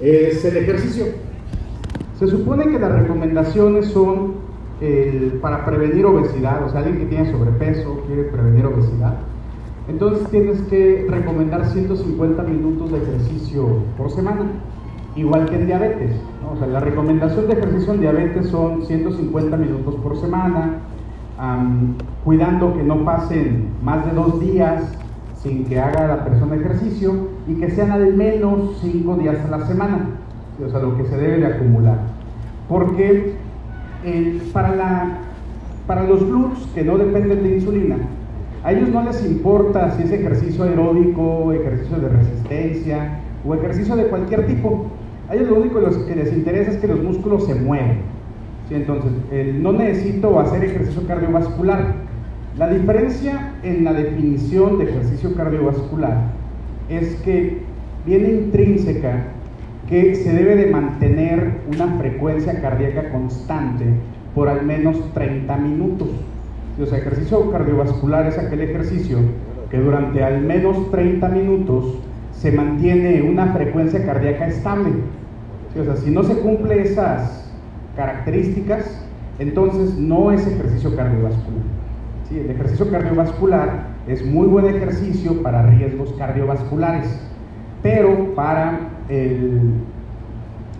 es el ejercicio. Se supone que las recomendaciones son para prevenir obesidad, o sea, alguien que tiene sobrepeso quiere prevenir obesidad. Entonces tienes que recomendar 150 minutos de ejercicio por semana, igual que en diabetes. O sea, la recomendación de ejercicio en diabetes son 150 minutos por semana, cuidando que no pasen más de dos días sin que haga la persona ejercicio y que sean al menos cinco días a la semana, o sea, lo que se debe de acumular. Porque eh, para, la, para los glúteos que no dependen de insulina, a ellos no les importa si es ejercicio aeróbico, ejercicio de resistencia o ejercicio de cualquier tipo. A ellos lo único que les interesa es que los músculos se muevan. Entonces, no necesito hacer ejercicio cardiovascular. La diferencia en la definición de ejercicio cardiovascular es que viene intrínseca que se debe de mantener una frecuencia cardíaca constante por al menos 30 minutos. O sea, ejercicio cardiovascular es aquel ejercicio que durante al menos 30 minutos se mantiene una frecuencia cardíaca estable. O sea, si no se cumple esas características, entonces no es ejercicio cardiovascular. ¿Sí? El ejercicio cardiovascular es muy buen ejercicio para riesgos cardiovasculares, pero para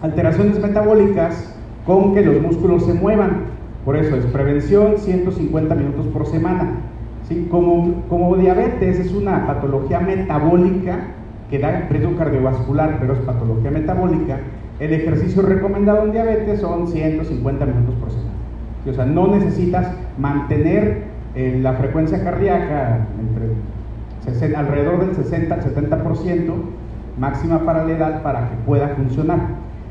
alteraciones metabólicas con que los músculos se muevan. Por eso es prevención 150 minutos por semana. ¿Sí? Como, como diabetes es una patología metabólica que da riesgo cardiovascular, pero es patología metabólica, el ejercicio recomendado en diabetes son 150 minutos por semana. O sea, no necesitas mantener eh, la frecuencia cardíaca entre alrededor del 60 al 70% máxima para la edad para que pueda funcionar.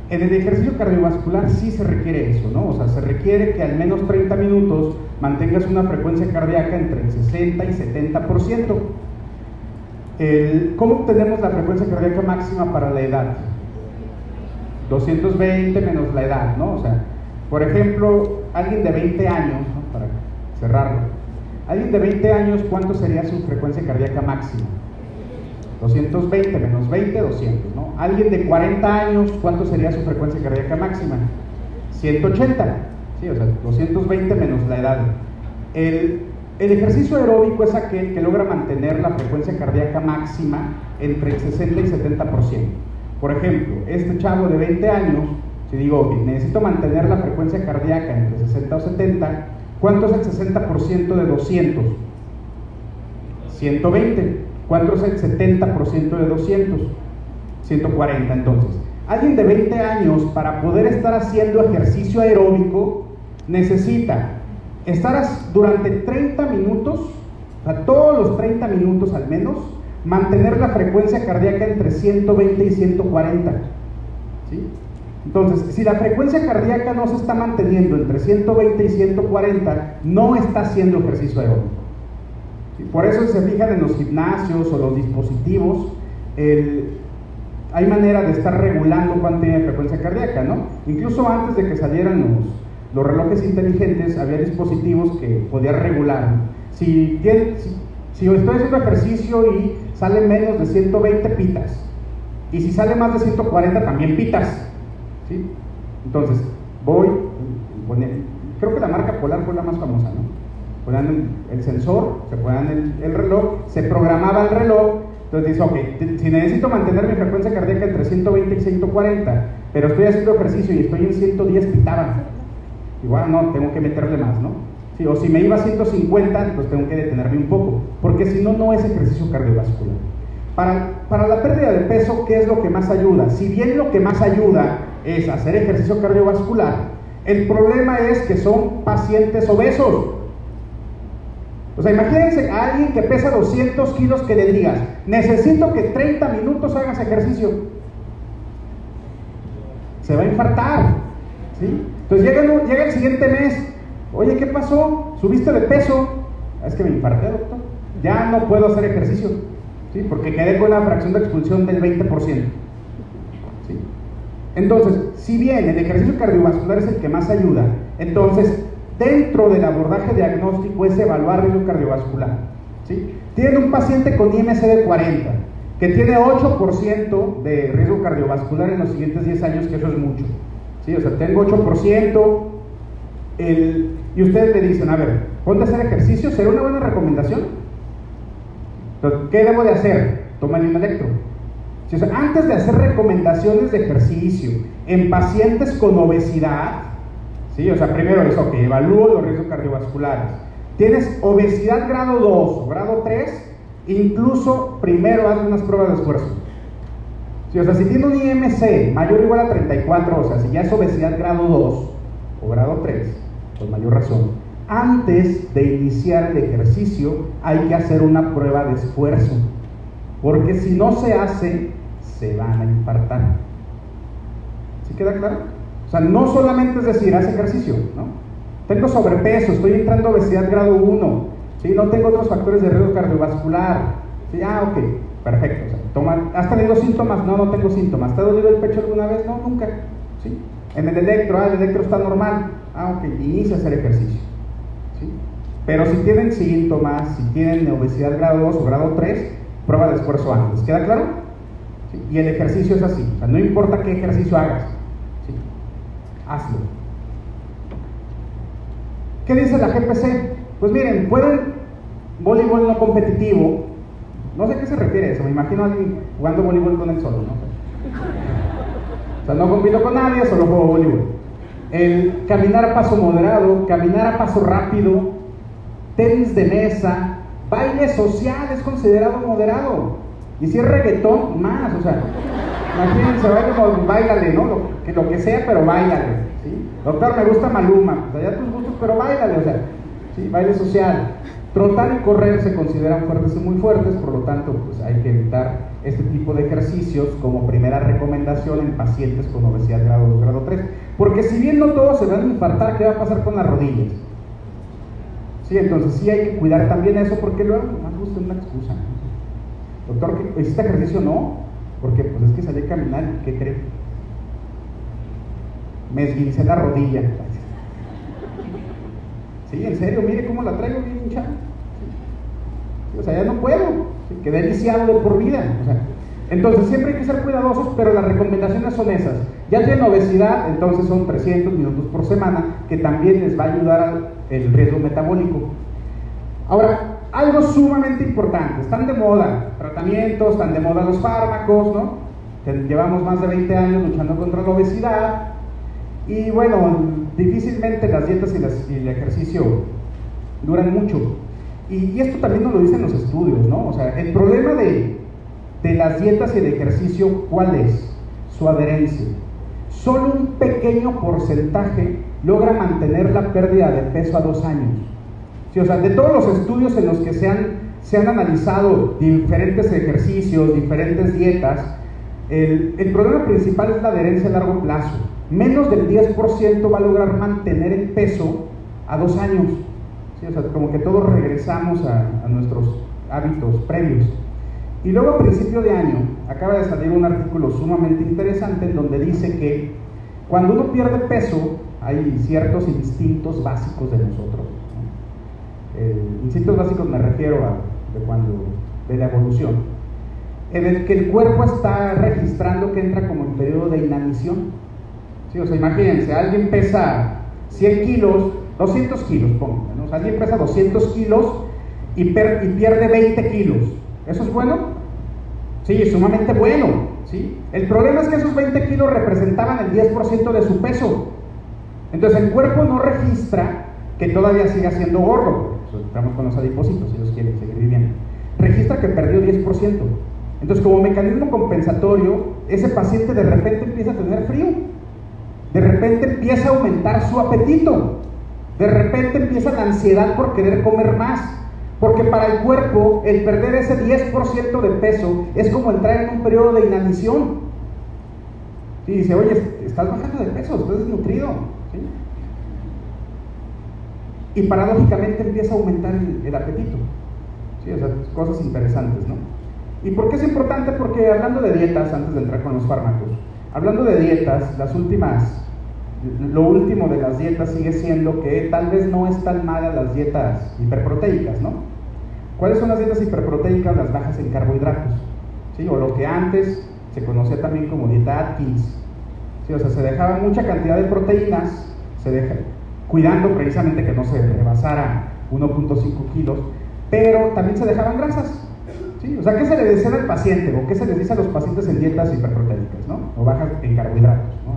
En el ejercicio cardiovascular sí se requiere eso, ¿no? O sea, se requiere que al menos 30 minutos mantengas una frecuencia cardíaca entre el 60 y 70%. El, ¿Cómo obtenemos la frecuencia cardíaca máxima para la edad? 220 menos la edad, ¿no? O sea, por ejemplo, alguien de 20 años, para cerrarlo, alguien de 20 años, ¿cuánto sería su frecuencia cardíaca máxima? 220 menos 20, 200, ¿no? Alguien de 40 años, ¿cuánto sería su frecuencia cardíaca máxima? 180, ¿sí? O sea, 220 menos la edad. El, ejercicio aeróbico es aquel que logra mantener la frecuencia cardíaca máxima entre el 60 y 70%. Por ejemplo, este chavo de 20 años, si digo, necesito mantener la frecuencia cardíaca entre 60 o 70, ¿cuánto es el 60% de 200? 120. ¿Cuánto es el 70% de 200? 140 entonces. Alguien de 20 años para poder estar haciendo ejercicio aeróbico necesita estar durante 30 minutos, o sea, todos los 30 minutos al menos, mantener la frecuencia cardíaca entre 120 y 140. ¿sí? Entonces, si la frecuencia cardíaca no se está manteniendo entre 120 y 140, no está haciendo ejercicio aeróbico. Por eso se fijan en los gimnasios o los dispositivos, hay manera de estar regulando cuánto tiene frecuencia cardíaca, ¿no? Incluso antes de que salieran los, los relojes inteligentes, había dispositivos que podían regular. Si, si estoy haciendo ejercicio y sale menos de 120 pitas. Y si sale más de 140 también pitas. ¿Sí? Entonces, voy, creo que la marca Polar fue la más famosa, ¿no? Ponían el, sensor, se ponían el, el, reloj, se programaba el reloj, entonces dice, ok, si necesito mantener mi frecuencia cardíaca entre 120 y 140, pero estoy haciendo ejercicio y estoy en 110, pitaba. Igual no, tengo que meterle más, ¿no? o si me iba a 150, pues tengo que detenerme un poco, porque si no, no es ejercicio cardiovascular. Para, para la pérdida de peso, ¿qué es lo que más ayuda? Si bien lo que más ayuda es hacer ejercicio cardiovascular, el problema es que son pacientes obesos. O sea, imagínense a alguien que pesa 200 kilos que le digas, necesito que 30 minutos hagas ejercicio. Se va a infartar. ¿sí? Entonces llega, llega el siguiente mes, Oye, ¿qué pasó? ¿Subiste de peso? Es que me infarté, doctor. Ya no puedo hacer ejercicio, ¿sí? Porque quedé con la fracción de expulsión del 20%. Entonces, si bien el ejercicio cardiovascular es el que más ayuda, entonces dentro del abordaje diagnóstico es evaluar riesgo cardiovascular. ¿sí? Tienen un paciente con IMC de 40 que tiene 8% de riesgo cardiovascular en los siguientes 10 años, que eso es mucho. ¿Sí? O sea, tengo 8%, el, y ustedes me dicen, a ver, ponte hacer ejercicio, ¿será una buena recomendación? Entonces, ¿qué debo de hacer? Toma un electro. Antes de hacer recomendaciones de ejercicio en pacientes con obesidad, ¿sí? o sea, primero es, evalúo los riesgos cardiovasculares. Tienes obesidad grado 2 o grado 3, incluso primero haz unas pruebas de esfuerzo. ¿Sí? O sea, si tiene un IMC mayor o igual a 34, o sea, si ya es obesidad grado 2 o grado 3, con mayor razón, antes de iniciar el ejercicio hay que hacer una prueba de esfuerzo, porque si no se hace, se van a infartar. ¿Sí queda claro? O sea, no solamente es decir, haz ejercicio, ¿no? Tengo sobrepeso, estoy entrando a obesidad grado 1, ¿sí? no tengo otros factores de riesgo cardiovascular. ¿sí? Ah, ok, perfecto. O sea, toma, ¿Has tenido síntomas? No, no tengo síntomas. ¿Te ha dolido el pecho alguna vez? No, nunca. ¿sí? En el electro, ah, el electro está normal. Ah, ok, inicia a hacer ejercicio. ¿sí? Pero si tienen síntomas, si tienen obesidad grado 2 o grado 3, prueba de esfuerzo antes. ¿Queda claro? Y el ejercicio es así. No importa qué ejercicio hagas. ¿sí? Hazlo. ¿Qué dice la GPC? Pues miren, pueden voleibol no competitivo. No sé a qué se refiere eso. Me imagino a alguien jugando voleibol con él solo, ¿no? O sea, no compito con nadie, solo juego voleibol. El caminar a paso moderado, caminar a paso rápido, tenis de mesa, baile social es considerado moderado. Y si es reggaetón, más, o sea, imagínense, baile, bailale, ¿no? Lo que, lo que sea, pero bailale. ¿sí? Doctor, me gusta Maluma, sea, ya tus gustos, pero bailale, o sea, ¿sí? baile social. Trotar y correr se consideran fuertes y muy fuertes, por lo tanto, pues hay que evitar este tipo de ejercicios como primera recomendación en pacientes con obesidad grado 2, grado 3. Porque si bien no todos se van a infartar, ¿qué va a pasar con las rodillas? Sí, entonces sí hay que cuidar también eso porque luego más gusta una excusa. Doctor, ¿hiciste ejercicio? No, porque pues es que salí a caminar, ¿qué cree? Me esguincé la rodilla. Sí, en serio, mire cómo la traigo bien hinchada. O sea, ya no puedo. Quedé lisiado por vida. entonces siempre hay que ser cuidadosos, pero las recomendaciones son esas. Ya tienen obesidad, entonces son 300 minutos por semana, que también les va a ayudar al riesgo metabólico. Ahora, algo sumamente importante, están de moda tratamientos, están de moda los fármacos, ¿no? Llevamos más de 20 años luchando contra la obesidad y bueno, difícilmente las dietas y, el ejercicio duran mucho. Y, esto también nos lo dicen los estudios, ¿no? O sea, el problema de, de las dietas y el ejercicio, ¿cuál es? Su adherencia. Solo un pequeño porcentaje logra mantener la pérdida de peso a dos años. O sea, de todos los estudios en los que se han, se han analizado diferentes ejercicios, diferentes dietas, el, el problema principal es la adherencia a largo plazo. Menos del 10% va a lograr mantener el peso a dos años como que todos regresamos a, nuestros hábitos previos. Y luego a principio de año acaba de salir un artículo sumamente interesante en donde dice que cuando uno pierde peso hay ciertos instintos básicos de nosotros. Instintos básicos me refiero a de cuando de la evolución, en el que el cuerpo está registrando que entra como en periodo de inanición. ¿Sí? O sea, imagínense, alguien pesa 100 kilos, 200 kilos, pongo alguien pesa 200 kilos y, pierde 20 kilos. ¿Eso es bueno? Sí, es sumamente bueno. ¿sí? El problema es que esos 20 kilos representaban el 10% de su peso. Entonces el cuerpo no registra que todavía siga siendo gordo. Estamos con los adipocitos, si los quieren seguir viviendo. Registra que perdió 10%. Entonces, como mecanismo compensatorio, ese paciente de repente empieza a tener frío. De repente empieza a aumentar su apetito. De repente empieza la ansiedad por querer comer más. Porque para el cuerpo el perder ese 10% de peso es como entrar en un periodo de inanición. Y dice, oye, estás bajando de peso, estás desnutrido. Y paradójicamente empieza a aumentar el, apetito. ¿Sí? O sea, cosas interesantes, ¿no? ¿Y por qué es importante? Porque hablando de dietas, antes de entrar con los fármacos, hablando de dietas, las últimas lo último de las dietas sigue siendo que tal vez no es tan mala las dietas hiperproteicas, ¿no? ¿Cuáles son las dietas hiperproteicas? Las bajas en carbohidratos. ¿sí? o lo que antes se conocía también como dieta Atkins. ¿sí? O sea, se dejaba mucha cantidad de proteínas, se deja, cuidando precisamente que no se rebasara 1.5 kilos, pero también se dejaban grasas. ¿sí? O sea, ¿qué se le decía al paciente qué se les dice a los pacientes en dietas hiperproteicas, ¿no? o bajas en carbohidratos? ¿no?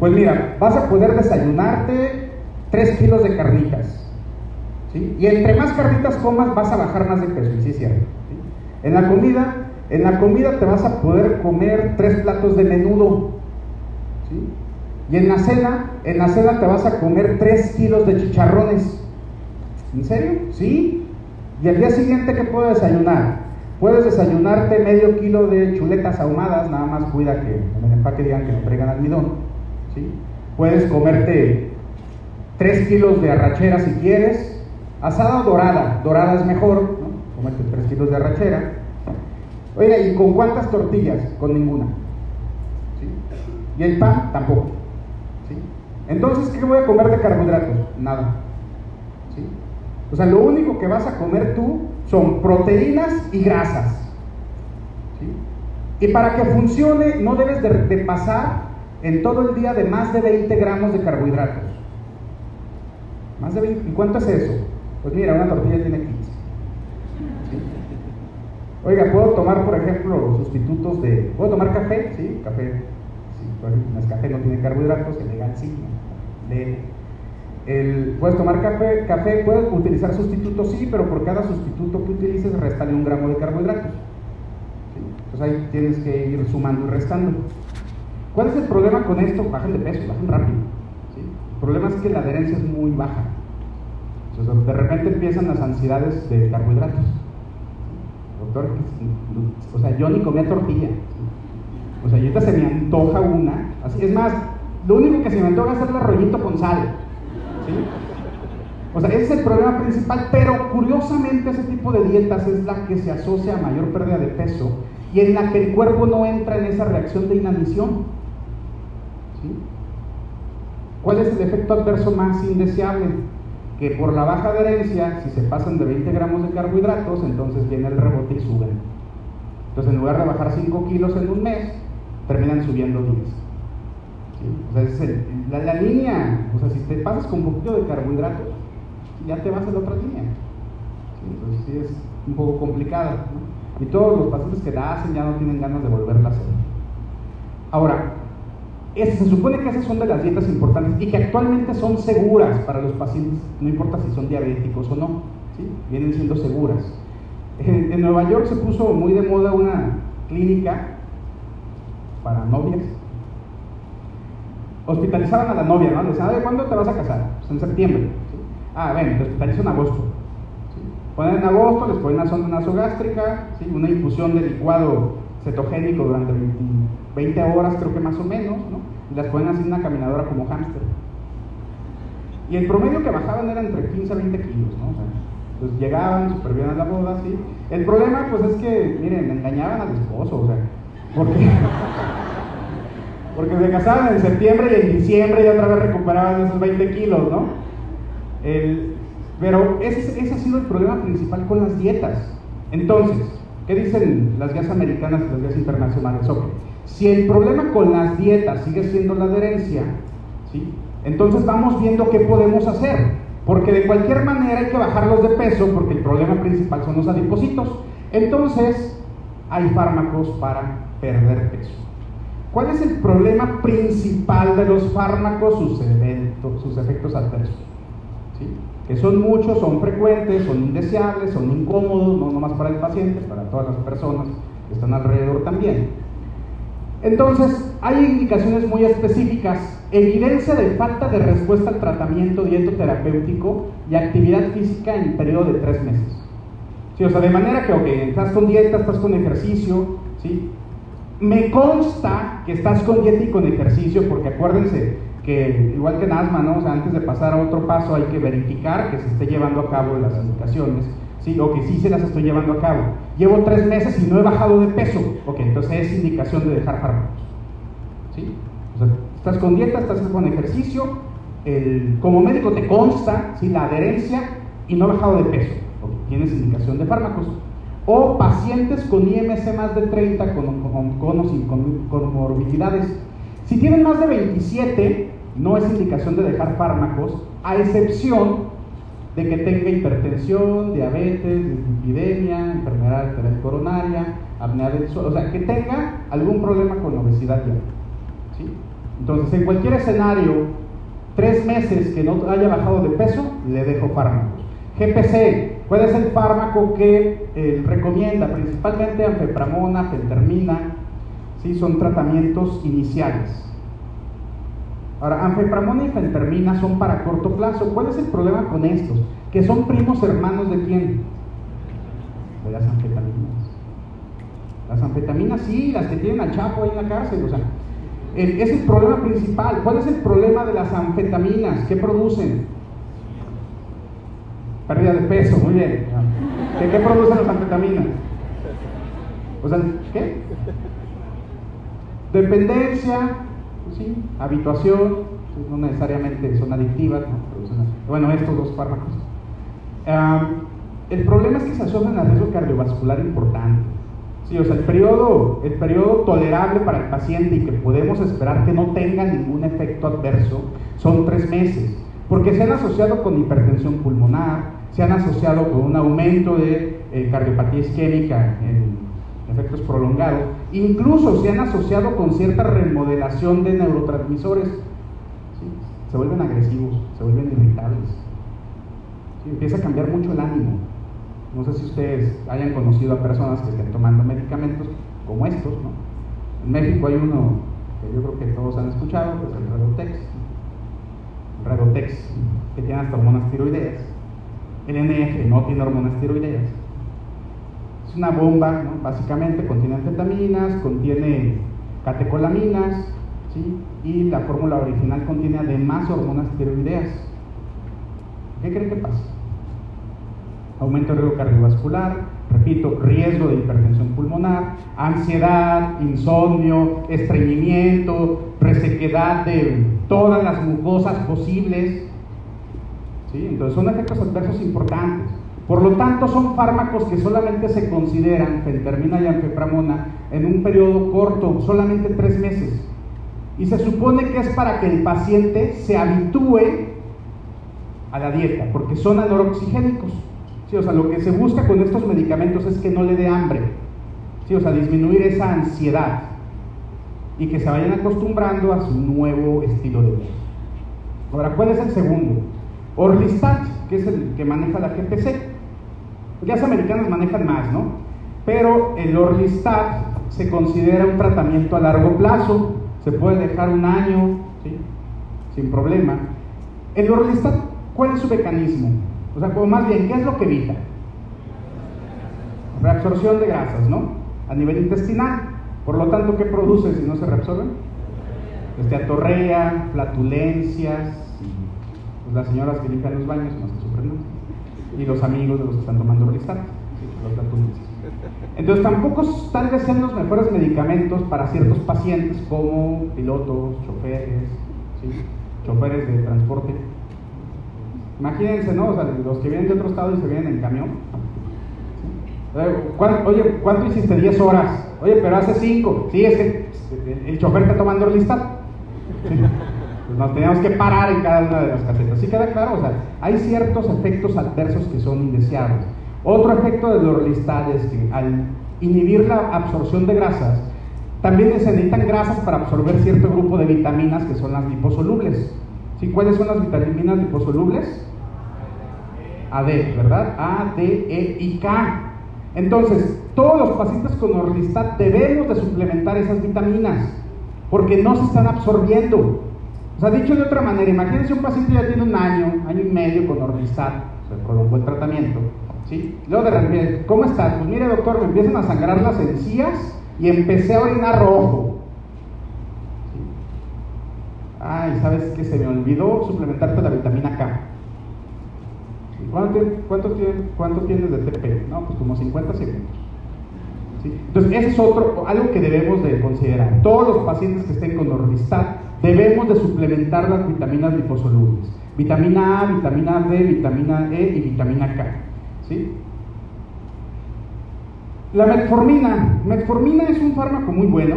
Pues mira, vas a poder desayunarte 3 kilos de carnitas. ¿sí? Y entre más carnitas comas, vas a bajar más de peso, sí. En la comida, en la comida te vas a poder comer tres platos de menudo. ¿sí? Y en la cena, en la cena te vas a comer 3 kilos de chicharrones. ¿En serio? ¿Sí? Y el día siguiente, ¿qué puedo desayunar? Puedes desayunarte medio kilo de chuletas ahumadas, nada más cuida que en el empaque digan que no traigan almidón. ¿sí? Puedes comerte 3 kilos de arrachera si quieres, asada o dorada, dorada es mejor, ¿no? comerte 3 kilos de arrachera. Oiga, ¿y con cuántas tortillas? Con ninguna. ¿sí? Y el pan tampoco. Entonces, ¿qué voy a comer de carbohidratos? Nada. ¿sí? O sea, lo único que vas a comer tú son proteínas y grasas. ¿sí? Y para que funcione, no debes de, pasar en todo el día de más de 20 gramos de carbohidratos. Más de 20, ¿Y cuánto es eso? Pues mira, una tortilla tiene 15. ¿sí? Oiga, ¿puedo tomar, por ejemplo, sustitutos de... ¿Puedo tomar café? Sí, café. Sí, pues, café no tiene carbohidratos, que legal sí. De, el, puedes tomar café, café, puedes utilizar sustitutos, sí, pero por cada sustituto que utilices, restale un gramo de carbohidratos. Entonces ahí tienes que ir sumando y restando. ¿Cuál es el problema con esto? Bajan de peso, bajan rápido. ¿sí? El problema es que la adherencia es muy baja. Entonces, de repente empiezan las ansiedades de carbohidratos. Doctor, o sea, yo ni comía tortilla. O sea, ahorita se me antoja una. Así, es más, lo único que se me antoja es hacer el arrollito con sal. O sea, ese es el problema principal, pero curiosamente ese tipo de dietas es la que se asocia a mayor pérdida de peso y en la que el cuerpo no entra en esa reacción de inanición. ¿Cuál es el efecto adverso más indeseable? Que por la baja adherencia, si se pasan de 20 gramos de carbohidratos, entonces viene el rebote y suben. Entonces, en lugar de bajar 5 kilos en un mes, terminan subiendo 10. O sea, es la, la, línea, o sea, si te pasas con un poquito de carbohidratos, ya te vas a la otra línea. ¿sí? Entonces, sí es un poco complicado. Y todos los pacientes que la hacen ya no tienen ganas de volverla a hacer. Ahora, es, se supone que esas son de las dietas importantes y que actualmente son seguras para los pacientes, no importa si son diabéticos o no, ¿sí? vienen siendo seguras. En Nueva York se puso muy de moda una clínica para novias hospitalizaban a la novia, ¿no? Le decían, ¿de cuándo te vas a casar? Pues en septiembre. Ah, ven, te hospitalizan en agosto. ¿sí? Ponen en agosto, les ponen una sonda nasogástrica, ¿sí? una infusión de licuado cetogénico durante 20, 20, horas, creo que más o menos, ¿no? Y las ponen así en una caminadora como hámster. Y el promedio que bajaban era entre 15 a 20 kilos, ¿no? O sea, pues llegaban súper bien a la boda, ¿sí? El problema, pues es que, miren, engañaban al esposo, o sea, porque... Porque se casaban en septiembre y en diciembre ya otra vez recuperaban esos 20 kilos, ¿no? El, pero ese, ese, ha sido el problema principal con las dietas. Entonces, ¿qué dicen las guías americanas y las guías internacionales? Okay. Si el problema con las dietas sigue siendo la adherencia, ¿sí? entonces vamos viendo qué podemos hacer. Porque de cualquier manera hay que bajarlos de peso porque el problema principal son los adipocitos. Entonces, hay fármacos para perder peso. ¿Cuál es el problema principal de los fármacos? Sus, eventos, sus efectos adversos. ¿sí? Que son muchos, son frecuentes, son indeseables, son incómodos, no nomás para el paciente, para todas las personas que están alrededor también. Entonces, hay indicaciones muy específicas, evidencia de falta de respuesta al tratamiento dietoterapéutico y actividad física en periodo de tres meses. Sí, o sea, de manera que, ok, estás con dieta, estás con ejercicio, ¿sí? Me consta que estás con dieta y con ejercicio, porque acuérdense que igual que en asma, ¿no? O sea, antes de pasar a otro paso hay que verificar que se esté llevando a cabo las indicaciones, ¿sí? O que sí se las estoy llevando a cabo. Llevo tres meses y no he bajado de peso, ok, entonces es indicación de dejar fármacos, ¿sí? O sea, estás con dieta, estás con ejercicio, el, como médico te consta, ¿sí? La adherencia y no he bajado de peso, okay, tienes indicación de fármacos. O pacientes con IMC más de 30 con, con, con, comorbilidades. Si tienen más de 27, no es indicación de dejar fármacos, a excepción de que tenga hipertensión, diabetes, epidemia, enfermedad arterial coronaria, apnea del suelo, o sea, que tenga algún problema con obesidad ya. ¿sí? Entonces, en cualquier escenario, tres meses que no haya bajado de peso, le dejo fármacos. GPC, ¿cuál es el fármaco que eh, recomienda? Principalmente anfepramona, fentermina, ¿sí? son tratamientos iniciales. Ahora, anfepramona y fentermina son para corto plazo. ¿Cuál es el problema con estos? Que son primos hermanos de quién? De las anfetaminas. Las anfetaminas sí, las que tienen al Chapo ahí en la cárcel, o sea, es el problema principal. ¿Cuál es el problema de las anfetaminas? ¿Qué producen? Pérdida de peso, muy bien. ¿Qué, qué producen las anfetaminas? O sea, ¿qué? Dependencia, ¿sí? habituación, no necesariamente son adictivas, bueno, estos dos fármacos. el problema es que se asocian a riesgo cardiovascular importante. Sí, o sea, el periodo, el periodo tolerable para el paciente y que podemos esperar que no tenga ningún efecto adverso son tres meses, porque se han asociado con hipertensión pulmonar, se han asociado con un aumento de eh, cardiopatía isquémica en efectos prolongados, incluso se han asociado con cierta remodelación de neurotransmisores. Se vuelven agresivos, se vuelven irritables. Empieza a cambiar mucho el ánimo. No sé si ustedes hayan conocido a personas que estén tomando medicamentos como estos. ¿no? En México hay uno que yo creo que todos han escuchado, que es el Redotex. Redotex, que tiene hasta hormonas tiroideas. El no tiene hormonas tiroideas es una bomba, básicamente contiene anfetaminas, contiene catecolaminas, ¿sí? y la fórmula original contiene además hormonas tiroideas. ¿Qué creen que pasa? Aumento de riesgo cardiovascular, repito, riesgo de hipertensión pulmonar, ansiedad, insomnio, estreñimiento, resequedad de todas las mucosas posibles. ¿sí? Entonces son efectos adversos importantes. Por lo tanto, son fármacos que solamente se consideran, fentermina y anfepramona, en un periodo corto, solamente tres meses. Y se supone que es para que el paciente se habitúe a la dieta, porque son anoroxigénicos. Sí, o sea, lo que se busca con estos medicamentos es que no le dé hambre. Sí, o sea, disminuir esa ansiedad y que se vayan acostumbrando a su nuevo estilo de vida. Ahora, ¿cuál es el segundo? Orlistat, que es el que maneja la GPC. Las americanas manejan más, ¿no? Pero el Orlistat se considera un tratamiento a largo plazo, se puede dejar un año, ¿sí? sin problema. El Orlistat, ¿cuál es su mecanismo? O sea, como más bien, ¿qué es lo que evita? Reabsorción de grasas, ¿no? A nivel intestinal. Por lo tanto, ¿qué produce si no se reabsorben? Este, atorrea, flatulencias, pues las señoras que limpian los baños más que sufren y los amigos de los que están tomando Bristat, Entonces tampoco tal vez sean los mejores medicamentos para ciertos pacientes como pilotos, choferes, choferes de transporte. Imagínense, ¿no? O sea, los que vienen de otro estado y se vienen en camión. Oye, ¿cuánto hiciste? 10 horas. Oye, pero hace 5. Sí, es que el chofer está tomando Orlistat. Pues nos teníamos que parar en cada una de las casetas. ¿Sí queda claro? O sea, hay ciertos efectos adversos que son indeseables. Otro efecto de Orlistat es que al inhibir la absorción de grasas, también se necesitan grasas para absorber cierto grupo de vitaminas que son las liposolubles. ¿Sí? ¿Cuáles son las vitaminas liposolubles? A, D, ¿verdad? A, D, E y K. Entonces, todos los pacientes con Orlistat debemos de suplementar esas vitaminas porque no se están absorbiendo. O sea, dicho de otra manera, imagínense un paciente ya tiene un año, año y medio con Orlistat, con un buen tratamiento, ¿sí? Luego de repente, ¿cómo estás? Pues mire doctor, me empiezan a sangrar las encías y empecé a orinar rojo. Ay, ¿sabes qué? Se me olvidó suplementarte la vitamina K. ¿Cuánto, tienes de TP? No, pues como 50 segundos. Entonces, ese es otro, algo que debemos de considerar. Todos los pacientes que estén con Orlistat debemos de suplementar las vitaminas liposolubles. Vitamina A, vitamina D, vitamina E y vitamina K. ¿sí? La metformina. Metformina es un fármaco muy bueno,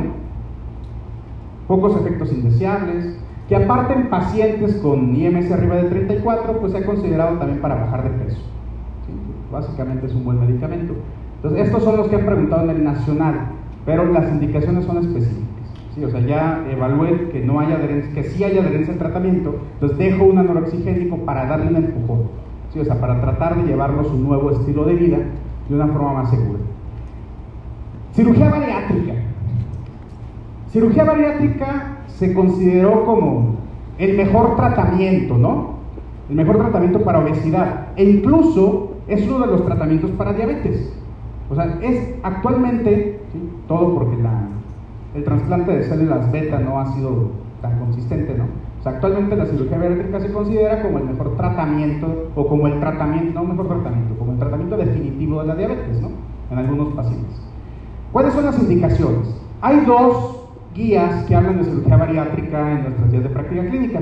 pocos efectos indeseables, que aparte en pacientes con IMS arriba de 34, pues se ha considerado también para bajar de peso. Básicamente es un buen medicamento. Entonces, estos son los que han preguntado en el nacional, pero las indicaciones son específicas. ¿sí? O sea, ya evalué que, no haya adherencia, que sí hay adherencia al tratamiento, entonces dejo un anoroxigénico para darle un empujón. ¿sí? O sea, para tratar de llevarlo a su nuevo estilo de vida de una forma más segura. Cirugía bariátrica. Cirugía bariátrica se consideró como el mejor tratamiento, ¿no? El mejor tratamiento para obesidad. E incluso es uno de los tratamientos para diabetes. O sea, es actualmente, todo porque el trasplante de células beta no ha sido tan consistente, ¿no? O sea, actualmente la cirugía bariátrica se considera como el mejor tratamiento, o como el tratamiento, no mejor tratamiento, como el tratamiento definitivo de la diabetes, ¿no? En algunos pacientes. ¿Cuáles son las indicaciones? Hay dos guías que hablan de cirugía bariátrica en nuestras guías de práctica clínica.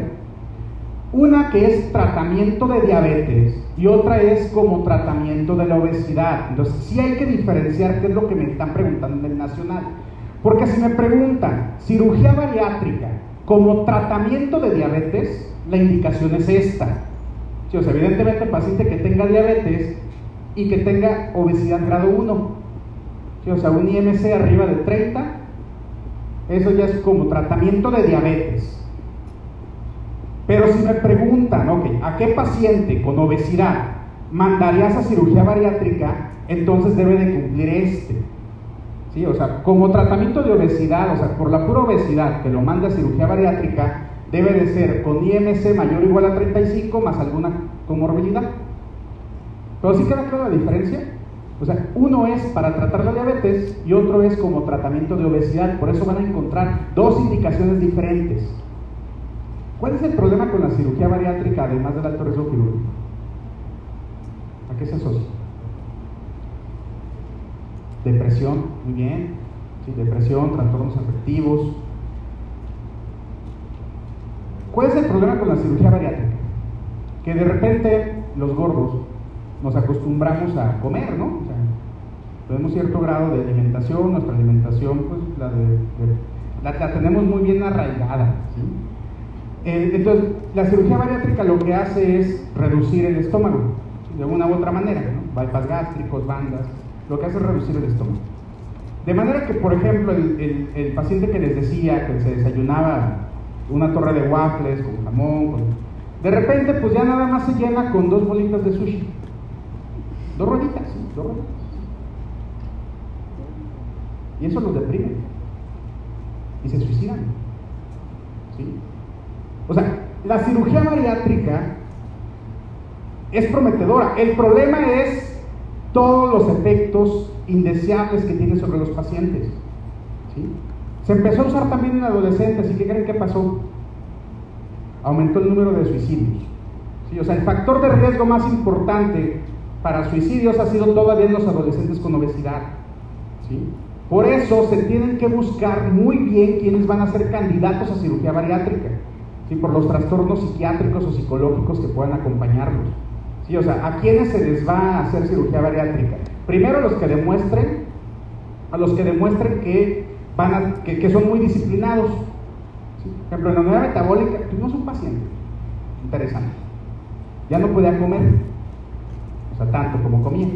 Una que es tratamiento de diabetes y otra es como tratamiento de la obesidad. Entonces, sí hay que diferenciar qué es lo que me están preguntando en el nacional. Porque si me preguntan cirugía bariátrica como tratamiento de diabetes, la indicación es esta. o sea, evidentemente paciente que tenga diabetes y que tenga obesidad grado 1, o sea, un IMC arriba de 30, eso ya es como tratamiento de diabetes. Pero si me preguntan, ok, ¿a qué paciente con obesidad mandarías a cirugía bariátrica? Entonces debe de cumplir este. ¿Sí? O sea, como tratamiento de obesidad, o sea, por la pura obesidad que lo manda a cirugía bariátrica, debe de ser con IMC mayor o igual a 35 más alguna comorbilidad. Pero sí queda clara la diferencia. O sea, uno es para tratar la diabetes y otro es como tratamiento de obesidad. Por eso van a encontrar dos indicaciones diferentes. ¿Cuál es el problema con la cirugía bariátrica además del alto riesgo quirúrgico? ¿A qué se asocia? Depresión, muy bien. Sí, depresión, trastornos afectivos. ¿Cuál es el problema con la cirugía bariátrica? Que de repente los gordos nos acostumbramos a comer, ¿no? Tenemos cierto grado de alimentación, nuestra alimentación, pues la, de, la, tenemos muy bien arraigada, ¿sí? Eh, entonces, la cirugía bariátrica lo que hace es reducir el estómago, de una u otra manera, ¿no? Bypass gástricos, bandas, lo que hace es reducir el estómago. De manera que, por ejemplo, el, el, paciente que les decía que se desayunaba una torre de waffles con jamón, de repente, pues ya nada más se llena con dos bolitas de sushi. Dos rueditas, dos rueditas. Y eso los deprime. Y se suicidan. ¿Sí? O sea, la cirugía bariátrica es prometedora. El problema es todos los efectos indeseables que tiene sobre los pacientes. ¿Sí? Se empezó a usar también en adolescentes. ¿Y qué creen que pasó? Aumentó el número de suicidios. ¿Sí? O sea, el factor de riesgo más importante para suicidios ha sido todavía en los adolescentes con obesidad. ¿sí? Por eso se tienen que buscar muy bien quiénes van a ser candidatos a cirugía bariátrica, ¿sí? por los trastornos psiquiátricos o psicológicos que puedan acompañarlos. ¿sí? O sea, ¿a quiénes se les va a hacer cirugía bariátrica? Primero los que demuestren, a los que demuestren que, van que, son muy disciplinados. Por ejemplo, en la unidad metabólica tuvimos un paciente interesante. Ya no podía comer, o sea, tanto como comía.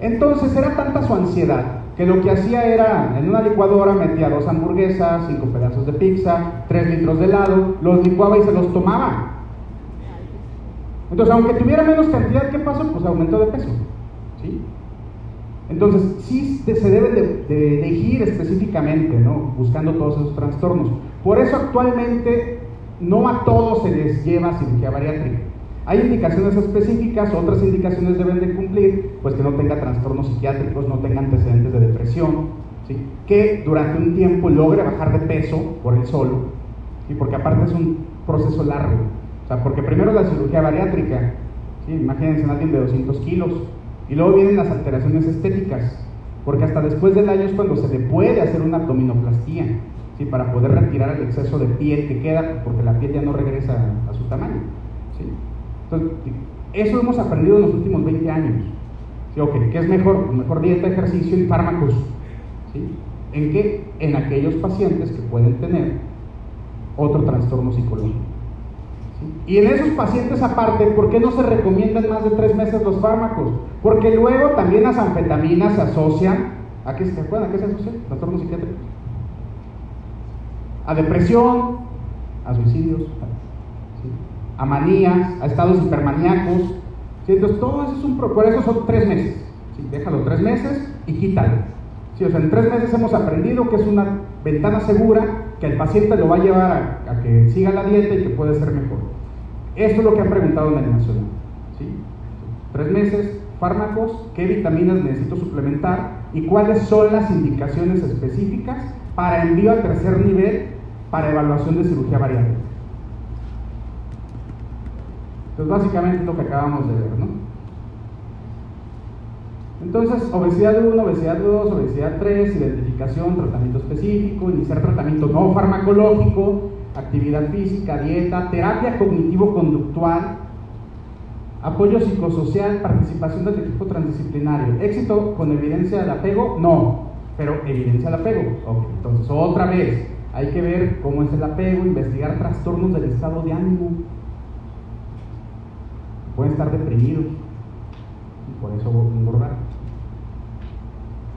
Entonces era tanta su ansiedad que lo que hacía era, en una licuadora metía dos hamburguesas, cinco pedazos de pizza, tres litros de helado, los licuaba y se los tomaba. Entonces, aunque tuviera menos cantidad, ¿qué pasó? Pues aumentó de peso. ¿sí? Entonces, sí se debe de, de elegir específicamente, ¿no? Buscando todos esos trastornos. Por eso actualmente no a todos se les lleva cirugía bariátrica. Hay indicaciones específicas, otras indicaciones deben de cumplir, pues que no tenga trastornos psiquiátricos, no tenga antecedentes de depresión, que durante un tiempo logre bajar de peso por el solo, ¿sí? porque aparte es un proceso largo, o sea, porque primero la cirugía bariátrica, ¿sí? imagínense en alguien de 200 kilos, y luego vienen las alteraciones estéticas, porque hasta después del año es cuando se le puede hacer una abdominoplastía, para poder retirar el exceso de piel que queda, porque la piel ya no regresa a su tamaño. ¿Sí? eso hemos aprendido en los últimos 20 años. ¿Sí? ¿qué es mejor? Mejor dieta, ejercicio y fármacos. ¿En qué? En aquellos pacientes que pueden tener otro trastorno psicológico. Y en esos pacientes aparte, ¿por qué no se recomiendan más de tres meses los fármacos? Porque luego también las anfetaminas se asocian, ¿a qué se acuerdan? ¿A qué se asocian? Trastornos psiquiátricos. A depresión, a suicidios, a manías, a estados hipermaníacos. Entonces, todo eso es un... Por eso son tres meses. Déjalo tres meses y quítalo. sea, en tres meses hemos aprendido que es una ventana segura, que el paciente lo va a llevar a, que siga la dieta y que puede ser mejor. Esto es lo que han preguntado en el nacional. Tres meses, fármacos, qué vitaminas necesito suplementar y cuáles son las indicaciones específicas para envío al tercer nivel para evaluación de cirugía variable. Entonces, básicamente lo que acabamos de ver, ¿no? Entonces, obesidad 1, obesidad 2, obesidad 3, identificación, tratamiento específico, iniciar tratamiento no farmacológico, actividad física, dieta, terapia cognitivo-conductual, apoyo psicosocial, participación del equipo transdisciplinario. ¿Éxito con evidencia del apego? No, pero evidencia del apego. entonces, otra vez, hay que ver cómo es el apego, investigar trastornos del estado de ánimo. Pueden estar deprimidos, y por eso engordar.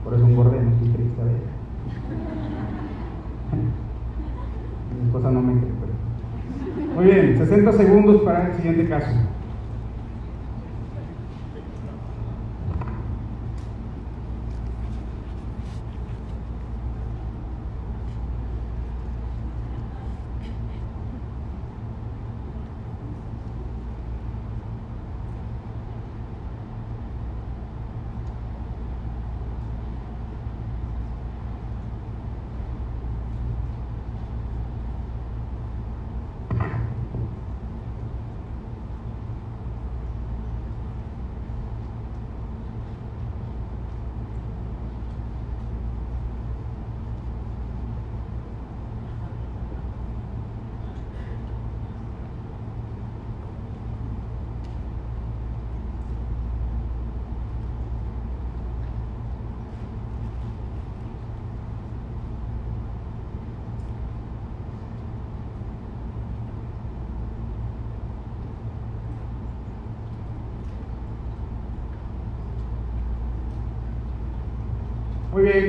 Por eso engordé, no estoy triste a ver. Mi esposa no me cree, Muy bien, 60 segundos para el siguiente caso.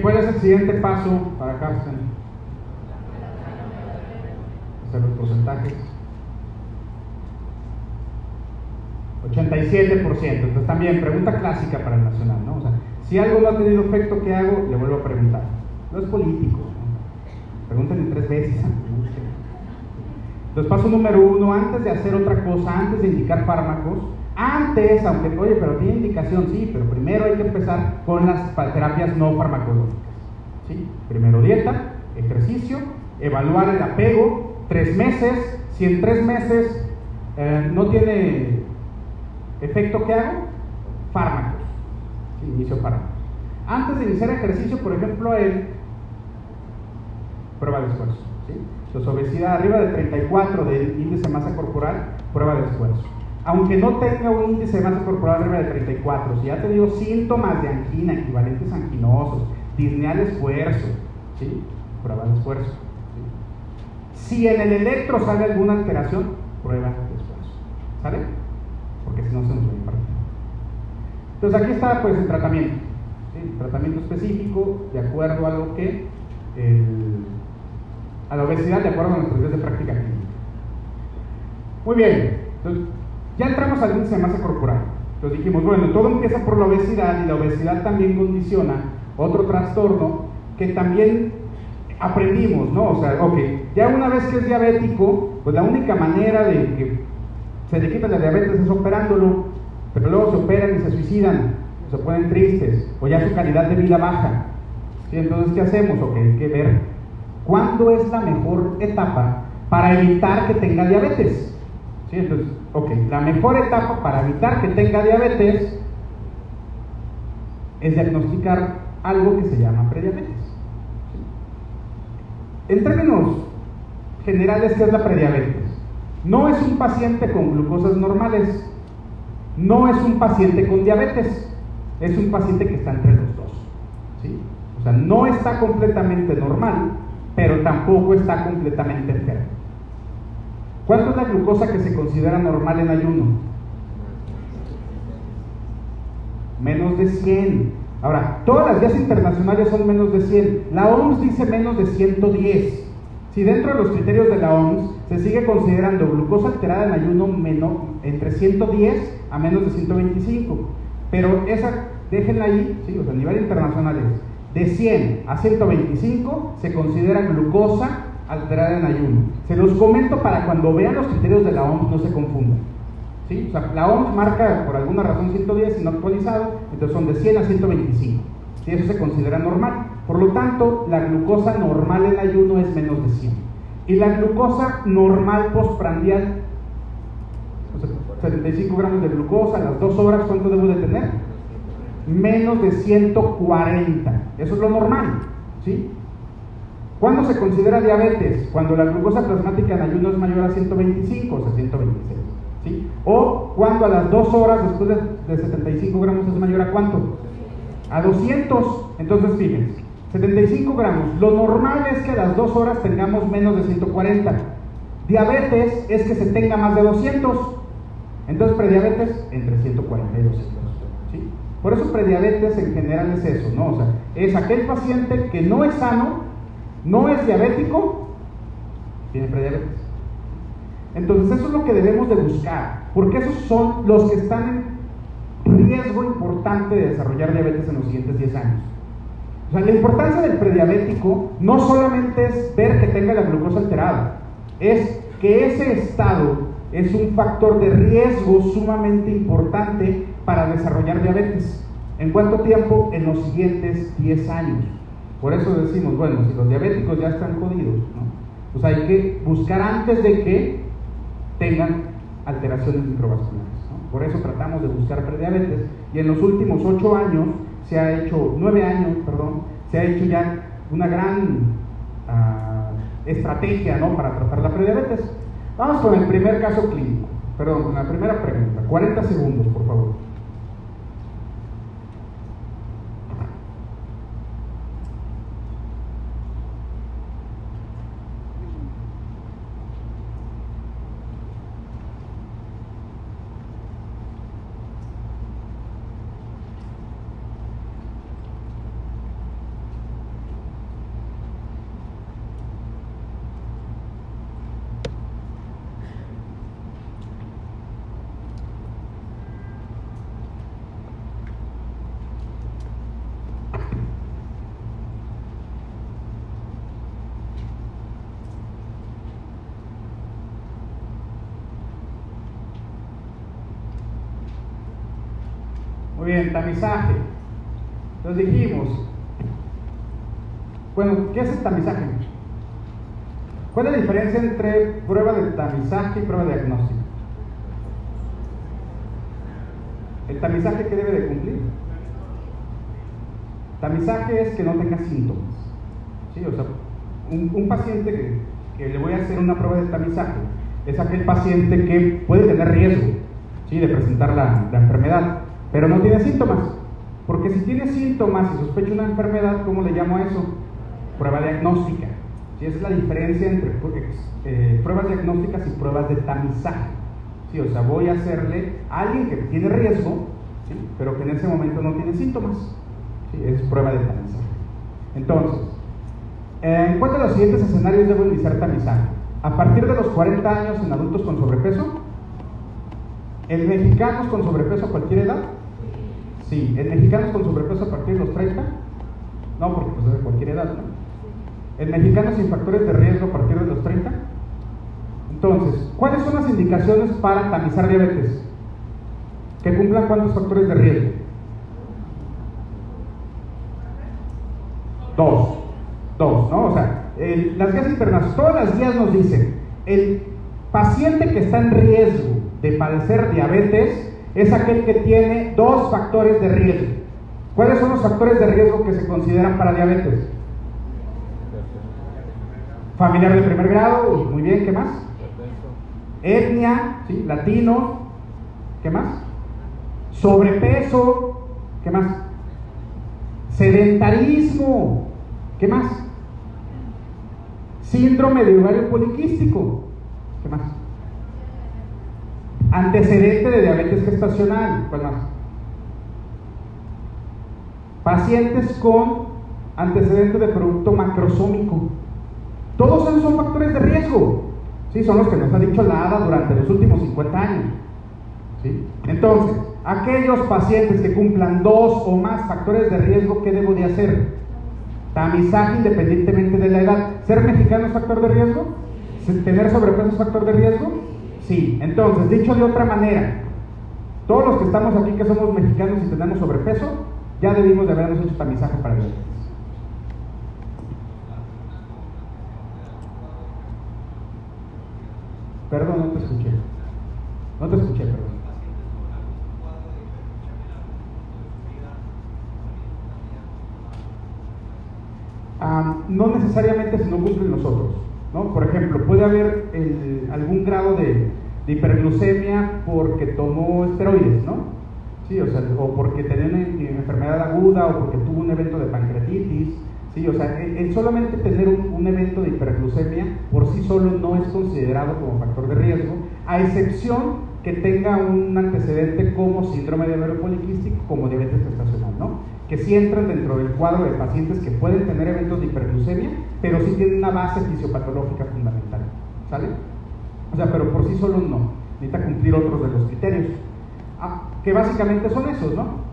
¿Cuál es el siguiente paso para Carsten? Hacer los porcentajes. 87%. Entonces también, pregunta clásica para el nacional, ¿no? O sea, si algo no ha tenido efecto, ¿qué hago? Le vuelvo a preguntar. No es político. ¿no? Pregúntenle tres veces. Entonces, paso número uno, antes de hacer otra cosa, antes de indicar fármacos, antes, aunque, oye, pero tiene indicación, sí, pero primero hay que empezar con las terapias no farmacológicas. ¿sí? Primero dieta, ejercicio, evaluar el apego, tres meses. Si en tres meses eh, no tiene efecto, ¿qué hago? Fármacos. Inicio fármacos. Antes de iniciar ejercicio, por ejemplo, el prueba de esfuerzo. ¿sí? Entonces, obesidad arriba de 34 del índice de masa corporal, prueba de esfuerzo aunque no tenga un índice de masa corporal arriba de 34, si ha tenido síntomas de angina, equivalentes anginosos, disnea de esfuerzo, ¿sí? prueba de esfuerzo. Si en el electro sale alguna alteración, prueba de esfuerzo. ¿Sale? Porque si no se nos va a impartir. Entonces aquí está pues el tratamiento. El tratamiento específico de acuerdo a lo que a la obesidad de acuerdo a nuestros días de práctica clínica. Muy bien. Entonces, ya entramos al índice de masa corporal. Entonces dijimos, bueno, todo empieza por la obesidad y la obesidad también condiciona otro trastorno que también aprendimos, ¿no? O sea, ok, ya una vez que es diabético, pues la única manera de que se le quita la diabetes es operándolo, pero luego se operan y se suicidan, se ponen tristes, o ya su calidad de vida baja. ¿Sí? Entonces, ¿qué hacemos? Ok, hay que ver cuándo es la mejor etapa para evitar que tenga diabetes. ¿Sí? Entonces, Ok, la mejor etapa para evitar que tenga diabetes es diagnosticar algo que se llama prediabetes. En términos generales, ¿qué es la prediabetes? No es un paciente con glucosas normales, no es un paciente con diabetes, es un paciente que está entre los dos. O sea, no está completamente normal, pero tampoco está completamente enfermo. ¿Cuánto es la glucosa que se considera normal en ayuno? Menos de 100. Ahora, todas las guías internacionales son menos de 100. La OMS dice menos de 110. Si dentro de los criterios de la OMS se sigue considerando glucosa alterada en ayuno entre 110 a menos de 125, pero esa, déjenla ahí, ¿sí? o sea, a nivel internacional es de 100 a 125 se considera glucosa alterada en ayuno. Se los comento para cuando vean los criterios de la OMS no se confundan. ¿sí? O sea, la OMS marca por alguna razón 110 y no actualizado, entonces son de 100 a 125. ¿sí? Eso se considera normal. Por lo tanto, la glucosa normal en ayuno es menos de 100. Y la glucosa normal postprandial, 75 gramos de glucosa a las 2 horas, ¿cuánto debo de tener? Menos de 140. Eso es lo normal. ¿sí? ¿Cuándo se considera diabetes? Cuando la glucosa plasmática en ayuno es mayor a 125, o sea, 126. ¿sí? O cuando a las 2 horas después de, de 75 gramos es mayor a cuánto? A 200. Entonces, fíjense, 75 gramos. Lo normal es que a las 2 horas tengamos menos de 140. Diabetes es que se tenga más de 200. Entonces, prediabetes entre 140 y 200. ¿sí? Por eso, prediabetes en general es eso, ¿no? O sea, es aquel paciente que no es sano no es diabético, tiene prediabetes. Entonces eso es lo que debemos de buscar, porque esos son los que están en riesgo importante de desarrollar diabetes en los siguientes 10 años. O sea, la importancia del prediabético no solamente es ver que tenga la glucosa alterada, es que ese estado es un factor de riesgo sumamente importante para desarrollar diabetes. ¿En cuánto tiempo? En los siguientes 10 años. Por eso decimos, bueno, si los diabéticos ya están jodidos, ¿no? pues hay que buscar antes de que tengan alteraciones microvasculares. Por eso tratamos de buscar prediabetes. Y en los últimos ocho años se ha hecho, nueve años, perdón, se ha hecho ya una gran uh, estrategia para tratar la prediabetes. Vamos con el primer caso clínico. Perdón, con la primera pregunta. 40 segundos, por favor. Bien, tamizaje. Entonces dijimos, bueno, ¿qué es el tamizaje? ¿Cuál es la diferencia entre prueba de tamizaje y prueba de diagnóstico? ¿El tamizaje qué debe de cumplir? Tamizaje es que no tenga síntomas. ¿sí? O sea, un, paciente que, que, le voy a hacer una prueba de tamizaje es aquel paciente que puede tener riesgo ¿sí? de presentar la enfermedad pero no tiene síntomas. Porque si tiene síntomas y sospecha una enfermedad, ¿cómo le llamo a eso? Prueba diagnóstica. ¿Sí? Esa es la diferencia entre eh, pruebas diagnósticas y pruebas de tamizaje. ¿Sí? O sea, voy a hacerle a alguien que tiene riesgo, ¿sí? pero que en ese momento no tiene síntomas. ¿Sí? Es prueba de tamizaje. Entonces, en cuanto a los siguientes escenarios debo iniciar tamizaje. A partir de los 40 años en adultos con sobrepeso, ¿en mexicanos con sobrepeso a cualquier edad? Sí. ¿En mexicanos con sobrepeso a partir de los 30? No, porque pues es de cualquier edad, ¿no? ¿En mexicanos sin factores de riesgo a partir de los 30? Entonces, ¿cuáles son las indicaciones para tamizar diabetes? Que cumplan cuántos factores de riesgo? Dos. Dos, ¿no? O sea, las guías internacionales, todas las guías nos dicen, el paciente que está en riesgo de padecer diabetes es aquel que tiene dos factores de riesgo. ¿Cuáles son los factores de riesgo que se consideran para diabetes? Familiar de primer grado, muy bien, ¿qué más? Etnia, ¿sí? latino, ¿qué más? Sobrepeso, ¿Qué más? Sedentarismo. ¿Qué más? Síndrome de ovario poliquístico. ¿Qué más? Antecedente de diabetes gestacional. ¿Cuál más? Pacientes con antecedente de producto macrosómico. Todos esos son factores de riesgo. Sí, son los que nos ha dicho la ADA durante los últimos 50 años. ¿Sí? Entonces, aquellos pacientes que cumplan dos o más factores de riesgo, ¿qué debo de hacer? Tamizaje independientemente de la edad. ¿Ser mexicano es factor de riesgo? ¿Tener sobrepeso es factor de riesgo? Sí. Entonces, dicho de otra manera, todos los que estamos aquí que somos mexicanos y tenemos sobrepeso, ya debimos de habernos hecho tamizaje para diabetes. Perdón, no te escuché. No te escuché, perdón. Ah, no necesariamente si no cumplen los otros. ¿No? Por ejemplo, puede haber algún grado de, de, hiperglucemia porque tomó esteroides, ¿no? Sí, o, sea, o porque tenía una enfermedad aguda o porque tuvo un evento de pancreatitis Sí, o sea, el, solamente tener un, evento de hiperglucemia por sí solo no es considerado como factor de riesgo, a excepción que tenga un antecedente como síndrome de poliquístico, como diabetes gestacional, ¿no? Que sí entran dentro del cuadro de pacientes que pueden tener eventos de hiperglucemia, pero sí tienen una base fisiopatológica fundamental, ¿sale? O sea, pero por sí solo no, necesita cumplir otros de los criterios, ah, que básicamente son esos, ¿no?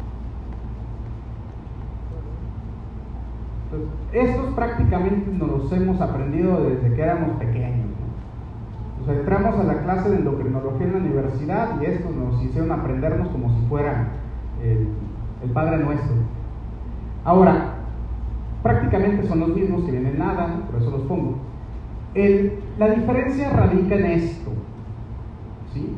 estos prácticamente nos los hemos aprendido desde que éramos pequeños. ¿no? entramos a la clase de endocrinología en la universidad y estos nos hicieron aprendernos como si fuera el, Padre Nuestro. Ahora, prácticamente son los mismos que vienen nada, por eso los pongo. la diferencia radica en esto. ¿sí?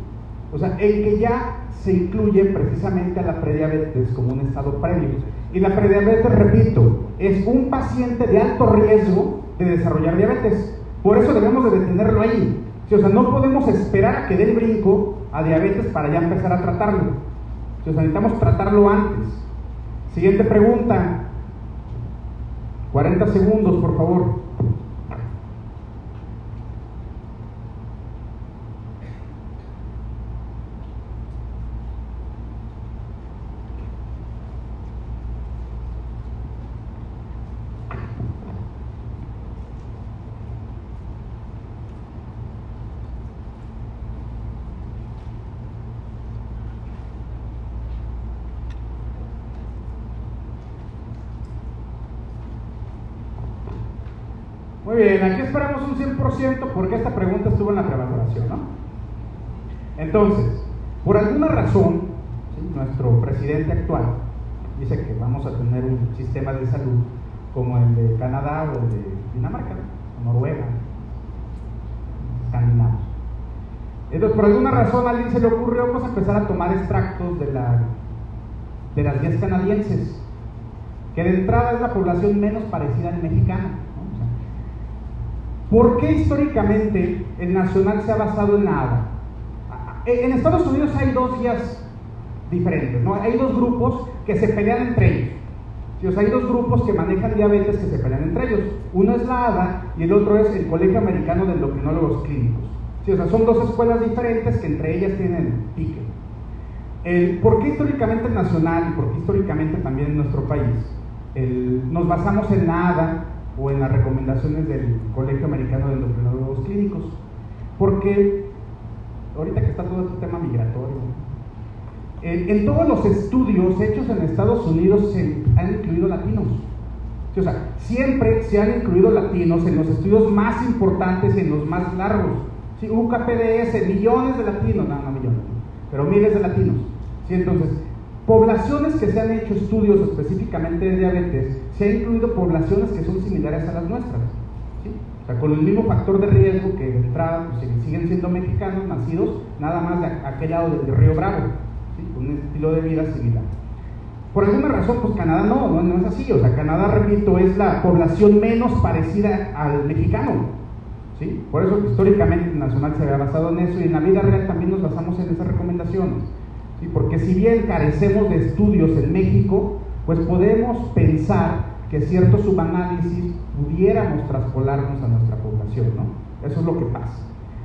O sea, el que ya se incluye precisamente a la prediabetes como un estado previo. Y la prediabetes, repito, es un paciente de alto riesgo de desarrollar diabetes. Por eso debemos de detenerlo ahí. o sea, no podemos esperar a que dé el brinco a diabetes para ya empezar a tratarlo. Sea, necesitamos tratarlo antes. Siguiente pregunta. 40 segundos, por favor. Bien, aquí esperamos un 100% porque esta pregunta estuvo en la prevaloración, ¿no? Entonces, por alguna razón, nuestro presidente actual dice que vamos a tener un sistema de salud como el de Canadá o el de Dinamarca, o Noruega, escandinavos. Entonces, por alguna razón a alguien se le ocurrió empezar a tomar extractos de, la, de las 10 canadienses, que de entrada es la población menos parecida al mexicano. ¿Por qué históricamente el nacional se ha basado en nada? En Estados Unidos hay dos guías diferentes, ¿no? Hay dos grupos que se pelean entre ellos. O sea, hay dos grupos que manejan diabetes que se pelean entre ellos. Uno es la ADA y el otro es el Colegio Americano de Endocrinólogos Clínicos. O sea, son dos escuelas diferentes que entre ellas tienen pique. ¿Por qué históricamente el nacional y por qué históricamente también en nuestro país nos basamos en la ADA o en las recomendaciones del Colegio Americano de Endocrinólogos Clínicos. Porque ahorita que está todo este tema migratorio, en, todos los estudios hechos en Estados Unidos se han incluido latinos. O sea, siempre se han incluido latinos en los estudios más importantes y en los más largos. Sí, UKPDS, millones de latinos, no, no millones, pero miles de latinos. ¿sí? Entonces, poblaciones que se han hecho estudios específicamente de diabetes, se han incluido poblaciones que son similares a las nuestras. O sea, con el mismo factor de riesgo que de entrada pues, siguen siendo mexicanos nacidos nada más de aquel lado del Río Bravo, con un estilo de vida similar. Por alguna razón, pues Canadá no, no, es así. O sea, Canadá, repito, es la población menos parecida al mexicano. ¿sí? Por eso históricamente el nacional se había basado en eso y en la vida real también nos basamos en esas recomendaciones. ¿Sí? porque si bien carecemos de estudios en México, pues podemos pensar que cierto subanálisis pudiéramos traspolarnos a nuestra población, ¿no? Eso es lo que pasa.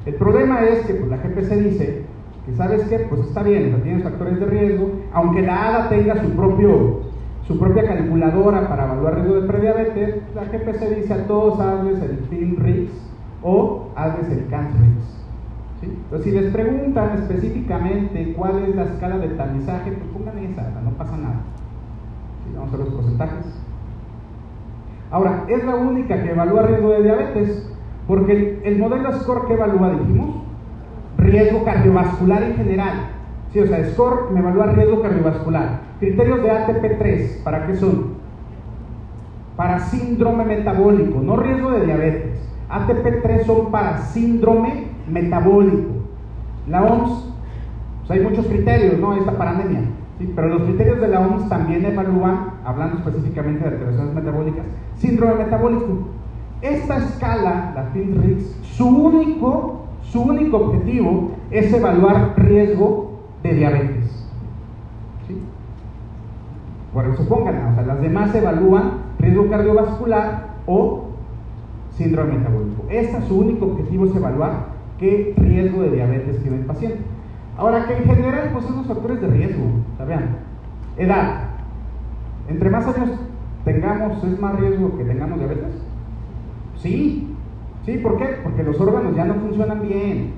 El problema es que pues, la GPC dice que, ¿sabes qué? Pues está bien, tienes factores de riesgo, aunque la ADA tenga su, propio, su propia calculadora para evaluar riesgo de prediabetes, la GPC dice a todos hazles el FINRIX o hazles el CANRIX. Si les preguntan específicamente cuál es la escala de tamizaje, pues pongan esa, no pasa nada. Vamos a los porcentajes. Ahora, es la única que evalúa riesgo de diabetes, porque el, modelo SCORE que evalúa, dijimos, riesgo cardiovascular en general. Sí, o sea, SCORE me evalúa riesgo cardiovascular. Criterios de ATP3, ¿para qué son? Para síndrome metabólico, no riesgo de diabetes. ATP3 son para síndrome metabólico. La OMS, pues hay muchos criterios, ¿no? Esta para anemia. Pero los criterios de la OMS también evalúan, hablando específicamente de alteraciones metabólicas, síndrome metabólico. Esta escala, la FINRIX, su único, su único objetivo es evaluar riesgo de diabetes. ¿Sí? Por eso pongan, o sea, las demás evalúan riesgo cardiovascular o síndrome metabólico. Esta su único objetivo es evaluar qué riesgo de diabetes tiene el paciente. Ahora, que en general, pues son los factores de riesgo. vean, edad. Entre más años tengamos, ¿es más riesgo que tengamos diabetes? Sí. ¿Sí? ¿Por qué? Porque los órganos ya no funcionan bien.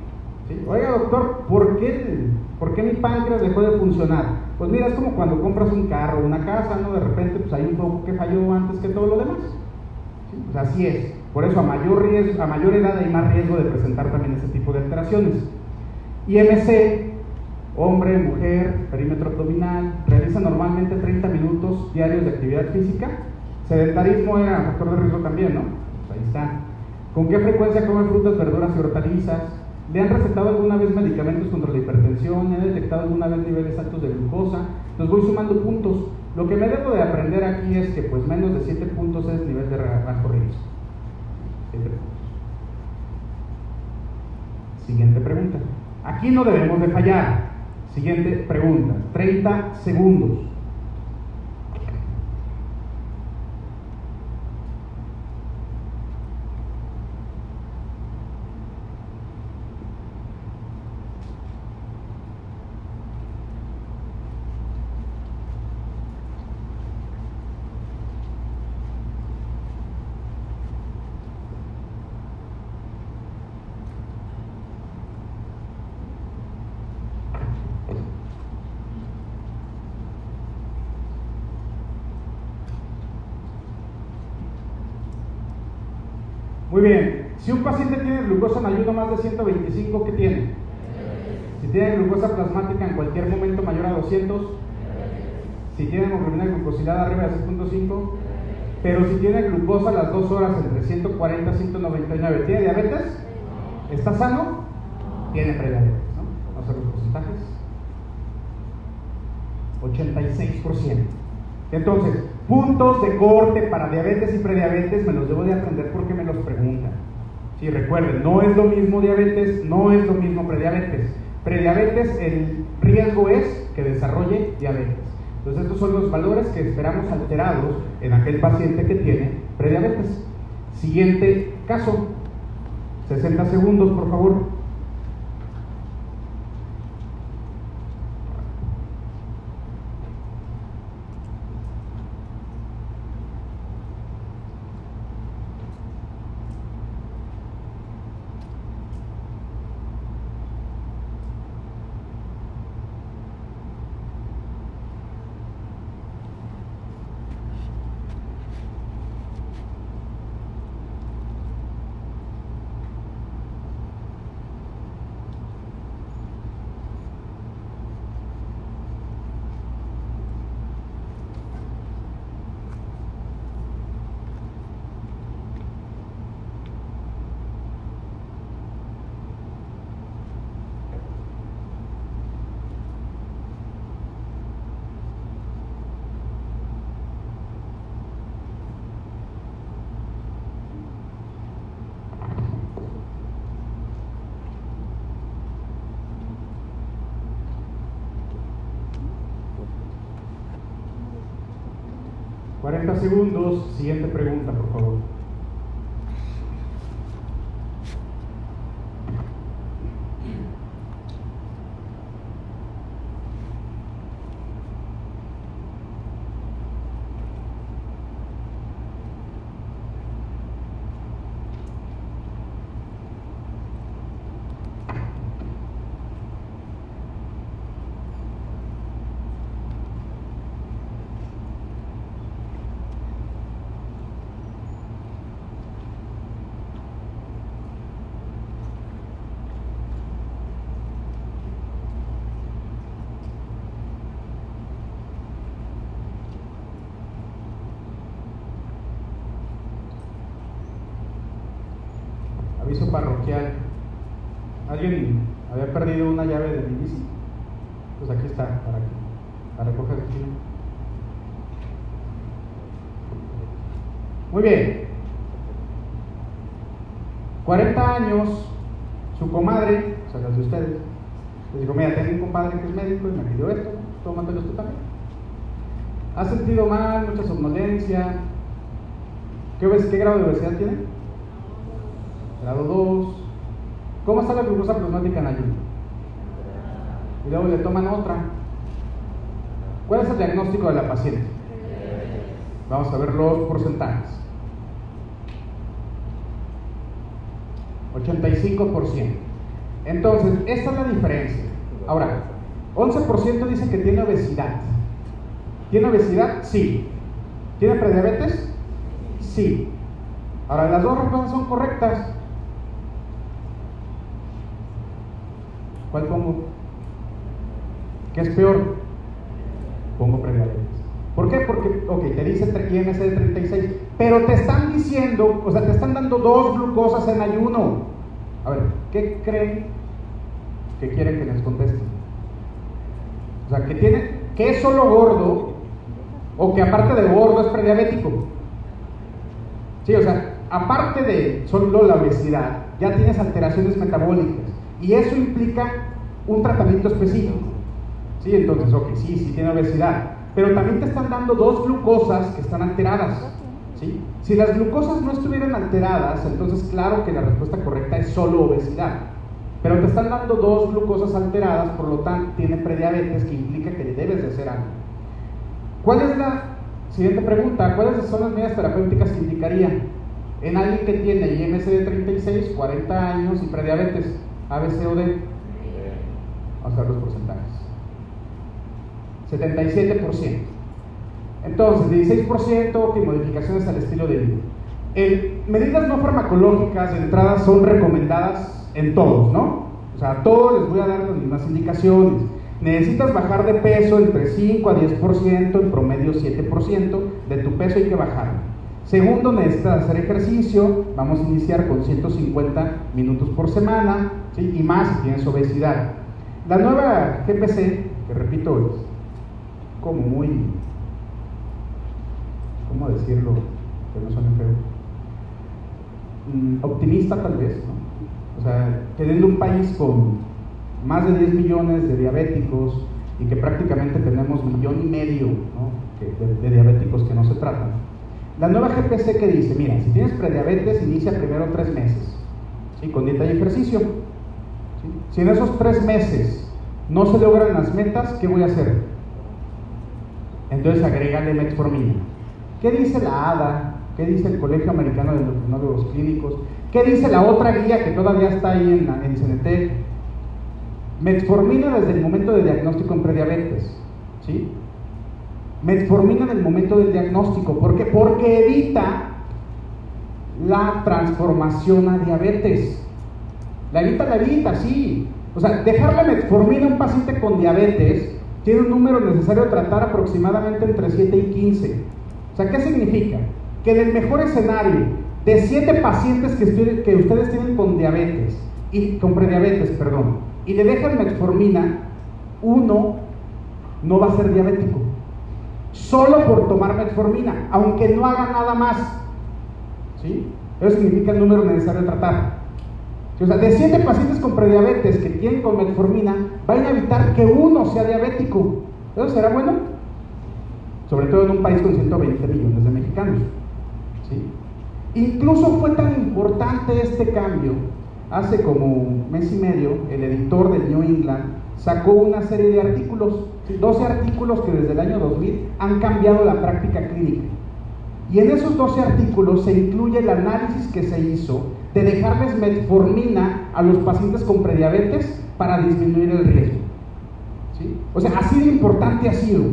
Oiga, doctor, ¿por qué, ¿por qué mi páncreas dejó de funcionar? Pues mira, es como cuando compras un carro una casa, ¿no? De repente, pues hay un poco que falló antes que todo lo demás. Pues así es. Por eso a mayor, edad hay más riesgo de presentar también ese tipo de alteraciones. IMC, hombre, mujer, perímetro abdominal, realiza normalmente 30 minutos diarios de actividad física. Sedentarismo era factor de riesgo también, ¿no? Pues ahí está. ¿Con qué frecuencia comen frutas, verduras y hortalizas? ¿Le han recetado alguna vez medicamentos contra la hipertensión? ¿Le han detectado alguna vez niveles altos de glucosa? Los voy sumando puntos. Lo que me debo de aprender aquí es que pues menos de 7 puntos es nivel de bajo riesgo. Siguiente pregunta. Aquí no debemos de fallar. Siguiente pregunta. 30 segundos. Muy bien, si un paciente tiene glucosa en ayuno más de 125, ¿qué tiene? Si tiene glucosa plasmática en cualquier momento mayor a 200, si tiene hemoglobina glucosilada arriba de 6.5, pero si tiene glucosa a las 2 horas entre 140 y 199, ¿tiene diabetes? ¿Está sano? Tiene prediabetes, ¿no? Vamos a ver los porcentajes. 86%. Entonces, puntos de corte para diabetes y prediabetes me los debo de aprender porque me los preguntan. Si recuerden, no es lo mismo diabetes, no es lo mismo prediabetes. Prediabetes, el riesgo es que desarrolle diabetes. Entonces, estos son los valores que esperamos alterados en aquel paciente que tiene prediabetes. Siguiente caso. 60 segundos, por favor. Segundos. Siguiente pregunta, por favor. Aviso parroquial. ¿Alguien había perdido una llave de mi bici? Pues aquí está, para, para recoger aquí. Muy bien. 40 años, su comadre, o sea, las de ustedes, les dijo, mira, tengo un compadre que es médico y me pidió esto, tómatelo tú también. ¿Ha sentido mal, mucha somnolencia? ¿Qué, qué grado de obesidad tiene? Grado 2. ¿Cómo está la glucosa plasmática en ayuno? Y luego le toman otra. ¿Cuál es el diagnóstico de la paciente? Vamos a ver los porcentajes. 85%. Entonces, esta es la diferencia. Ahora, 11% dice que tiene obesidad. ¿Tiene obesidad? Sí. ¿Tiene prediabetes? Sí. Ahora, las dos respuestas son correctas. ¿Cuál pongo? ¿Qué es peor? Pongo prediabetes. ¿Por qué? Porque, ok, te dice IMC de 36, pero te están diciendo, o sea, te están dando dos glucosas en ayuno. A ver, ¿qué creen que quieren que les conteste? O sea, que tiene, que es solo gordo, o que aparte de gordo es prediabético. Sí, o sea, aparte de solo la obesidad, ya tienes alteraciones metabólicas y eso implica un tratamiento específico. Sí, entonces, ok, sí, sí tiene obesidad, pero también te están dando dos glucosas que están alteradas. ¿sí? Si las glucosas no estuvieran alteradas, entonces claro que la respuesta correcta es solo obesidad. Pero te están dando dos glucosas alteradas, por lo tanto tiene prediabetes que implica que debes de hacer algo. ¿Cuál es la siguiente pregunta? ¿Cuáles son las medidas terapéuticas que indicarían en alguien que tiene IMC de 36, 40 años y prediabetes, ABC o D? Vamos a ver los porcentajes. 77%. Entonces, 16% que modificaciones al estilo de vida. El- medidas no farmacológicas de entrada son recomendadas en todos, ¿no? O sea, a todos les voy a dar las mismas indicaciones. Necesitas bajar de peso entre 5 a 10%, en promedio 7% de tu peso hay que bajar. Segundo, necesitas hacer ejercicio. Vamos a iniciar con 150 minutos por semana, y más si tienes obesidad. La nueva GPC, que repito, es como muy, ¿cómo decirlo? Que no suene feo. Mm, optimista tal vez, ¿no? O sea, teniendo un país con más de 10 millones de diabéticos y que prácticamente tenemos millón y medio de diabéticos que no se tratan. La nueva GPC que dice, mira, si tienes prediabetes, inicia primero tres meses, ¿sí? con dieta y ejercicio. Si en esos tres meses no se logran las metas, ¿qué voy a hacer? Entonces agrégale metformina. ¿Qué dice la ADA? ¿Qué dice el Colegio Americano de Endocrinólogos Clínicos? ¿Qué dice la otra guía que todavía está ahí en, la- en CNT? Metformina desde el momento de diagnóstico en prediabetes. ¿sí? Metformina en el momento del diagnóstico. ¿Por qué? Porque evita la transformación a diabetes. La evita, la evita, sí. O sea, dejarle metformina a un paciente con diabetes tiene un número necesario de tratar aproximadamente entre 7 y 15. O sea, ¿qué significa? Que en el mejor escenario, de 7 pacientes que, que ustedes tienen con diabetes, y con prediabetes, perdón, y le dejan metformina, uno no va a ser diabético. Solo por tomar metformina, aunque no haga nada más. ¿Sí? Eso significa el número necesario de tratar. O sea, de 7 pacientes con prediabetes que tienen con metformina, van a evitar que uno sea diabético. ¿Eso será bueno? sobre todo en un país con 120 millones de mexicanos. Incluso fue tan importante este cambio, hace como un mes y medio, el editor del New England sacó una serie de artículos, 12 artículos que desde el año 2000 han cambiado la práctica clínica. Y en esos 12 artículos se incluye el análisis que se hizo de dejarles metformina a los pacientes con prediabetes para disminuir el riesgo. O sea, así de importante ha sido.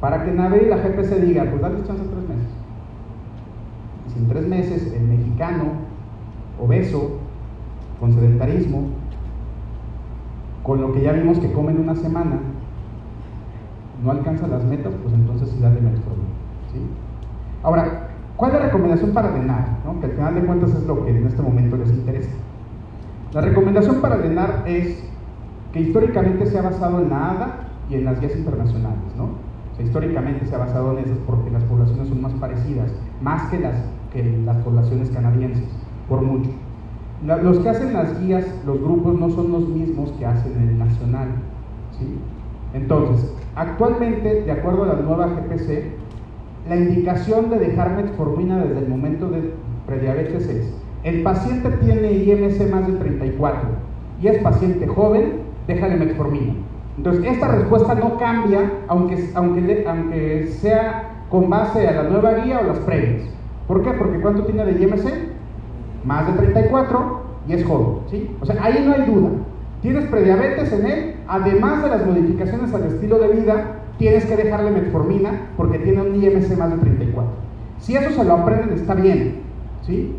Para que NAVE y la GPC diga, pues dale chance tres meses. Y si en tres meses el mexicano obeso, con sedentarismo, con lo que ya vimos que comen una semana, no alcanza las metas, pues entonces sí dale metformina. ¿sí? Ahora, ¿cuál es la recomendación para ordenar? Que al final de cuentas es lo que en este momento les interesa. La recomendación para ordenar es que históricamente se ha basado en la ADA y en las guías internacionales, ¿no? O sea, históricamente se ha basado en esas porque las poblaciones son más parecidas, más que las, que las poblaciones canadienses, por mucho. Los que hacen las guías, los grupos, no son los mismos que hacen el nacional, ¿sí? Entonces, actualmente, de acuerdo a la nueva GPC, la indicación de dejar metformina desde el momento de prediabetes es, el paciente tiene IMC más de 34 y es paciente joven, déjale metformina. Entonces, esta respuesta no cambia aunque, aunque, aunque sea con base a la nueva guía o las previas. ¿Por qué? Porque ¿cuánto tiene de IMC? Más de 34 y es joven. ¿sí? O sea, ahí no hay duda. Tienes prediabetes en él, además de las modificaciones al estilo de vida, tienes que dejarle metformina porque tiene un IMC más de 34. Si eso se lo aprenden, está bien. ¿sí?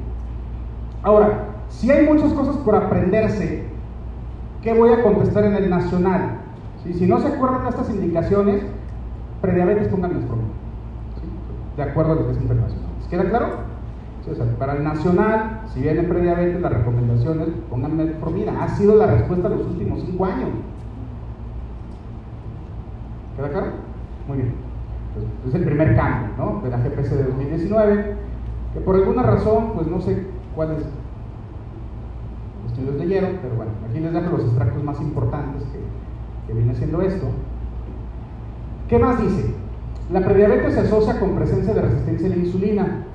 Ahora, si hay muchas cosas por aprenderse ¿Qué voy a contestar en el nacional? Si no se acuerdan de estas indicaciones, prediabetes pongan metformina. De acuerdo a lo que es internacional. ¿Les queda claro? Para el nacional, si viene prediabetes, la recomendación es pongan metformina. Ha sido la respuesta de los últimos cinco años. ¿Queda claro? Muy bien. es el primer cambio ¿no? de la GPC de 2019, que por alguna razón, pues no sé cuál es estudios leyeron, pero bueno, aquí les dejo los extractos más importantes que, que viene siendo esto. ¿Qué más dice? La prediabetes se asocia con presencia de resistencia a la insulina.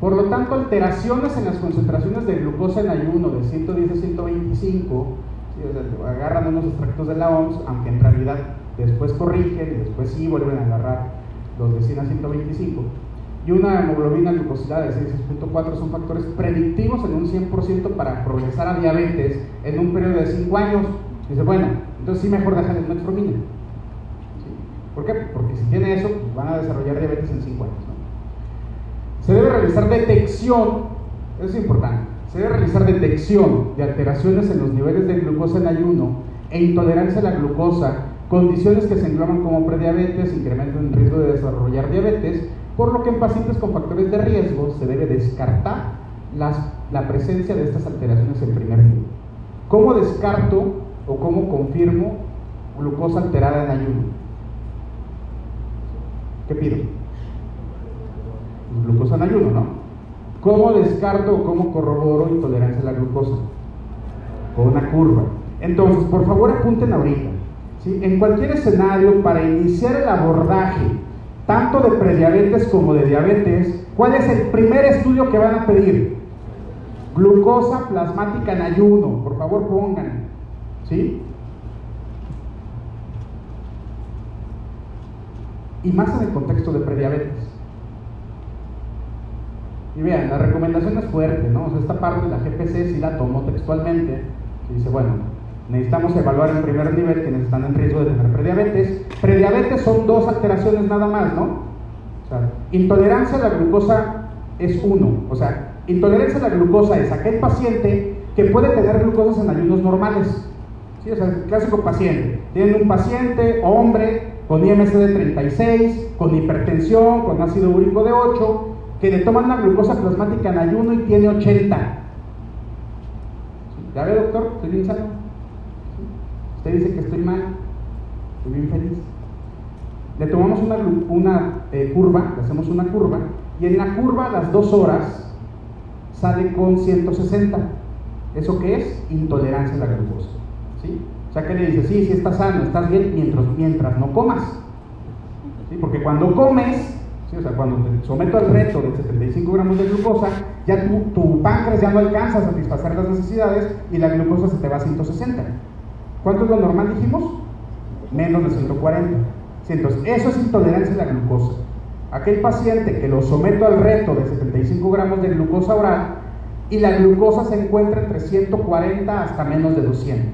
Por lo tanto, alteraciones en las concentraciones de glucosa en ayuno de 110 a 125, agarran unos extractos de la OMS, aunque en realidad después corrigen y después sí vuelven a agarrar los de 100 a 125 y una hemoglobina glucosilada de 6.4 son factores predictivos en un 100% para progresar a diabetes en un periodo de 5 años. Dice, bueno, entonces sí mejor dejarles metformina. ¿Por qué? Porque si tiene eso, pues van a desarrollar diabetes en 5 años. Se debe realizar detección, eso es importante, se debe realizar detección de alteraciones en los niveles de glucosa en ayuno e intolerancia a la glucosa, condiciones que se engloban como prediabetes, incremento en riesgo de desarrollar diabetes, por lo que en pacientes con factores de riesgo se debe descartar la presencia de estas alteraciones en primer nivel. ¿Cómo descarto o cómo confirmo glucosa alterada en ayuno? ¿Qué pido? Glucosa en ayuno, ¿no? ¿Cómo descarto o cómo corroboro intolerancia a la glucosa? Con una curva. Entonces, por favor apunten ahorita. ¿sí? En cualquier escenario, para iniciar el abordaje tanto de prediabetes como de diabetes, ¿cuál es el primer estudio que van a pedir? Glucosa plasmática en ayuno, por favor pongan, ¿sí? Y más en el contexto de prediabetes. Y vean, la recomendación es fuerte, ¿no? O sea, esta parte la GPC sí la tomó textualmente, y dice, bueno, Necesitamos evaluar en primer nivel quienes están en riesgo de tener prediabetes. Prediabetes son dos alteraciones nada más, ¿no? O sea, intolerancia a la glucosa es uno. O sea, intolerancia a la glucosa es aquel paciente que puede tener glucosas en ayunos normales. ¿Sí? O sea, el clásico paciente. Tienen un paciente, hombre, con IMC de 36, con hipertensión, con ácido úrico de 8, que le toman una glucosa plasmática en ayuno y tiene 80. ¿Ya ve, doctor? ¿Estoy bien sano? Usted dice que estoy mal, estoy bien feliz. Le tomamos una, eh, curva, le hacemos una curva, y en la curva a las dos horas sale con 160. ¿Eso qué es? Intolerancia a la glucosa. ¿sí? O sea que le dice, sí, sí estás sano, estás bien, mientras, mientras no comas. Porque cuando comes, o sea, cuando te someto al reto de 75 gramos de glucosa, ya tu, tu páncreas ya no alcanza a satisfacer las necesidades y la glucosa se te va a 160. ¿Cuánto es lo normal dijimos? Menos de 140. Entonces, eso es intolerancia a la glucosa. Aquel paciente que lo someto al reto de 75 gramos de glucosa oral y la glucosa se encuentra entre 140 hasta menos de 200.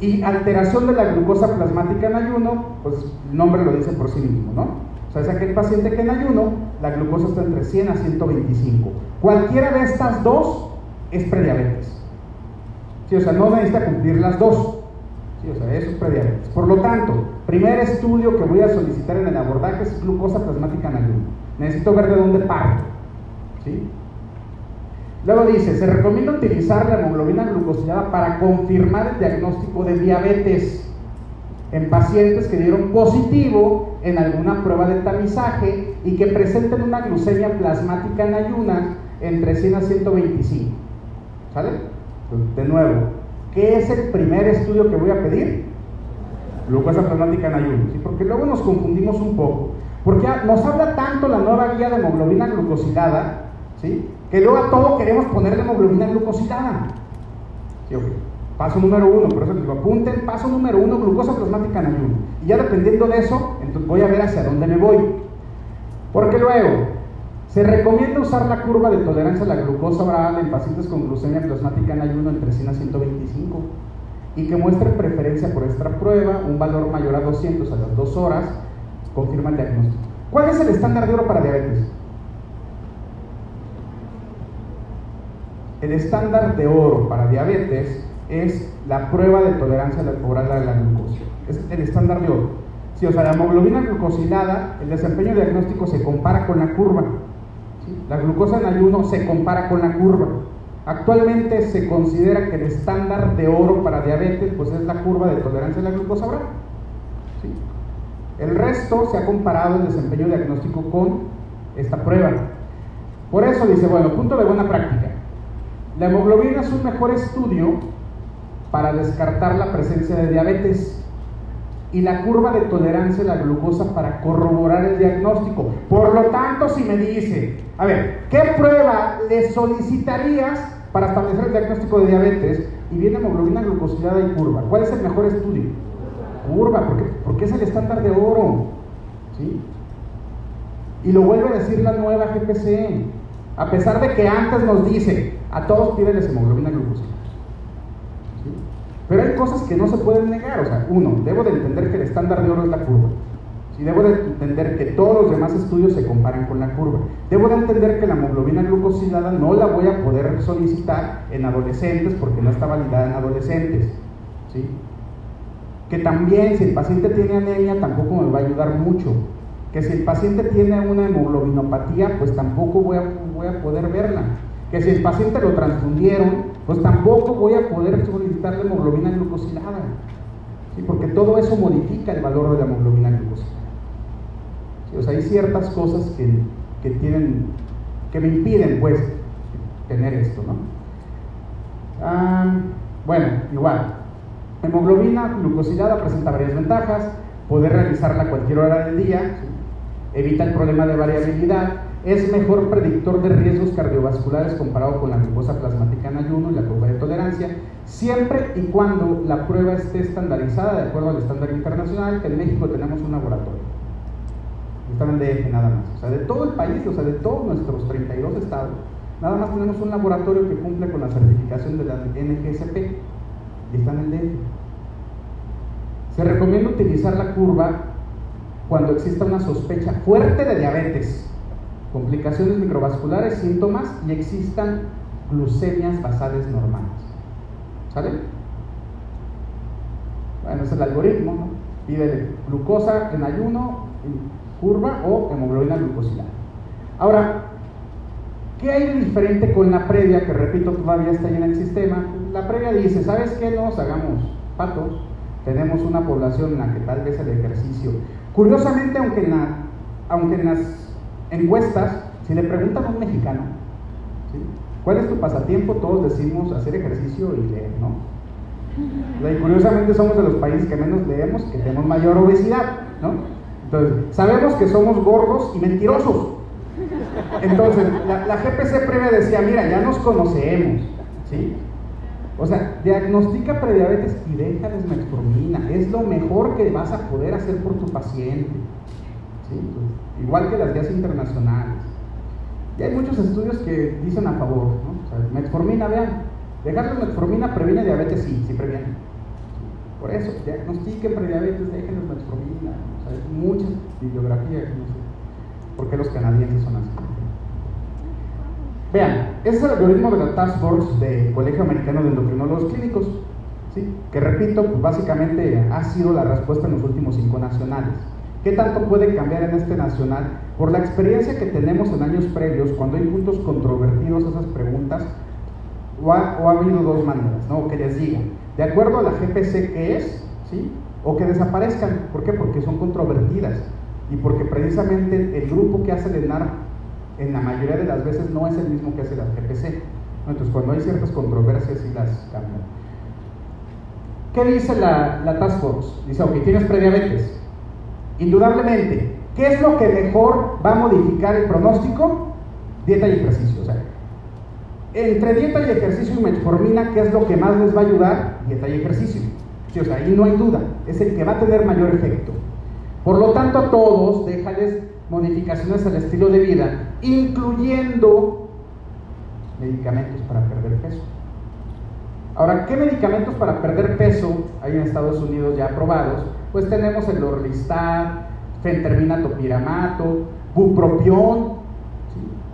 Y alteración de la glucosa plasmática en ayuno, pues el nombre lo dice por sí mismo, ¿no? Sea, es aquel paciente que en ayuno la glucosa está entre 100 a 125. Cualquiera de estas dos es prediabetes. Sí, o sea, no necesita cumplir las dos. Sí, o sea, eso es prediabetes. Por lo tanto, primer estudio que voy a solicitar en el abordaje es glucosa plasmática en ayuno. Necesito ver de dónde parto. ¿Sí? Luego dice, se recomienda utilizar la hemoglobina glucosilada para confirmar el diagnóstico de diabetes en pacientes que dieron positivo en alguna prueba de tamizaje y que presenten una glucemia plasmática en ayunas entre 100 a 125. ¿Sale? De nuevo, ¿qué es el primer estudio que voy a pedir? Glucosa plasmática en ayunas. ¿sí? Porque luego nos confundimos un poco. Porque nos habla tanto la nueva guía de hemoglobina glucosilada, ¿sí? que luego a todo queremos ponerle hemoglobina glucosilada. Paso número uno, por eso les digo, apunten, paso número uno, glucosa plasmática en ayuno. Y ya dependiendo de eso, voy a ver hacia dónde me voy. Porque luego, se recomienda usar la curva de tolerancia a la glucosa oral en pacientes con glucemia plasmática en ayuno entre 100 a 125 y que muestre preferencia por esta prueba, un valor mayor a 200 a las 2 horas, confirma el diagnóstico. ¿Cuál es el estándar de oro para diabetes? El estándar de oro para diabetes es la prueba de tolerancia oral a la glucosa. Es el estándar de oro. Si o sea, la hemoglobina glucosilada, el desempeño diagnóstico se compara con la curva. La glucosa en ayuno se compara con la curva. Actualmente se considera que el estándar de oro para diabetes pues es la curva de tolerancia a la glucosa oral. El resto se ha comparado el desempeño diagnóstico con esta prueba. Por eso dice, bueno, punto de buena práctica. La hemoglobina es un mejor estudio para descartar la presencia de diabetes y la curva de tolerancia a la glucosa para corroborar el diagnóstico. Por lo tanto, si me dice, a ver, ¿qué prueba le solicitarías para establecer el diagnóstico de diabetes? Y viene hemoglobina glucosilada y curva. ¿Cuál es el mejor estudio? Curva, porque, porque es el estándar de oro. ¿sí? Y lo vuelve a decir la nueva GPC. A pesar de que antes nos dice, a todos pídeles hemoglobina glucosilada. Pero hay cosas que no se pueden negar. O sea, uno, debo de entender que el estándar de oro es la curva. Sí, debo de entender que todos los demás estudios se comparan con la curva. Debo de entender que la hemoglobina glucosilada no la voy a poder solicitar en adolescentes porque no está validada en adolescentes. ¿sí? Que también si el paciente tiene anemia tampoco me va a ayudar mucho. Que si el paciente tiene una hemoglobinopatía, pues tampoco voy a, voy a poder verla. Que si el paciente lo transfundieron, pues tampoco voy a poder solicitar la hemoglobina glucosilada. ¿sí? Porque todo eso modifica el valor de la hemoglobina glucosilada. Sea, hay ciertas cosas que, que, tienen, que me impiden, pues, tener esto, ¿no? Ah, bueno, igual. Hemoglobina glucosilada presenta varias ventajas. Poder realizarla a cualquier hora del día. Evita el problema de variabilidad es mejor predictor de riesgos cardiovasculares comparado con la glucosa plasmática en ayuno y la curva de tolerancia, siempre y cuando la prueba esté estandarizada de acuerdo al estándar internacional, que en México tenemos un laboratorio. Está en DF nada más. O sea, de todo el país, o sea, de todos nuestros 32 estados, nada más tenemos un laboratorio que cumple con la certificación de la NGSP y está en el DF. Se recomienda utilizar la curva cuando exista una sospecha fuerte de diabetes complicaciones microvasculares, síntomas y existan glucemias basales normales. ¿Sale? Bueno, es el algoritmo, ¿no? Pide glucosa en ayuno, curva o hemoglobina glucosilada. Ahora, ¿qué hay de diferente con la previa, que repito, todavía está ahí en el sistema? La previa dice, ¿sabes qué? Nos hagamos patos, tenemos una población en la que tal vez el ejercicio, curiosamente, aunque en, la, aunque en las encuestas, si le preguntan a un mexicano, ¿cuál es tu pasatiempo? Todos decimos hacer ejercicio y leer, ¿no? Y curiosamente somos de los países que menos leemos, que tenemos mayor obesidad, ¿no? Entonces, sabemos que somos gordos y mentirosos. Entonces, la, GPC previa decía, mira, ya nos conocemos, ¿sí? O sea, diagnostica prediabetes y déjales metformina. Es lo mejor que vas a poder hacer por tu paciente. ¿Sí? igual que las guías internacionales. Y hay muchos estudios que dicen a favor. ¿no? Metformina, vean, dejarles metformina previene diabetes, sí, sí previene. Por eso, diagnostiquen prediabetes, déjenles metformina. O sea, hay muchas bibliografías, no sé. ¿Por qué los canadienses son así? Vean, ese es el algoritmo de la Task Force del Colegio Americano de Endocrinólogos Clínicos, que repito, pues básicamente ha sido la respuesta en los últimos cinco nacionales. ¿Qué tanto puede cambiar en este nacional? Por la experiencia que tenemos en años previos, cuando hay puntos controvertidos a esas preguntas, o ha, o ha habido dos maneras, ¿no? que les digan, de acuerdo a la GPC que es, ¿sí? o que desaparezcan. ¿Por qué? Porque son controvertidas y porque precisamente el grupo que hace el ENAR en la mayoría de las veces no es el mismo que hace la GPC. Entonces, cuando hay ciertas controversias, sí las cambian. ¿Qué dice la, la Task Force? Dice, ok, tienes prediabetes. Indudablemente, ¿qué es lo que mejor va a modificar el pronóstico? Dieta y ejercicio. O sea, entre dieta y ejercicio y metformina, ¿qué es lo que más les va a ayudar? Dieta y ejercicio. Sí, o sea, ahí no hay duda. Es el que va a tener mayor efecto. Por lo tanto, a todos, déjales modificaciones al estilo de vida, incluyendo medicamentos para perder peso. Ahora, ¿qué medicamentos para perder peso hay en Estados Unidos ya aprobados? Pues tenemos el Orlistat, fentermina topiramato, bupropión.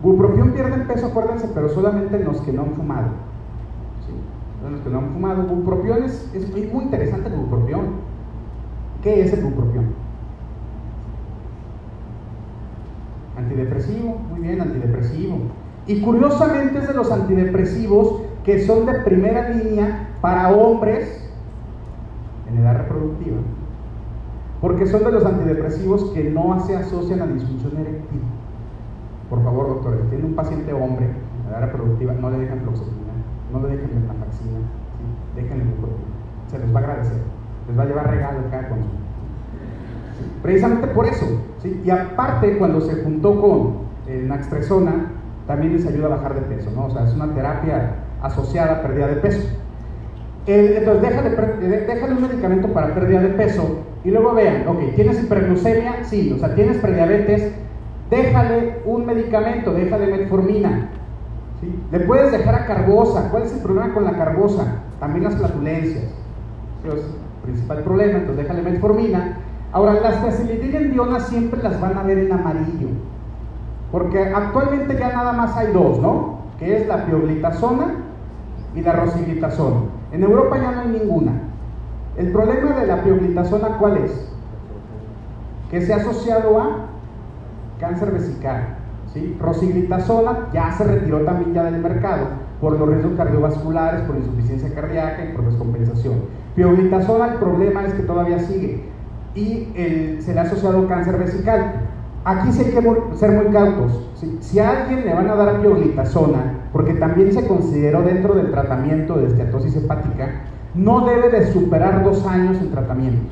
Bupropión pierden peso, acuérdense, pero solamente en los que no han fumado. En los que no han fumado. Bupropión es, es muy interesante el bupropión. ¿Qué es el bupropión? Antidepresivo, muy bien, antidepresivo. Y curiosamente es de los antidepresivos que son de primera línea para hombres en edad reproductiva. Porque son de los antidepresivos que no se asocian a disfunción eréctil. Por favor, doctor, si tiene un paciente hombre en edad reproductiva, no le dejen fluoxetina, no le dejen metaflaxina, ¿sí? déjenle Se les va a agradecer. Les va a llevar regalo cada consulta. Precisamente por eso. ¿sí? Y aparte, cuando se juntó con eh, naxtresona, también les ayuda a bajar de peso, ¿no? O sea, es una terapia asociada a pérdida de peso. entonces, déjale, déjale, un medicamento para pérdida de peso y luego vean, ok, ¿tienes hiperglucemia? Sí, o sea, tienes prediabetes, déjale un medicamento, déjale metformina. ¿sí? Le puedes dejar a carbosa. ¿Cuál es el problema con la carbosa? También las flatulencias. Es el principal problema, entonces déjale metformina Ahora, las dionas siempre las van a ver en amarillo, porque actualmente ya nada más hay dos, ¿no? Que es la pioglitazona y la rosiglitazona. En Europa ya no hay ninguna. El problema de la pioglitazona, ¿cuál es? Que se ha asociado a cáncer vesical. ¿sí? Rosiglitazona ya se retiró también ya del mercado por los riesgos cardiovasculares, por insuficiencia cardíaca y por descompensación. Pioglitazona, el problema es que todavía sigue y se le ha asociado cáncer vesical. Aquí sí hay que ser muy cautos. Si a alguien le van a dar pioglitazona, porque también se consideró dentro del tratamiento de esteatosis hepática, no debe de superar dos años en tratamiento.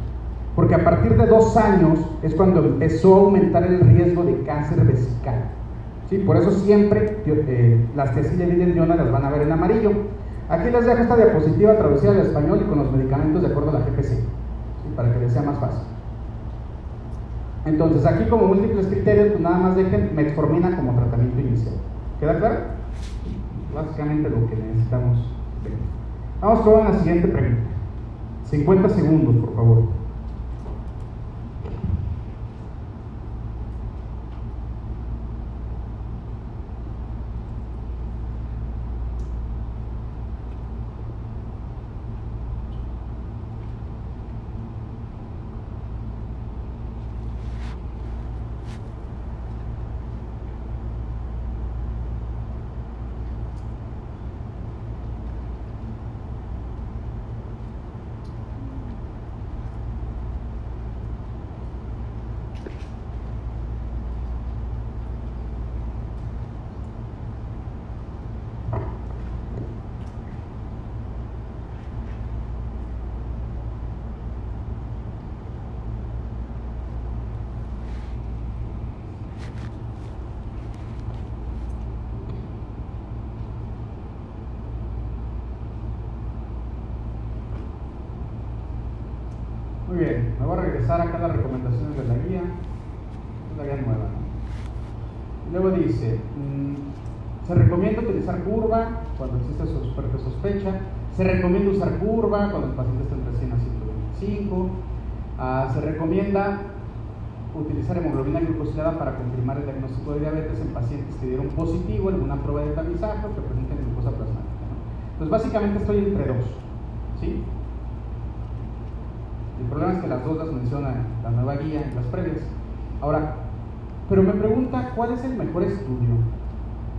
Porque a partir de dos años es cuando empezó a aumentar el riesgo de cáncer vesical. ¿Sí? Por eso siempre eh, las tesis de Diona las van a ver en amarillo. Aquí les dejo esta diapositiva traducida al español y con los medicamentos de acuerdo a la GPC para que les sea más fácil. Entonces, aquí como múltiples criterios, pues nada más dejen metformina como tratamiento inicial. ¿Queda claro? Básicamente lo que necesitamos. Vamos con la siguiente pregunta. 50 segundos, por favor. Me voy a regresar acá a las recomendaciones de la guía. La guía nueva. Luego dice, mm, se recomienda utilizar curva cuando existe fuerte sospecha. Se recomienda usar curva cuando el paciente está entre 100 a 125. Ah, se recomienda utilizar hemoglobina glucosilada para confirmar el diagnóstico de diabetes en pacientes que dieron positivo en alguna prueba de tamizaje o que presenten glucosa plasmática. ¿no? Entonces, básicamente estoy entre dos. ¿sí? El problema es que las dos las menciona la nueva guía y las previas. Ahora, pero me pregunta, ¿cuál es el mejor estudio?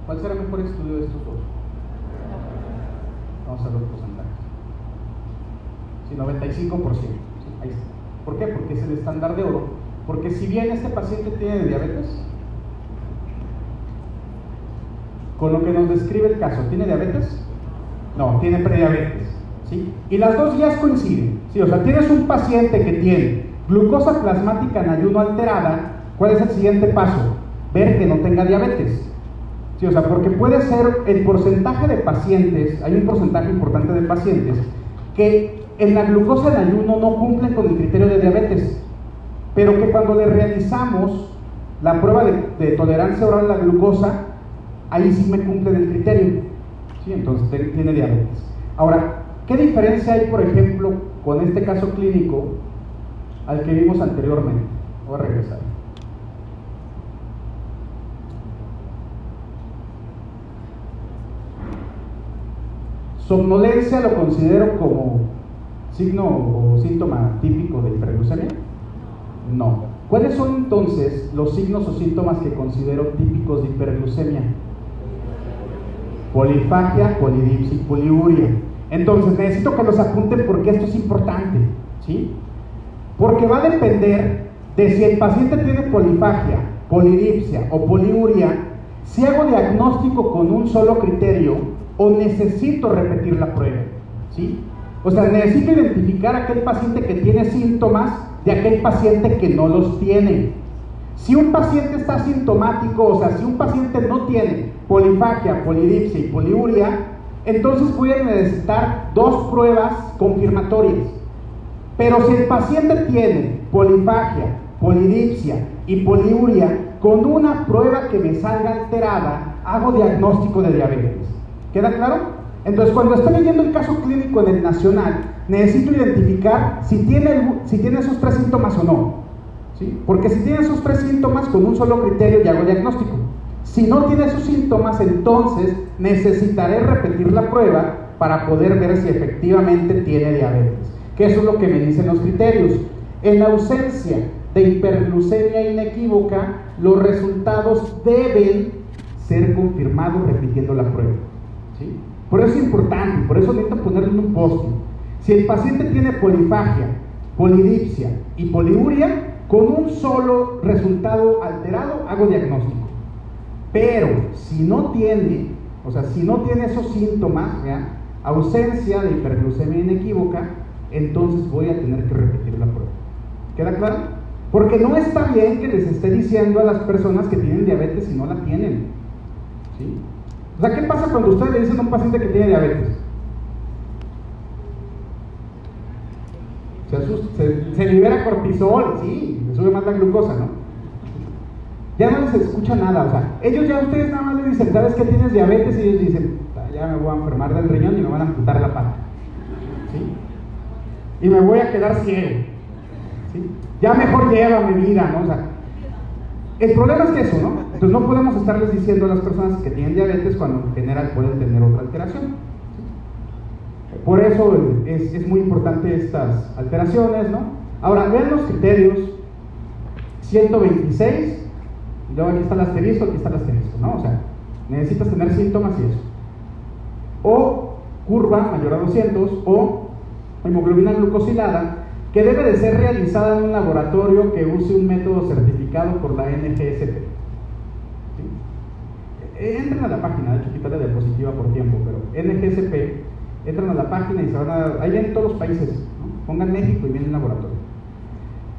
¿Cuál será el mejor estudio de estos dos? Vamos a ver los porcentajes. Sí, 95%. Sí, ahí está. ¿Por qué? Porque es el estándar de oro. Porque si bien este paciente tiene diabetes, con lo que nos describe el caso, ¿tiene diabetes? No, tiene prediabetes. ¿sí? Y las dos guías coinciden. ¿Sí? O sea, tienes un paciente que tiene glucosa plasmática en ayuno alterada, ¿cuál es el siguiente paso? Ver que no tenga diabetes. ¿sí? O sea, porque puede ser el porcentaje de pacientes, hay un porcentaje importante de pacientes que en la glucosa en ayuno no cumplen con el criterio de diabetes, pero que cuando le realizamos la prueba de, tolerancia oral a la glucosa, ahí sí me cumplen el criterio. ¿sí? Entonces tiene diabetes. Ahora, ¿qué diferencia hay, por ejemplo, con este caso clínico al que vimos anteriormente? Voy a regresar. Somnolencia lo considero como signo o síntoma típico de hiperglucemia. No. ¿Cuáles son entonces los signos o síntomas que considero típicos de hiperglucemia? Polifagia, polidipsia poliuria. Entonces necesito que los apunten porque esto es importante, ¿sí? Porque va a depender de si el paciente tiene polifagia, polidipsia o poliuria, si hago diagnóstico con un solo criterio o necesito repetir la prueba, ¿sí? O sea, necesito identificar a aquel paciente que tiene síntomas de aquel paciente que no los tiene. Si un paciente está sintomático, o sea, si un paciente no tiene polifagia, polidipsia y poliuria, entonces voy a necesitar dos pruebas confirmatorias. Pero si el paciente tiene polifagia, polidipsia y poliuria, con una prueba que me salga alterada, hago diagnóstico de diabetes. ¿Queda claro? Entonces, cuando estoy leyendo el caso clínico en el nacional, necesito identificar si tiene, si tiene esos tres síntomas o no. ¿sí? Porque si tiene esos tres síntomas, con un solo criterio ya hago diagnóstico. Si no tiene esos síntomas, entonces necesitaré repetir la prueba para poder ver si efectivamente tiene diabetes. Que eso es lo que me dicen los criterios. En ausencia de hiperglucemia inequívoca, los resultados deben ser confirmados repitiendo la prueba. ¿sí? Por eso es importante, por eso necesito ponerlo en un post. Si el paciente tiene polifagia, polidipsia y poliuria, con un solo resultado alterado hago diagnóstico. Pero si no tiene, o sea, si no tiene esos síntomas, ¿ya? ausencia de hiperglucemia inequívoca, entonces voy a tener que repetir la prueba. ¿Queda claro? Porque no está bien que les esté diciendo a las personas que tienen diabetes y no la tienen. ¿Sí? O sea, ¿qué pasa cuando ustedes le dicen a un paciente que tiene diabetes? Se, asusta, se libera cortisol, sí, le sube más la glucosa, ¿no? Ya no les escucha nada, o sea, ellos ya ustedes nada más les dicen, ¿sabes que tienes diabetes? Y ellos dicen, ya me voy a enfermar del riñón y me van a amputar la pata. ¿Sí? Y me voy a quedar ciego. ¿Sí? Ya mejor lleva mi vida, ¿no? O sea, el problema es que eso, ¿no? Entonces no podemos estarles diciendo a las personas que tienen diabetes cuando en general pueden tener otra alteración. Por eso es, es, muy importante estas alteraciones, ¿no? Ahora, vean los criterios 126 Luego aquí está el asterisco, aquí está el asterisco, ¿no? O sea, necesitas tener síntomas y eso. O curva mayor a 200 o hemoglobina glucosilada que debe de ser realizada en un laboratorio que use un método certificado por la NGSP. ¿Sí? Entren a la página, de hecho quita la diapositiva por tiempo, pero NGSP, entran a la página y se van a... Ahí vienen todos los países, pongan México y vienen laboratorio.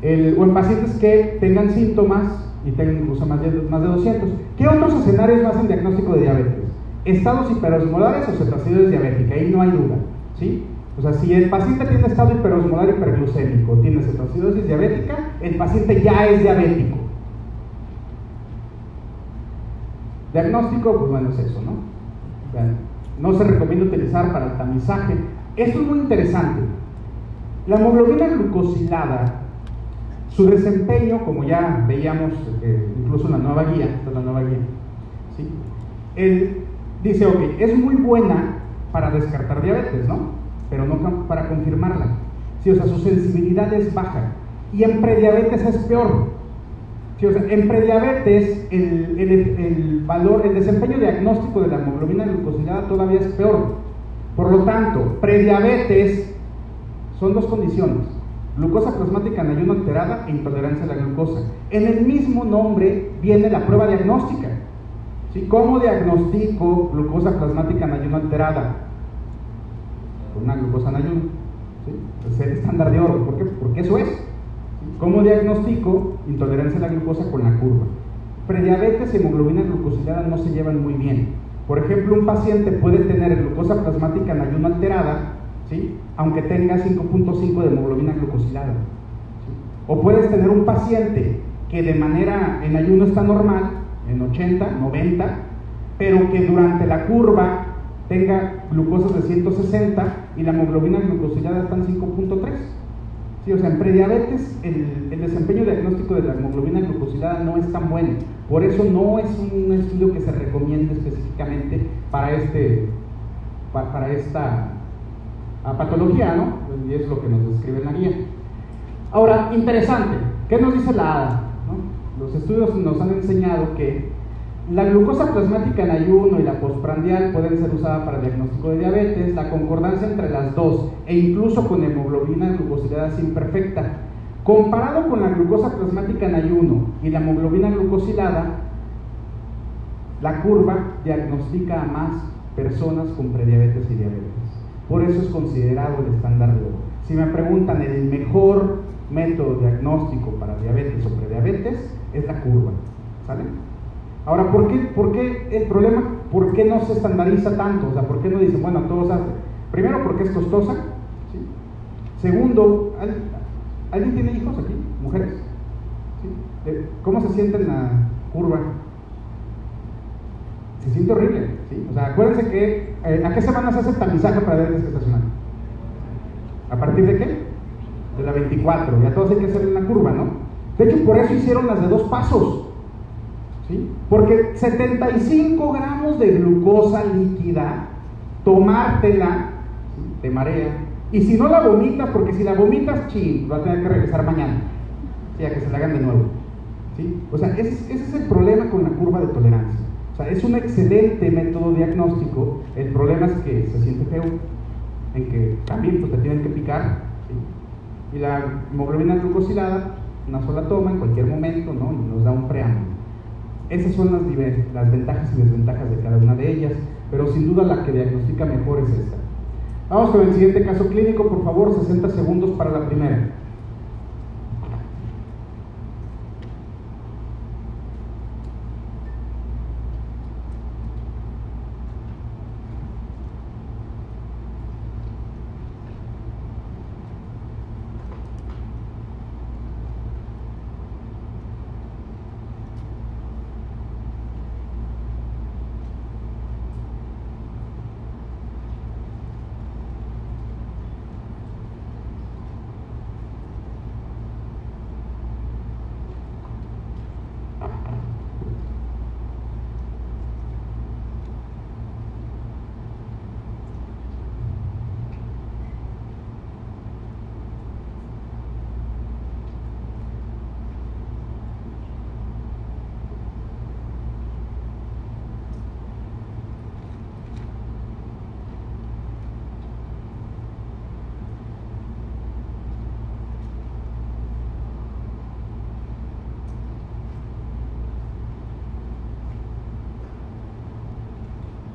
El, o en pacientes que tengan síntomas y tengan incluso más de, más de 200. ¿Qué otros escenarios hacen diagnóstico de diabetes? Estados hiperosmolares o cetoacidosis diabética, ahí no hay duda. ¿sí? O sea, si el paciente tiene estado hiperosmolar hiperglucémico, tiene cetoacidosis diabética, el paciente ya es diabético. Diagnóstico, pues bueno, es eso, ¿no? no se recomienda utilizar para el tamizaje. Esto es muy interesante. La hemoglobina glucosilada, su desempeño, como ya veíamos eh, incluso en la nueva guía, la nueva guía, ¿sí? Él dice, ok, es muy buena para descartar diabetes, ¿no? Pero no para confirmarla. Sí, o sea, su sensibilidad es baja. Y en prediabetes es peor. O sea, en prediabetes el, el, valor, el desempeño diagnóstico de la hemoglobina glucosilada todavía es peor. Por lo tanto, prediabetes son dos condiciones. Glucosa plasmática en ayuno alterada e intolerancia a la glucosa. En el mismo nombre viene la prueba diagnóstica. ¿Sí? ¿Cómo diagnostico glucosa plasmática en ayuno alterada? Con una glucosa en ayuno. ¿sí? Es el estándar de oro. ¿Por qué? Porque eso es. ¿Cómo diagnostico intolerancia a la glucosa con la curva? Prediabetes y hemoglobina glucosilada no se llevan muy bien. Por ejemplo, un paciente puede tener glucosa plasmática en ayuno alterada, ¿sí? aunque tenga 5.5 de hemoglobina glucosilada. O puedes tener un paciente que de manera en ayuno está normal, en 80, 90, pero que durante la curva tenga glucosas de 160 y la hemoglobina glucosilada está en 5.3. Sí, o sea, en prediabetes el, el, desempeño diagnóstico de la hemoglobina glucosilada no es tan bueno. Por eso no es un estudio que se recomiende específicamente para, este, para, esta patología, ¿no? Y es lo que nos describe la guía. Ahora, interesante, ¿qué nos dice la ADA? Los estudios nos han enseñado que la glucosa plasmática en ayuno y la postprandial pueden ser usadas para diagnóstico de diabetes. La concordancia entre las dos e incluso con hemoglobina glucosilada es imperfecta. Comparado con la glucosa plasmática en ayuno y la hemoglobina glucosilada, la curva diagnostica a más personas con prediabetes y diabetes. Por eso es considerado el estándar de oro. Si me preguntan el mejor método diagnóstico para diabetes o prediabetes, es la curva. ¿Sale? Ahora, ¿por qué, ¿por qué el problema? ¿Por qué no se estandariza tanto? O sea, ¿por qué no dicen, bueno, todos hacen? Primero, porque es costosa. ¿sí? Segundo, ¿alguien tiene hijos aquí? ¿Mujeres? ¿Cómo se siente en la curva? Se siente horrible. ¿sí? O sea, acuérdense que, eh, ¿a qué semana se hace el tamizaje para diabetes gestacional? ¿A partir de qué? De la 24. Ya todos hay que hacer en la curva, ¿no? De hecho, por eso hicieron las de dos pasos. Porque 75 gramos de glucosa líquida, tomártela, te marea. Y si no la vomitas, porque si la vomitas, ching, va a tener que regresar mañana. Sí, que se la hagan de nuevo. ¿sí? O sea, ese, es el problema con la curva de tolerancia. O sea, es un excelente método diagnóstico. El problema es que se siente feo, en que también pues, te tienen que picar. Y la hemoglobina glucosilada, una sola toma en cualquier momento, ¿no? Y nos da un preámbulo. Esas son las, las ventajas y desventajas de cada una de ellas, pero sin duda la que diagnostica mejor es esta. Vamos con el siguiente caso clínico, por favor, 60 segundos para la primera.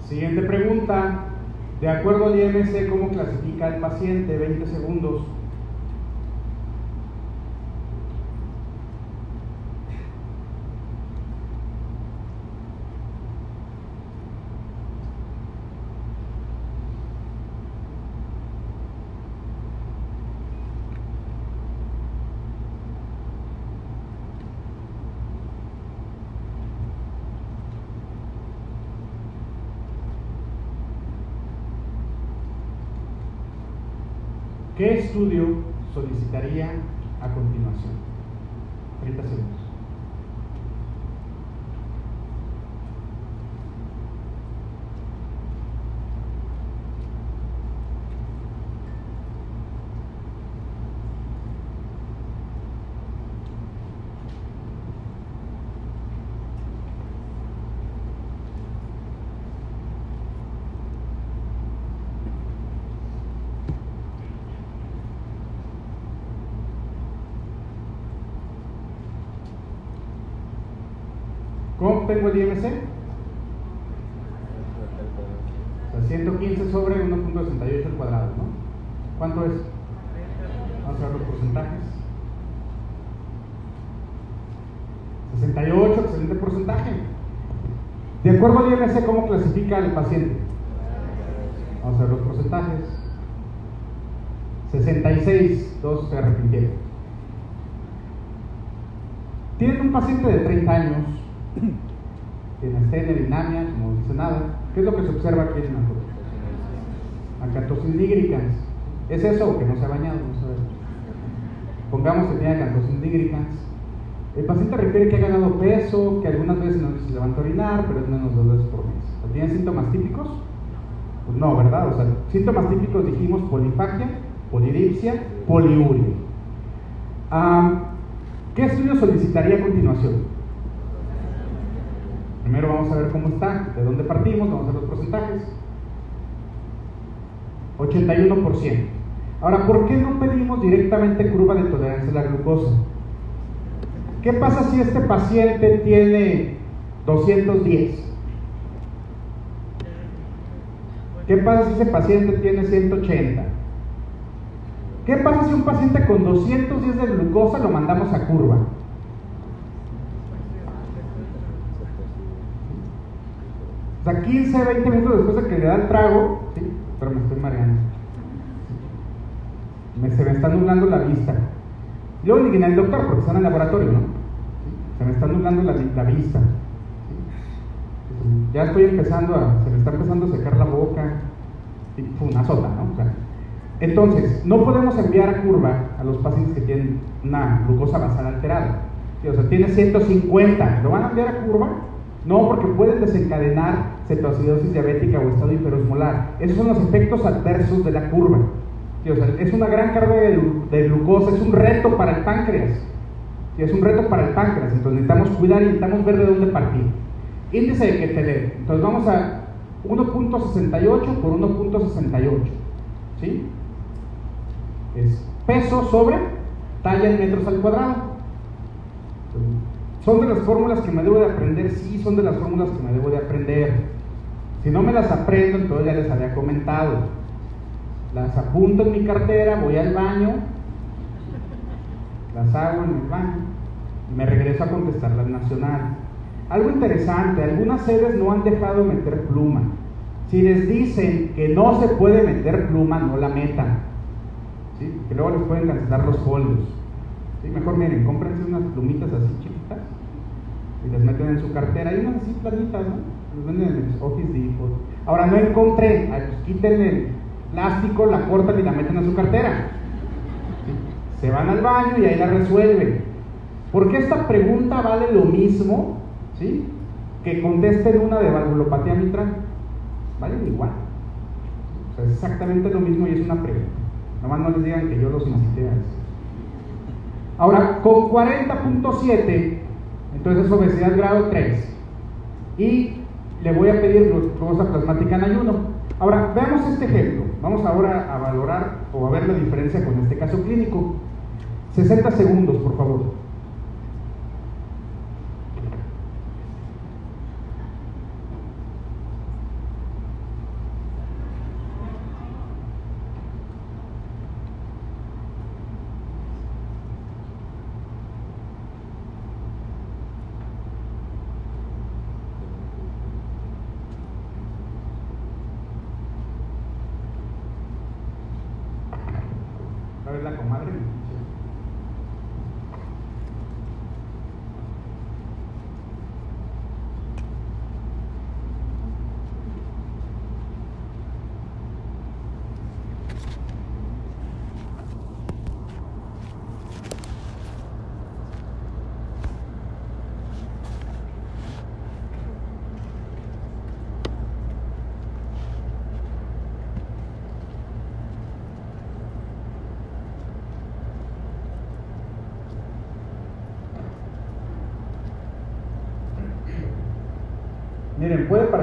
Siguiente De acuerdo al IMC, ¿cómo clasifica el paciente? 20 segundos. ¿Qué estudio solicitaría a continuación? 30 segundos. ¿Cómo tengo el IMC? O sea, 115 sobre 1.68 al cuadrado, ¿no? ¿Cuánto es? Vamos a ver los porcentajes. 68, excelente porcentaje. De acuerdo al IMC, ¿cómo clasifica al paciente? Vamos a ver los porcentajes. 66, dos se arrepintieron. Tienen un paciente de 30 años tiene astenia, dinamia, como nada. ¿Qué es lo que se observa aquí en la? Acatosis nigricans. ¿Es eso o que no se ha bañado? No sé. Pongamos que tiene acatosis nigricans. El paciente refiere que ha ganado peso, que algunas veces no se levanta a orinar, pero es menos dos veces por mes. ¿Tiene síntomas típicos? Pues no, ¿verdad? O sea, síntomas típicos dijimos polifagia, polidipsia, poliuria. Ah, ¿Qué estudio solicitaría a continuación? Primero vamos a ver cómo está, de dónde partimos, vamos a ver los porcentajes. 81%. Ahora, ¿por qué no pedimos directamente curva de tolerancia a la glucosa? ¿Qué pasa si este paciente tiene 210? ¿Qué pasa si ese paciente tiene 180? ¿Qué pasa si un paciente con 210 de glucosa lo mandamos a curva? O sea, 15, 20 minutos después de que le da el trago, ¿sí? pero me estoy mareando. Se me está nublando la vista. Le viene el doctor porque está en el laboratorio, ¿no? Se me está nublando la, vista. Ya estoy empezando a, se me está empezando a secar la boca. Y una sota, ¿no? Entonces, no podemos enviar a curva a los pacientes que tienen una glucosa basal alterada. O sea, tiene 150, ¿lo van a enviar a curva? No, porque pueden desencadenar cetoacidosis diabética o estado hiperosmolar. Esos son los efectos adversos de la curva. es una gran carga de, glucosa, es un reto para el páncreas. es un reto para el páncreas, entonces necesitamos cuidar y necesitamos ver de dónde partir. Índice de Keteler, entonces vamos a 1.68 por 1.68. ¿Sí? Es peso sobre talla en metros al cuadrado. ¿Son de las fórmulas que me debo de aprender? Sí, son de las fórmulas que me debo de aprender. Si no me las aprendo, entonces ya les había comentado. Las apunto en mi cartera, voy al baño, las hago en el baño y me regreso a contestar las nacionales. Algo interesante, algunas sedes no han dejado de meter pluma. Si les dicen que no se puede meter pluma, no la metan. Que luego les pueden cancelar los folios. Mejor miren, cómprense unas plumitas así chiquitas y les meten en su cartera. Hay unas así planitas, ¿no? Los en el Office Depot. Ahora no encontré, pues quiten el plástico, la cortan y la meten en su cartera. Se van al baño y ahí la resuelven. Porque esta pregunta vale lo mismo, ¿sí? Que contesten una de valvulopatía mitral. Vale igual. O sea, es exactamente lo mismo y es una pregunta. Nomás no les digan que yo los incité a eso. Ahora, con 40.7 entonces es obesidad grado 3. Y le voy a pedir glucosa plasmática en ayuno. Ahora, veamos este ejemplo. Vamos ahora a valorar o a ver la diferencia con este caso clínico. 60 segundos, por favor.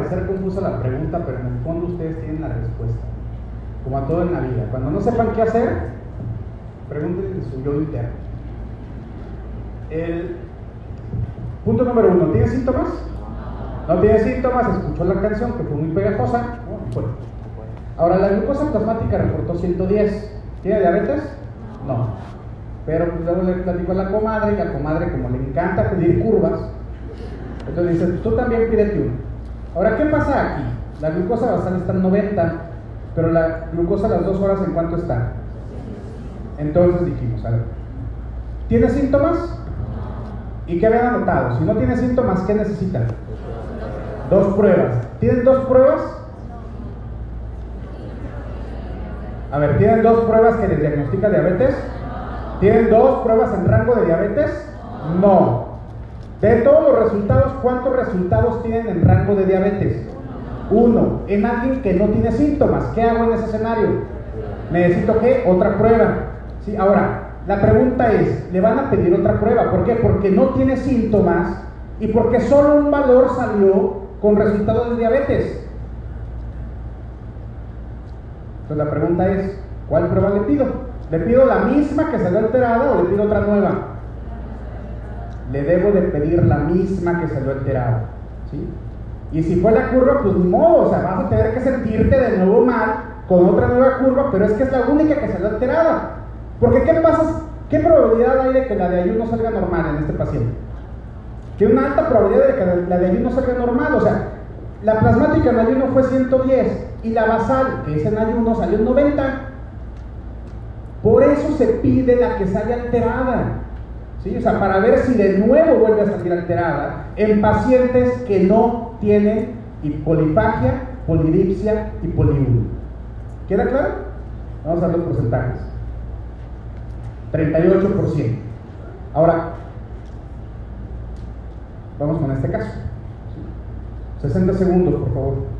Parecer confusa la pregunta, pero en el fondo ustedes tienen la respuesta. Como a todo en la vida. Cuando no sepan qué hacer, pregúntenle su yo interno. El punto número uno, ¿tiene síntomas? No tiene síntomas, escuchó la canción que fue muy pegajosa. Ahora, la glucosa plasmática reportó 110. ¿Tiene diabetes? No. Pero pues, luego le platico a la comadre y la comadre, como le encanta pedir curvas, entonces dice, tú también pídete uno. Ahora, ¿qué pasa aquí? La glucosa basal está en 90, pero la glucosa a las dos horas, ¿en cuánto está? Entonces dijimos, a ver, ¿tiene síntomas? ¿Y qué habían anotado? Si no tiene síntomas, ¿qué necesitan? Dos pruebas. ¿Tienen dos pruebas? A ver, ¿tienen dos pruebas que les diagnostica diabetes? ¿Tienen dos pruebas en rango de diabetes? No. De todos los resultados, ¿cuántos resultados tienen en rango de diabetes? Uno. En alguien que no tiene síntomas. ¿Qué hago en ese escenario? Necesito que otra prueba. ¿Sí? Ahora, la pregunta es, ¿le van a pedir otra prueba? ¿Por qué? Porque no tiene síntomas y porque solo un valor salió con resultados de diabetes. Entonces la pregunta es, ¿cuál prueba le pido? ¿Le pido la misma que salió alterada o le pido otra nueva? Le debo de pedir la misma que salió alterada. ¿sí? Y si fue la curva, pues ni modo, o sea, vas a tener que sentirte de nuevo mal con otra nueva curva, pero es que es la única que salió alterada. Porque ¿qué pasa? ¿Qué probabilidad hay de que la de ayuno salga normal en este paciente? Tiene una alta probabilidad de que la de ayuno salga normal, o sea, la plasmática en ayuno fue 110 y la basal, que es en ayuno, salió en 90. Por eso se pide la que sale alterada. ¿Sí? O sea, para ver si de nuevo vuelve a salir alterada en pacientes que no tienen polifagia, polidipsia y poliuria. ¿Queda claro? Vamos a ver los porcentajes. 38%. Ahora, vamos con este caso. 60 segundos, por favor.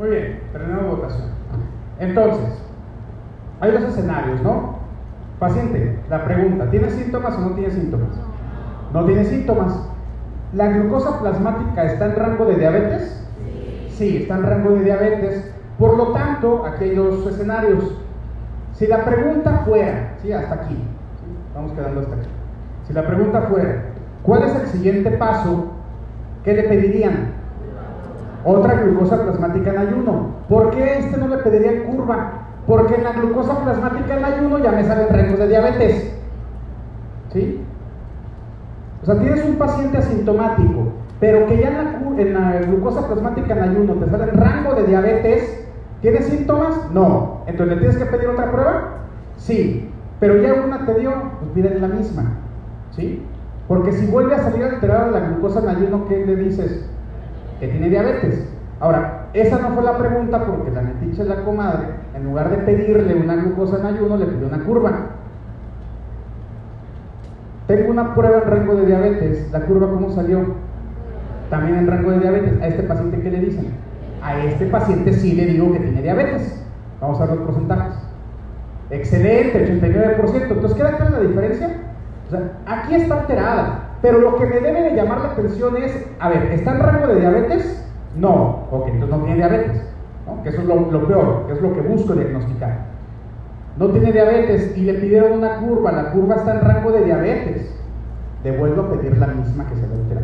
Muy bien, terminamos votación. Entonces, hay dos escenarios, ¿no? Paciente, la pregunta, ¿tiene síntomas o no tiene síntomas? No tiene síntomas. ¿La glucosa plasmática está en rango de diabetes? Sí, está en rango de diabetes. Por lo tanto, aquí hay dos escenarios. Si la pregunta fuera, sí, hasta aquí, vamos quedando hasta aquí. Si la pregunta fuera, ¿cuál es el siguiente paso? ¿Qué le pedirían? Otra glucosa plasmática en ayuno. ¿Por qué este no le pediría curva? Porque en la glucosa plasmática en ayuno ya me salen rangos de diabetes. ¿Sí? O sea, tienes un paciente asintomático, pero que ya en la, glucosa plasmática en ayuno te sale rango de diabetes, ¿tienes síntomas? No. Entonces, ¿le tienes que pedir otra prueba? Sí. Pero ya una te dio, pues pídele la misma. ¿Sí? Porque si vuelve a salir alterada la glucosa en ayuno, ¿qué le dices? que tiene diabetes. Ahora, esa no fue la pregunta porque la metiche la comadre, en lugar de pedirle una glucosa en ayuno, le pidió una curva. Tengo una prueba en rango de diabetes. ¿La curva cómo salió? También en rango de diabetes. ¿A este paciente qué le dicen? A este paciente sí le digo que tiene diabetes. Vamos a ver los porcentajes. Excelente, 89%. Entonces, ¿queda clara la diferencia? O sea, aquí está alterada. Pero lo que me debe de llamar la atención es, a ver, ¿está en rango de diabetes? No, ok, entonces no tiene diabetes, que eso es lo, peor, que es lo que busco diagnosticar. No tiene diabetes y le pidieron una curva, la curva está en rango de diabetes. Devuelvo a pedir la misma que se le altera.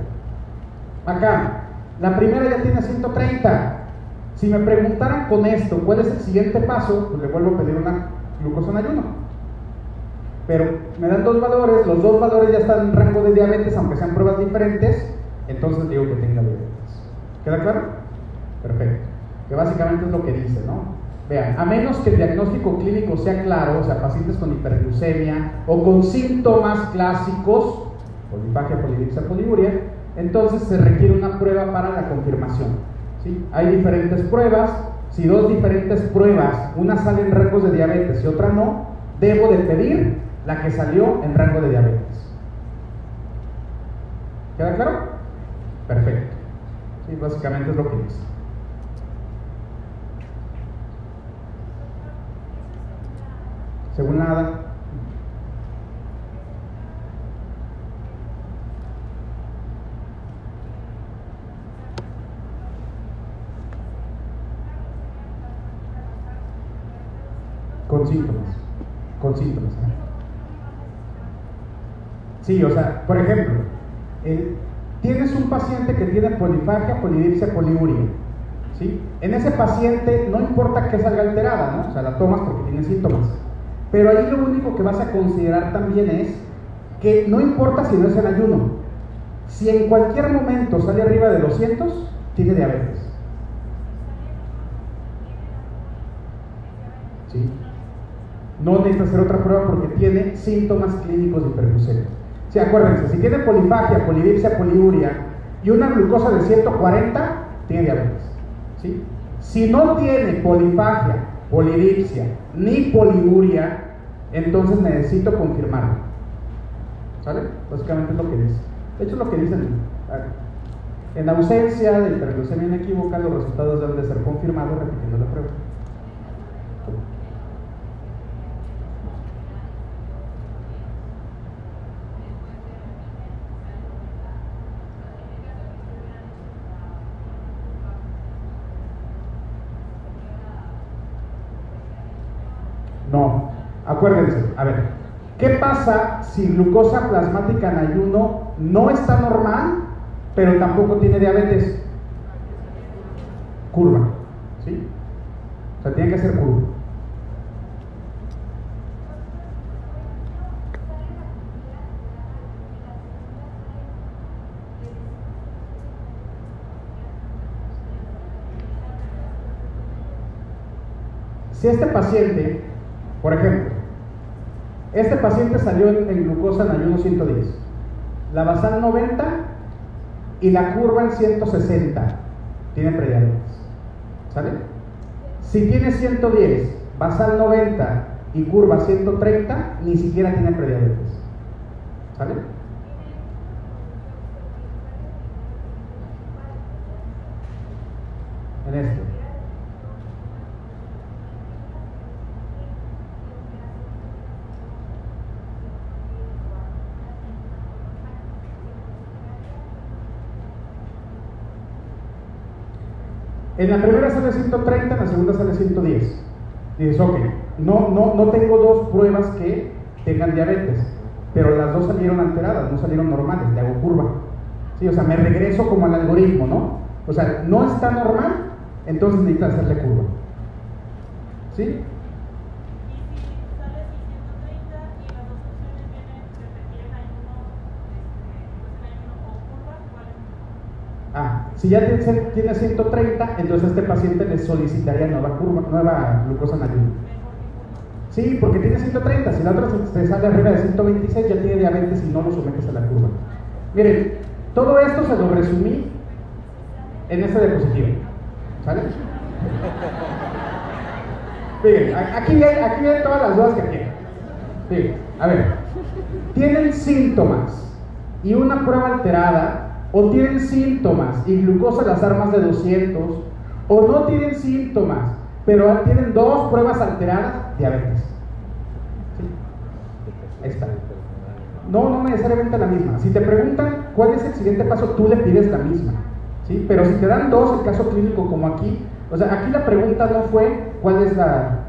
Acá, la primera ya tiene 130. Si me preguntaran con esto, ¿cuál es el siguiente paso? Pues le vuelvo a pedir una glucosa en ayuno. pero me dan dos valores, los dos valores ya están en rango de diabetes, aunque sean pruebas diferentes, entonces digo que tenga diabetes. ¿Queda claro? Perfecto. Que básicamente es lo que dice, ¿no? Vean, a menos que el diagnóstico clínico sea claro, o sea, pacientes con hiperglucemia o con síntomas clásicos, polifagia, polidipsia, poliuria, entonces se requiere una prueba para la confirmación. ¿sí? Hay diferentes pruebas, si dos diferentes pruebas, una sale en rangos de diabetes y otra no, debo de pedir la que salió en rango de diabetes. ¿Queda claro? Perfecto. Sí, básicamente es lo que dice. Según nada. Con síntomas. Con síntomas. Sí, o sea, por ejemplo, tienes un paciente que tiene polifagia, polidipsia, poliuria. ¿sí? En ese paciente no importa que salga alterada, ¿no? O sea, la tomas porque tiene síntomas. Pero ahí lo único que vas a considerar también es que no importa si no es en ayuno, si en cualquier momento sale arriba de 200, tiene diabetes. ¿Sí? No necesita hacer otra prueba porque tiene síntomas clínicos de hiperglucemia. Sí, acuérdense, si tiene polifagia, polidipsia, poliuria y una glucosa de 140, tiene diabetes. ¿Sí? Si no tiene polifagia, polidipsia ni poliuria, entonces necesito confirmarlo. ¿Sale? Básicamente es lo que dice. De hecho, es lo que dicen. En ausencia de hiperglucemia inequívoca, los resultados deben de ser confirmados repitiendo la prueba. No, acuérdense, a ver, ¿qué pasa si glucosa plasmática en ayuno no está normal, pero tampoco tiene diabetes? Curva, ¿sí? O sea, tiene que ser curva. Si este paciente por ejemplo, este paciente salió en, glucosa en ayuno 110, la basal 90 y la curva en 160. Tiene prediabetes. ¿Sale? Si tiene 110, basal 90 y curva 130, ni siquiera tiene prediabetes. ¿Sale? En esto. En la primera sale 130, en la segunda sale 110. dices, ok, no, no, no tengo dos pruebas que tengan diabetes, pero las dos salieron alteradas, no salieron normales, le hago curva. Sí, o sea, me regreso como al algoritmo, ¿no? O sea, no está normal, entonces necesito hacerle curva. ¿Sí? Si ya tiene 130, entonces este paciente le solicitaría nueva curva, nueva glucosa ayuno. Sí, porque tiene 130. Si la otra se sale arriba de 126, ya tiene diabetes y no lo sometes a la curva. Miren, todo esto se lo resumí en esta diapositiva. ¿Sale? Miren, aquí hay, aquí todas las dudas que tienen. Miren, a ver, tienen síntomas y una prueba alterada o tienen síntomas y glucosa las armas de 200, o no tienen síntomas, pero tienen dos pruebas alteradas, diabetes. ¿Sí? está. No, no necesariamente la misma. Si te preguntan cuál es el siguiente paso, tú le pides la misma. ¿sí? Pero si te dan dos, el caso clínico como aquí, o sea, aquí la pregunta no fue cuál es la,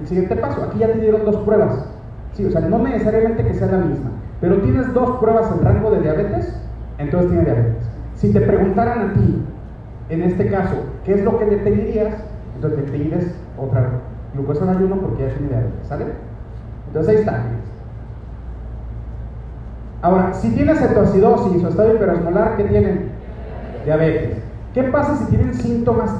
el siguiente paso, aquí ya te dieron dos pruebas. Sí, o sea, no necesariamente que sea la misma, pero tienes dos pruebas en rango de diabetes, entonces tiene diabetes. Si te preguntaran a ti, en este caso, ¿qué es lo que le pedirías? Entonces le pides otra glucosa en ayuno porque ya tiene diabetes, ¿sale? Entonces ahí está. Ahora, si tiene cetoacidosis o estado hiperosmolar, ¿qué tienen? Diabetes. ¿Qué pasa si tienen síntomas,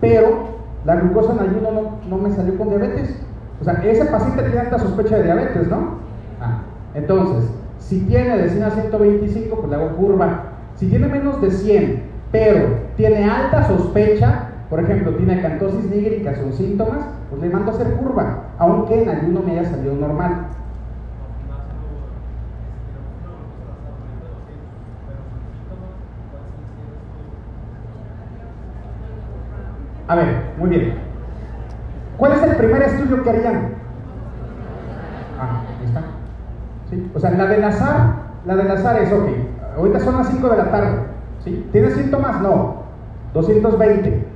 pero la glucosa en ayuno no, no me salió con diabetes? O sea, ese paciente tiene alta sospecha de diabetes, ¿no? Ah, entonces, si tiene de 100 a 125, pues le hago curva. Si tiene menos de 100, pero tiene alta sospecha, por ejemplo, tiene acantosis nígrica, son síntomas, pues le mando a hacer curva, aunque en ayuno me haya salido normal. A ver, muy bien. ¿Cuál es el primer estudio que harían? Ah. O sea, la del azar, la del azar es, ok, ahorita son las 5 de la tarde. ¿sí? ¿Tiene síntomas? No. 220.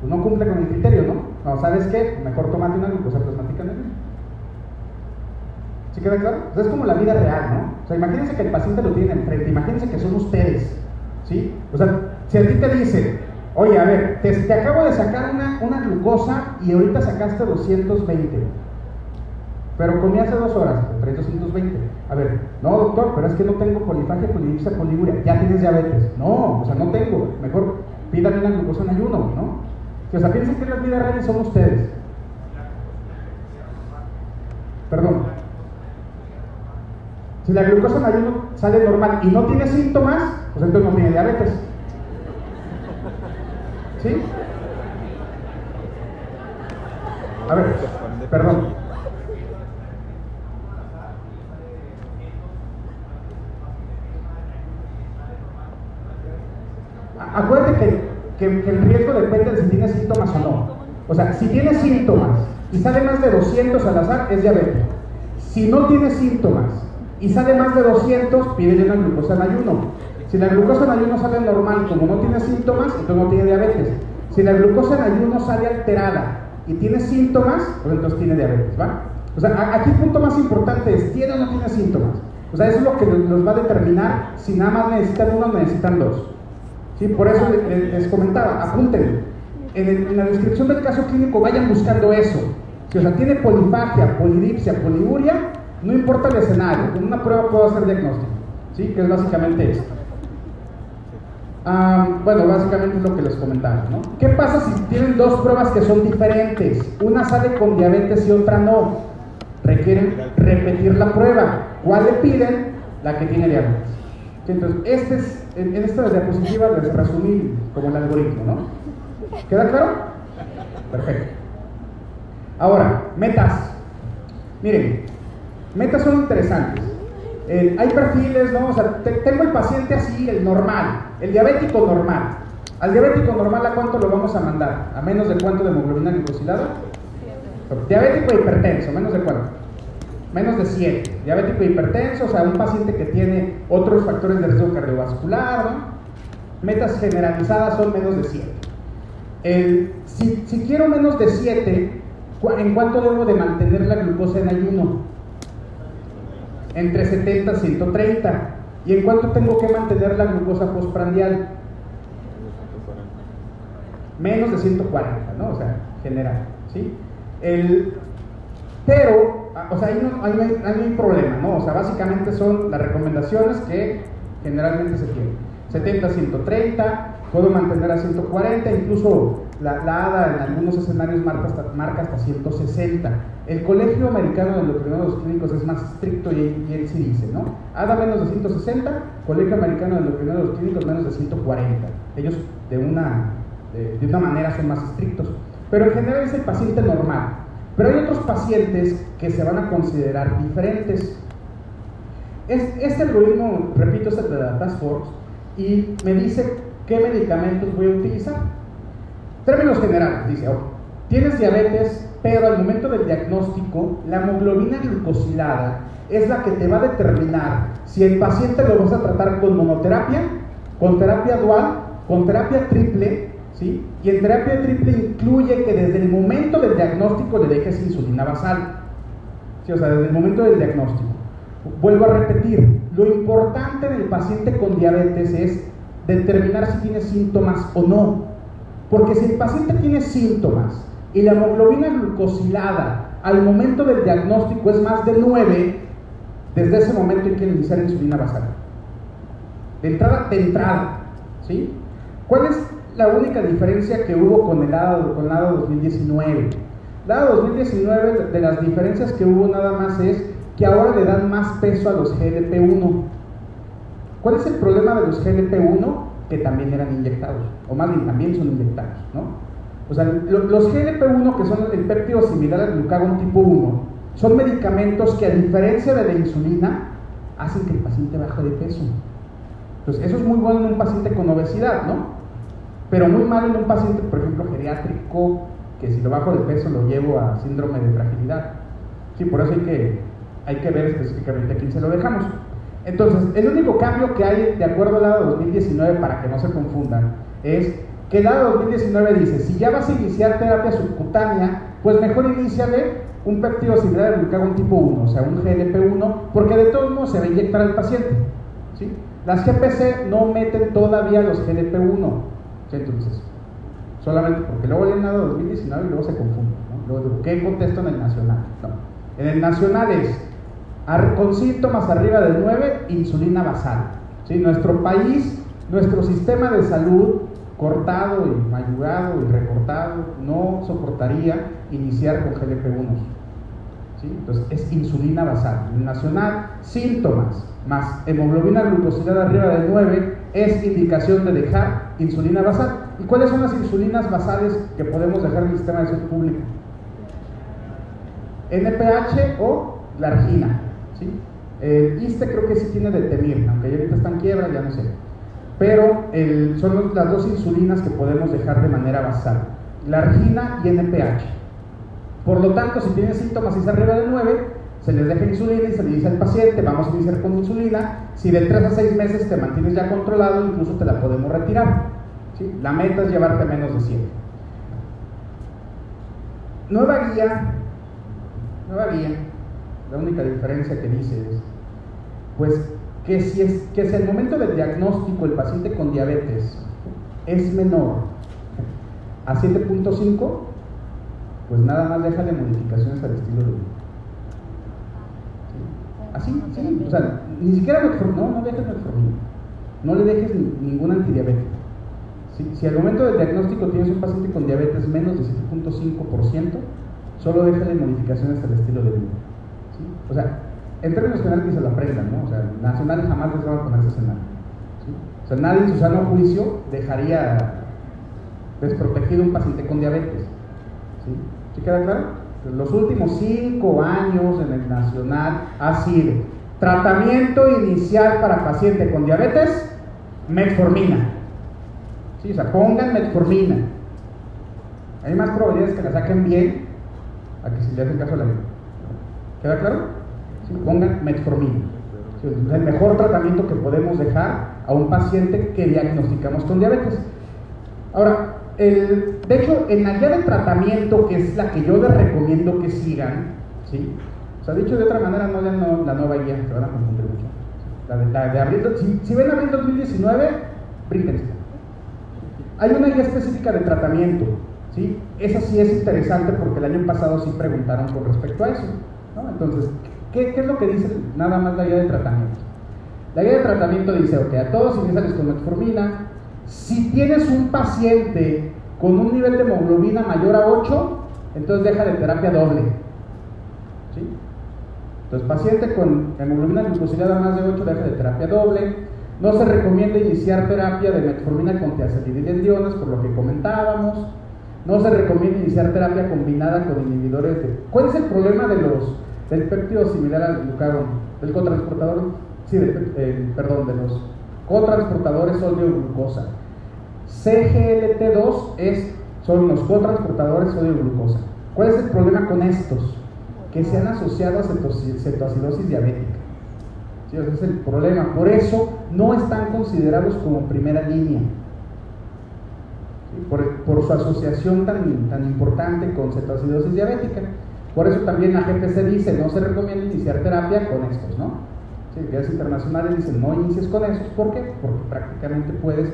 Pues no cumple con el criterio, ¿no? No, ¿sabes qué? Mejor tomate una glucosa plasmática en el ¿Sí queda claro? O es como la vida real, ¿no? O sea, imagínense que el paciente lo tiene enfrente, imagínense que son ustedes, ¿sí? O sea, si a ti te dice, Oye, a ver, te, acabo de sacar una, una, glucosa y ahorita sacaste 220. Pero comí hace dos horas, 320. A ver, no doctor, pero es que no tengo polifagia, polidipsia, poliuria. Ya tienes diabetes. No, o sea, no tengo. Mejor pídame una glucosa en ayuno, ¿no? O sea, piensen que las vidas reales son ustedes. Perdón. Si la glucosa en ayuno sale normal y no tiene síntomas, pues entonces no tiene diabetes. ¿Sí? A ver, perdón. Acuérdate que, el riesgo depende de si tiene síntomas o no. O sea, si tiene síntomas y sale más de 200 al azar, es diabetes. Si no tiene síntomas y sale más de 200, pide una glucosa en ayuno. Si la glucosa en ayuno sale normal, como no tiene síntomas, entonces no tiene diabetes. Si la glucosa en ayuno sale alterada y tiene síntomas, pues entonces tiene diabetes, ¿va? O sea, aquí el punto más importante es, ¿tiene o no tiene síntomas? O sea, eso es lo que nos va a determinar si nada más necesitan uno o necesitan dos. ¿Sí? Por eso les, comentaba, apúntenlo. En, la descripción del caso clínico vayan buscando eso. Si o sea, tiene polifagia, polidipsia, poliuria, no importa el escenario, con una prueba puedo hacer diagnóstico. ¿Sí? Que es básicamente esto. Ah, bueno, básicamente es lo que les comentaba. ¿Qué pasa si tienen dos pruebas que son diferentes? Una sale con diabetes y otra no. Requieren repetir la prueba. ¿Cuál le piden? La que tiene diabetes. Entonces, este es, en, esta diapositiva les resumí como el algoritmo, ¿no? ¿Queda claro? Perfecto. Ahora, metas. Miren, metas son interesantes. Hay perfiles, ¿no? O sea, tengo el paciente así, el normal, el diabético normal. Al diabético normal, ¿a cuánto lo vamos a mandar? ¿A menos de cuánto de hemoglobina glicosilada? Diabético hipertenso, ¿menos de cuánto? Menos de 7. Diabético hipertenso, o sea, un paciente que tiene otros factores de riesgo cardiovascular, ¿no? Metas generalizadas son menos de 7. si, si quiero menos de 7, ¿en cuánto debo de mantener la glucosa en ayuno? entre 70 y 130. ¿Y en cuánto tengo que mantener la glucosa postprandial? Menos de 140, ¿no? O sea, general, ¿sí? El, pero, o sea, ahí no, hay un problema, ¿no? O sea, básicamente son las recomendaciones que generalmente se tienen. 70 130, puedo mantener a 140, incluso la, ADA en algunos escenarios marca hasta, marca hasta 160. El Colegio Americano de Endocrinólogos Clínicos es más estricto y, él sí dice, ¿no? ADA menos de 160, Colegio Americano de Endocrinólogos Clínicos menos de 140. Ellos de una, de, una manera son más estrictos. Pero en general es el paciente normal. Pero hay otros pacientes que se van a considerar diferentes. este algoritmo, repito, es el de la Task Force y me dice qué medicamentos voy a utilizar. Términos generales, dice, tienes diabetes, pero al momento del diagnóstico, la hemoglobina glucosilada es la que te va a determinar si el paciente lo vas a tratar con monoterapia, con terapia dual, con terapia triple, Y en terapia triple incluye que desde el momento del diagnóstico le dejes insulina basal, ¿sí? O sea, desde el momento del diagnóstico. Vuelvo a repetir, lo importante del paciente con diabetes es determinar si tiene síntomas o no. Porque si el paciente tiene síntomas y la hemoglobina glucosilada al momento del diagnóstico es más de 9, desde ese momento hay que iniciar insulina basal. De entrada, de entrada, ¿sí? ¿Cuál es la única diferencia que hubo con el lado, con el lado 2019? Lado 2019, de las diferencias que hubo nada más es que ahora le dan más peso a los GLP-1. ¿Cuál es el problema de los GLP-1? Que también eran inyectados, o más bien también son inyectados, ¿no? O sea, los GLP-1, que son el péptido similar al glucagón tipo 1, son medicamentos que a diferencia de la insulina, hacen que el paciente baje de peso. Entonces, eso es muy bueno en un paciente con obesidad, ¿no? Pero muy mal en un paciente, por ejemplo, geriátrico, que si lo bajo de peso lo llevo a síndrome de fragilidad. Sí, por eso hay que, hay que ver específicamente a quién se lo dejamos. Entonces, el único cambio que hay de acuerdo al lado 2019, para que no se confundan, es que el lado 2019 dice, si ya vas a iniciar terapia subcutánea, pues mejor iniciale un péptido similar al glucagón tipo 1, o sea, un GLP-1, porque de todos modos se va a inyectar al paciente. ¿sí? Las GPC no meten todavía los GLP-1, entonces, solamente porque luego el lado 2019 y luego se confunde. ¿no? Luego, ¿Qué contesto en el nacional? En el nacional es, con síntomas arriba del 9, insulina basal. ¿sí? Nuestro país, nuestro sistema de salud cortado y mayugado y recortado, no soportaría iniciar con GLP-1. Entonces es insulina basal. Nacional, síntomas más hemoglobina glucosilada arriba de 9 es indicación de dejar insulina basal. ¿Y cuáles son las insulinas basales que podemos dejar en el sistema de salud pública? NPH o la argina. ¿sí? El ISTE creo que sí tiene de temir, aunque ya ahorita está en quiebra, ya no sé pero son las dos insulinas que podemos dejar de manera basal, la argina y NPH. Por lo tanto, si tiene síntomas y es arriba de 9, se les deja insulina y se le dice al paciente, vamos a iniciar con insulina, si de 3 a 6 meses te mantienes ya controlado, incluso te la podemos retirar. La meta es llevarte menos de 100. Nueva guía, nueva guía, la única diferencia que dice es, pues que si, es, que si el momento del diagnóstico el paciente con diabetes es menor a 7.5, pues nada más déjale modificaciones al estilo de vida. Así, sí, o sea, ni siquiera metformina, no, no dejes metformina, no le dejes ningún antidiabético. Si, al momento del diagnóstico tienes un paciente con diabetes menos de 7.5%, solo déjale modificaciones al estilo de vida. ¿sí? O sea, en términos generales se lo aprendan, ¿no? O sea, nacional jamás les va a ponerse a cenar. O sea, nadie en su sano juicio dejaría desprotegido un paciente con diabetes. ¿Sí? ¿Sí queda claro? Los últimos cinco años en el nacional ha sido tratamiento inicial para paciente con diabetes, metformina. ¿Sí? O sea, pongan metformina. Hay más probabilidades que la saquen bien a que si le hacen caso a la vida. ¿Queda claro? pongan metformina. Es el mejor tratamiento que podemos dejar a un paciente que diagnosticamos con diabetes. Ahora, el, de hecho, en la guía de tratamiento, que es la que yo les recomiendo que sigan, ¿sí? O sea, dicho de otra manera, no lean la nueva guía, se van a confundir mucho. La de, la de abril, si, si, ven abril 2019, brínquense. Hay una guía específica de tratamiento, ¿sí? Esa sí es interesante porque el año pasado sí preguntaron con respecto a eso, ¿no? Entonces, ¿Qué, es lo que dice nada más la guía de tratamiento? La guía de tratamiento dice, ok, a todos iniciales con metformina, si tienes un paciente con un nivel de hemoglobina mayor a 8, entonces deja de terapia doble. ¿Sí? Entonces, paciente con hemoglobina glucosilada más de 8, deja de terapia doble. No se recomienda iniciar terapia de metformina con tiazolidina por lo que comentábamos. No se recomienda iniciar terapia combinada con inhibidores de... ¿Cuál es el problema de los del péptido similar al glucagón, del cotransportador, sí, eh, perdón, de los cotransportadores sodio-glucosa. CGLT2 es, son los cotransportadores sodio-glucosa. ¿Cuál es el problema con estos? Que se han asociado a cetoacidosis diabética. Ese es el problema. Por eso no están considerados como primera línea. Por, por, su asociación tan, tan importante con cetoacidosis diabética. Por eso también la GPC dice, no se recomienda iniciar terapia con estos, ¿no? Sí, guías internacionales dicen, no inicies con esos, ¿por qué? Porque prácticamente puedes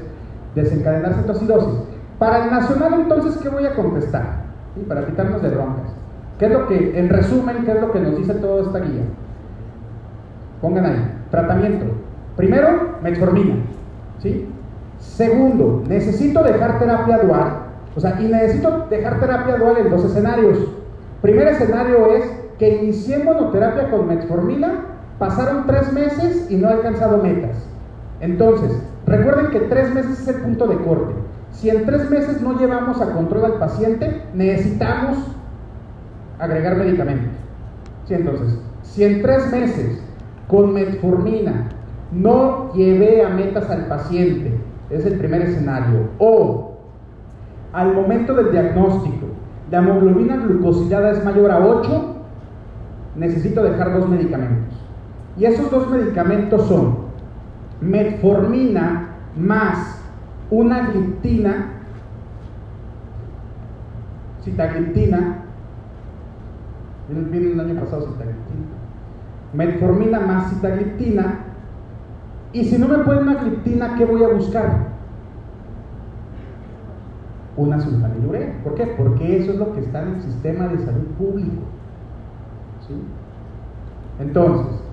desencadenar cetocidosis. Para el nacional, entonces, ¿qué voy a contestar? Para quitarnos de broncas. ¿Qué es lo que, en resumen, qué es lo que nos dice toda esta guía? Pongan ahí, tratamiento. Primero, metformina. ¿sí? Segundo, necesito dejar terapia dual. O sea, y necesito dejar terapia dual en dos escenarios. Primer escenario es que inicié monoterapia con metformina, pasaron tres meses y no he alcanzado metas. Entonces, recuerden que tres meses es el punto de corte. Si en tres meses no llevamos a control al paciente, necesitamos agregar medicamentos. Sí, entonces, si en tres meses con metformina no llevé a metas al paciente, es el primer escenario, o al momento del diagnóstico, la hemoglobina glucosilada es mayor a 8, necesito dejar dos medicamentos. Y esos dos medicamentos son metformina más una gliptina, citagliptina, viene el año pasado citagliptina, metformina más citagliptina, y si no me pueden una gliptina, ¿qué voy a buscar? Una sulfanilurea. ¿Por qué? Porque eso es lo que está en el sistema de salud público. ¿Sí? Entonces,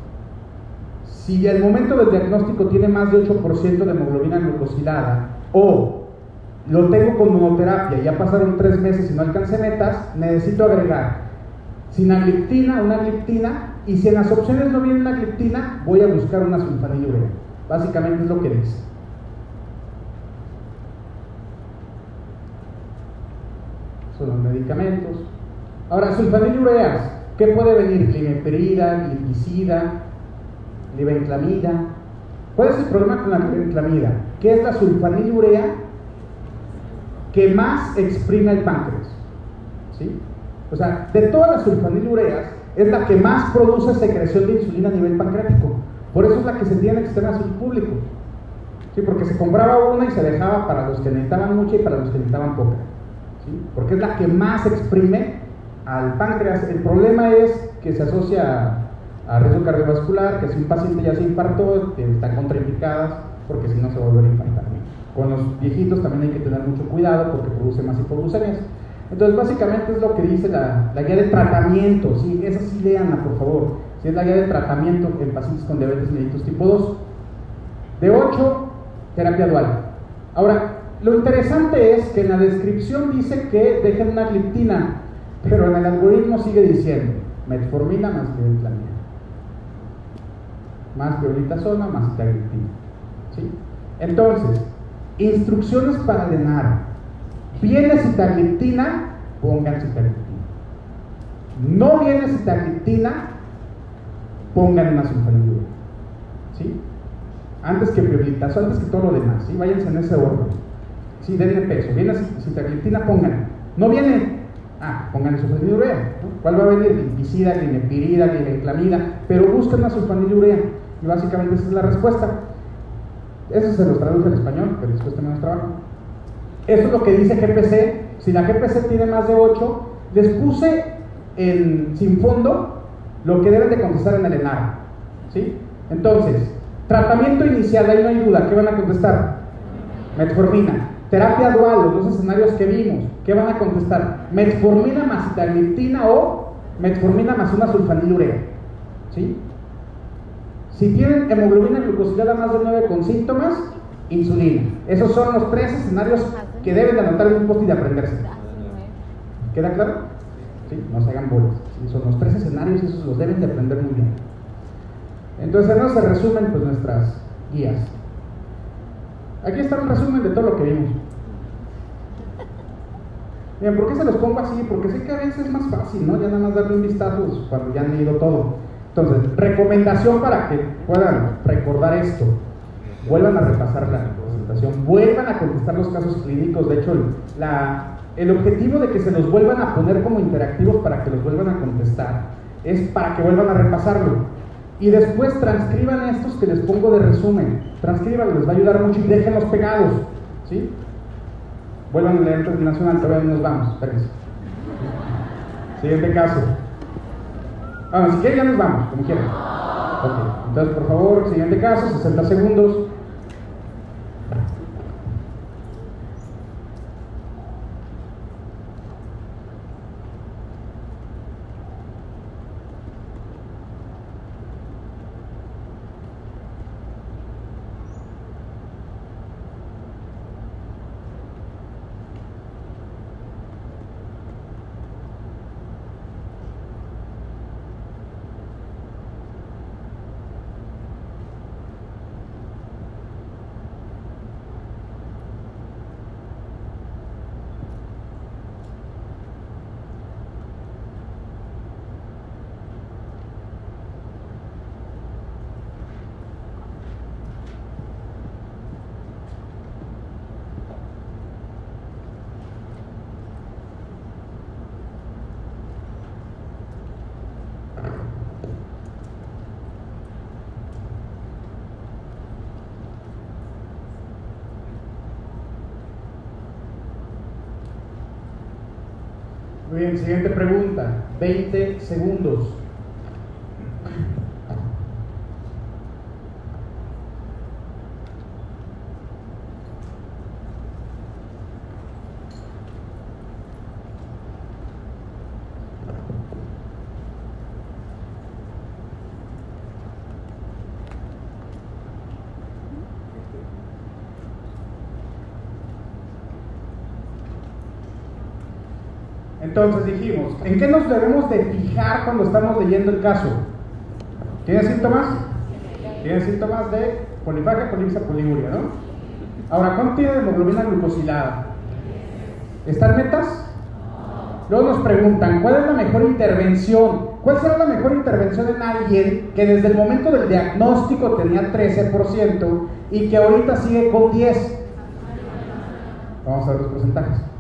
si el momento del diagnóstico tiene más de 8% de hemoglobina glucosilada o lo tengo con monoterapia, ya pasaron tres meses y no alcancé metas, necesito agregar sinagliptina, una gliptina, y si en las opciones no viene una gliptina, voy a buscar una sulfanilurea. Básicamente es lo que dice. Son los medicamentos. Ahora, sulfanilureas, ¿qué puede venir? Glimeprida, glipicida, libenclamida. ¿Cuál es el problema con la libenclamida? Que es la sulfanilurea que más exprime el páncreas. ¿Sí? O sea, de todas las sulfanilureas, es la que más produce secreción de insulina a nivel pancreático. Por eso es la que se tiene en el sistema público. ¿Sí? Porque se compraba una y se dejaba para los que necesitaban mucha y para los que necesitaban poca. ¿Sí? Porque es la que más exprime al páncreas. El problema es que se asocia a riesgo cardiovascular, que si un paciente ya se infartó, están contraindicadas porque si no se va a volver a infartar. Con los viejitos también hay que tener mucho cuidado porque produce más hipoglucemias. Entonces, básicamente es lo que dice la, guía de tratamiento. ¿sí? Esa sí leanla, por favor. Si es la guía de tratamiento en pacientes con diabetes mellitus tipo 2. De 8, terapia dual. Ahora, lo interesante es que en la descripción dice que dejen una gliptina, pero en el algoritmo sigue diciendo metformina más gliptina más zona más gliptina. ¿sí? Entonces, instrucciones para llenar. Viene citagliptina, pongan citagliptina. No viene citagliptina, pongan una sulfanilurea. ¿Sí? Antes que prioritas, antes que todo lo demás, ¿sí? Váyanse en ese orden. Sí, denle peso. Viene citagliptina, pongan. No viene, ah, pongan sulfanilurea. ¿no? ¿Cuál va a venir? Limpicida, glimepirida, glimenclamida, pero busquen una sulfanilurea. Y básicamente esa es la respuesta. Eso se los traduje en español, pero después tenemos trabajo. Eso es lo que dice GPC. Si la GPC tiene más de 8, les puse en, sin fondo lo que deben de contestar en el ENAR. ¿sí? Entonces, tratamiento inicial, ahí no hay duda. ¿Qué van a contestar? Metformina. Terapia dual, los dos escenarios que vimos. ¿Qué van a contestar? Metformina más citagliptina o metformina más una sulfanilurea. ¿Sí? Si tienen hemoglobina glucosilada más de 9 con síntomas, insulina. Esos son los tres escenarios que deben de anotar en un post y de aprenderse. ¿Queda claro? Sí, no se hagan bolas. son los tres escenarios, esos los deben de aprender muy bien. Entonces, no se resumen pues nuestras guías. Aquí está un resumen de todo lo que vimos. Bien, ¿por qué se los pongo así? Porque sé que a veces es más fácil, ¿no? Ya nada más darle un vistazo pues, cuando ya han leído todo. Entonces, recomendación para que puedan recordar esto. Vuelvan a repasar la presentación, vuelvan a contestar los casos clínicos. De hecho, el objetivo de que se los vuelvan a poner como interactivos para que los vuelvan a contestar es para que vuelvan a repasarlo. Y después transcriban estos que les pongo de resumen. Transcriban, les va a ayudar mucho y déjenlos pegados. ¿sí? Vuelvan a leer terminación, todavía nos vamos. Espérense. Siguiente caso. Ah, si quieren ya nos vamos, como quieran. Entonces, por favor, siguiente caso, 60 segundos. Muy bien, siguiente pregunta. 20 segundos. Entonces dijimos, ¿en qué nos debemos de fijar cuando estamos leyendo el caso? ¿Tiene síntomas? Tiene síntomas de polifagia, polipsia, poliuria, ¿no? Ahora, ¿cuánto tiene de hemoglobina glucosilada? ¿Están metas? Luego nos preguntan, ¿cuál es la mejor intervención? ¿Cuál será la mejor intervención en alguien que desde el momento del diagnóstico tenía 13% y que ahorita sigue con 10? Vamos a ver los porcentajes.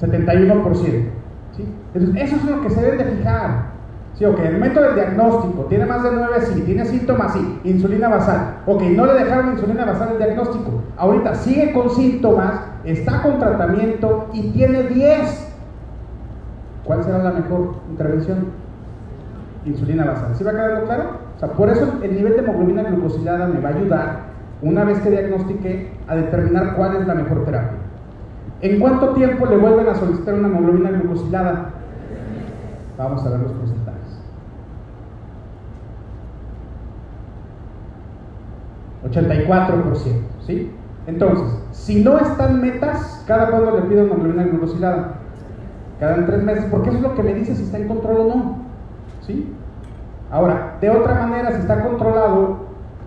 71%. ¿sí? Entonces, eso es lo que se debe de fijar. ¿Sí? Ok, el método del diagnóstico tiene más de 9, sí, tiene síntomas, sí, insulina basal. Ok, no le dejaron insulina basal el diagnóstico. Ahorita sigue con síntomas, está con tratamiento y tiene 10. ¿Cuál será la mejor intervención? Insulina basal. ¿Sí va quedando claro? O sea, por eso el nivel de hemoglobina glucosilada me va a ayudar, una vez que diagnostique, a determinar cuál es la mejor terapia. ¿En cuánto tiempo le vuelven a solicitar una hemoglobina glucosilada? Vamos a ver los porcentajes. 84%, ¿sí? Entonces, si no están metas, ¿cada cuándo le pido hemoglobina glucosilada? Cada tres meses, porque eso es lo que me dice si está en control o no, ¿sí? Ahora, de otra manera, si está controlado,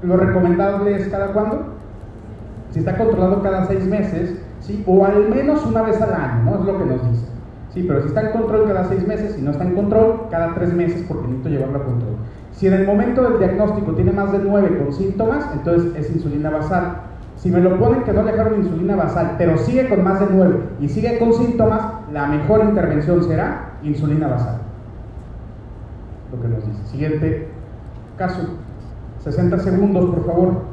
lo recomendable es cada cuándo? Si está controlado cada seis meses, ¿sí? o al menos una vez al año, ¿no? Es lo que nos dice. Sí, pero si está en control cada seis meses, si no está en control, cada tres meses porque necesito llevarlo a control. Si en el momento del diagnóstico tiene más de nueve con síntomas, entonces es insulina basal. Si me lo ponen que no dejaron insulina basal, pero sigue con más de nueve y sigue con síntomas, la mejor intervención será insulina basal. Lo que nos dice. Siguiente caso. 60 segundos, por favor.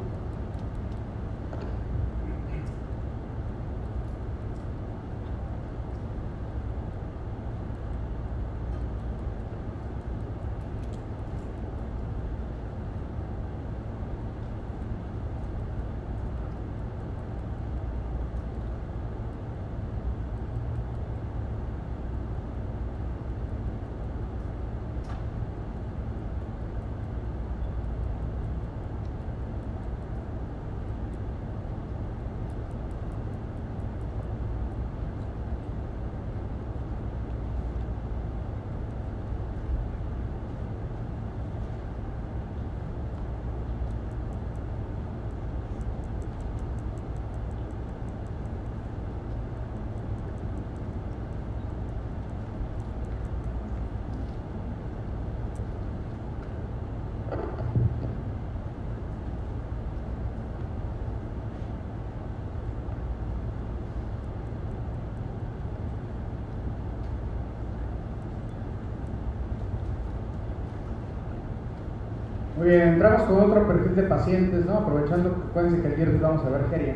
Entramos con otro perfil de pacientes, ¿no? Aprovechando que acuérdense que el vamos a ver Geria.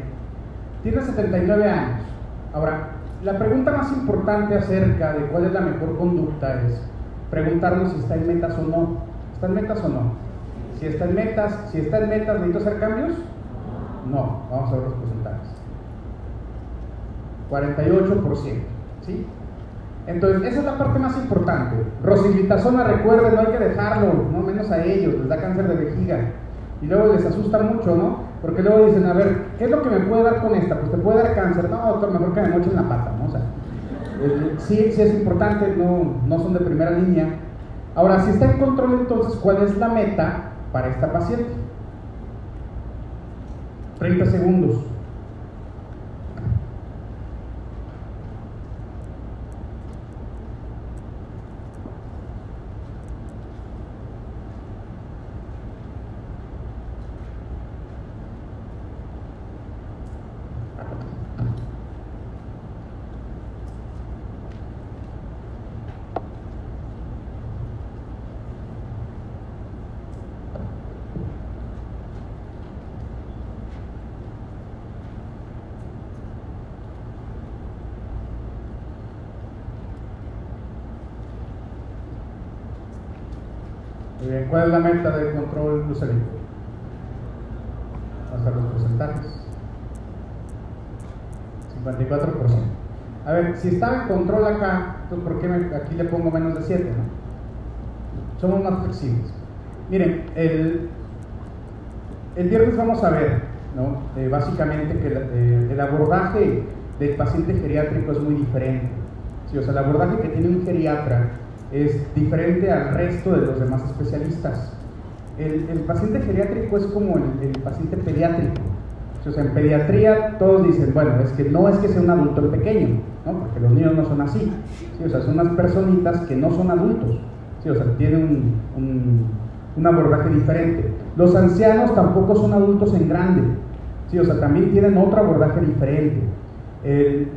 Tiene 79 años. Ahora, la pregunta más importante acerca de cuál es la mejor conducta es preguntarnos si está en metas o no. ¿Está en metas o no? Si está en metas, si está en metas, ¿necesito hacer cambios? No, vamos a ver los porcentajes. 48%, ¿sí? Entonces, esa es la parte más importante. Rosiglitazona, recuerden, no hay que dejarlo, no menos a ellos, les da cáncer de vejiga. Y luego les asusta mucho, ¿no? Porque luego dicen, a ver, ¿qué es lo que me puede dar con esta? Pues te puede dar cáncer. No, doctor, mejor que me mochen la pata, ¿no? O sea, eh, sí, sí es importante, no, no son de primera línea. Ahora, si está en control, entonces, ¿cuál es la meta para esta paciente? 30 segundos. Si está en control acá, entonces ¿por qué aquí le pongo menos de 7? Somos más flexibles. Miren, el, el viernes vamos a ver, ¿no? Eh, básicamente que eh, el abordaje del paciente geriátrico es muy diferente. Sí, o sea, el abordaje que tiene un geriatra es diferente al resto de los demás especialistas. El, el paciente geriátrico es como el, el paciente pediátrico. O sea, en pediatría todos dicen, bueno, es que no es que sea un adulto pequeño, ¿no? porque los niños no son así. ¿sí? O sea, son unas personitas que no son adultos. O sea, tienen un, un, abordaje diferente. Los ancianos tampoco son adultos en grande. O sea, también tienen otro abordaje diferente.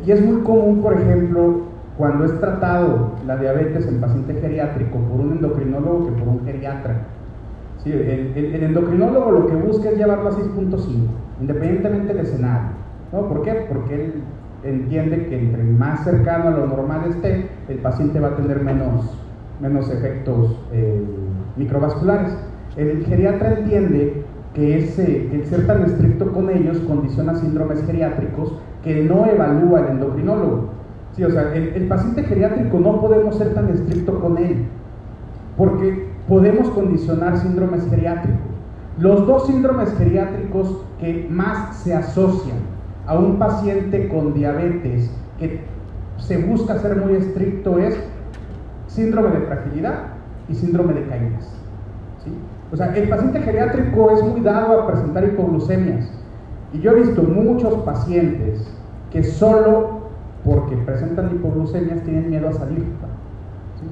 y es muy común, por ejemplo, cuando es tratado la diabetes en paciente geriátrico por un endocrinólogo que por un geriatra. ¿sí? El, endocrinólogo lo que busca es llevarlo a 6.5 independientemente del escenario. ¿Por qué? Porque él entiende que entre más cercano a lo normal esté, el paciente va a tener menos, menos efectos eh, microvasculares. El geriatra entiende que ese, el ser tan estricto con ellos condiciona síndromes geriátricos que no evalúa el endocrinólogo. Sí, o sea, el, el paciente geriátrico no podemos ser tan estricto con él, porque podemos condicionar síndromes geriátricos. Los dos síndromes geriátricos que más se asocian a un paciente con diabetes que se busca ser muy estricto es síndrome de fragilidad y síndrome de caídas. O sea, el paciente geriátrico es muy dado a presentar hipoglucemias. Y yo he visto muchos pacientes que solo porque presentan hipoglucemias tienen miedo a salir.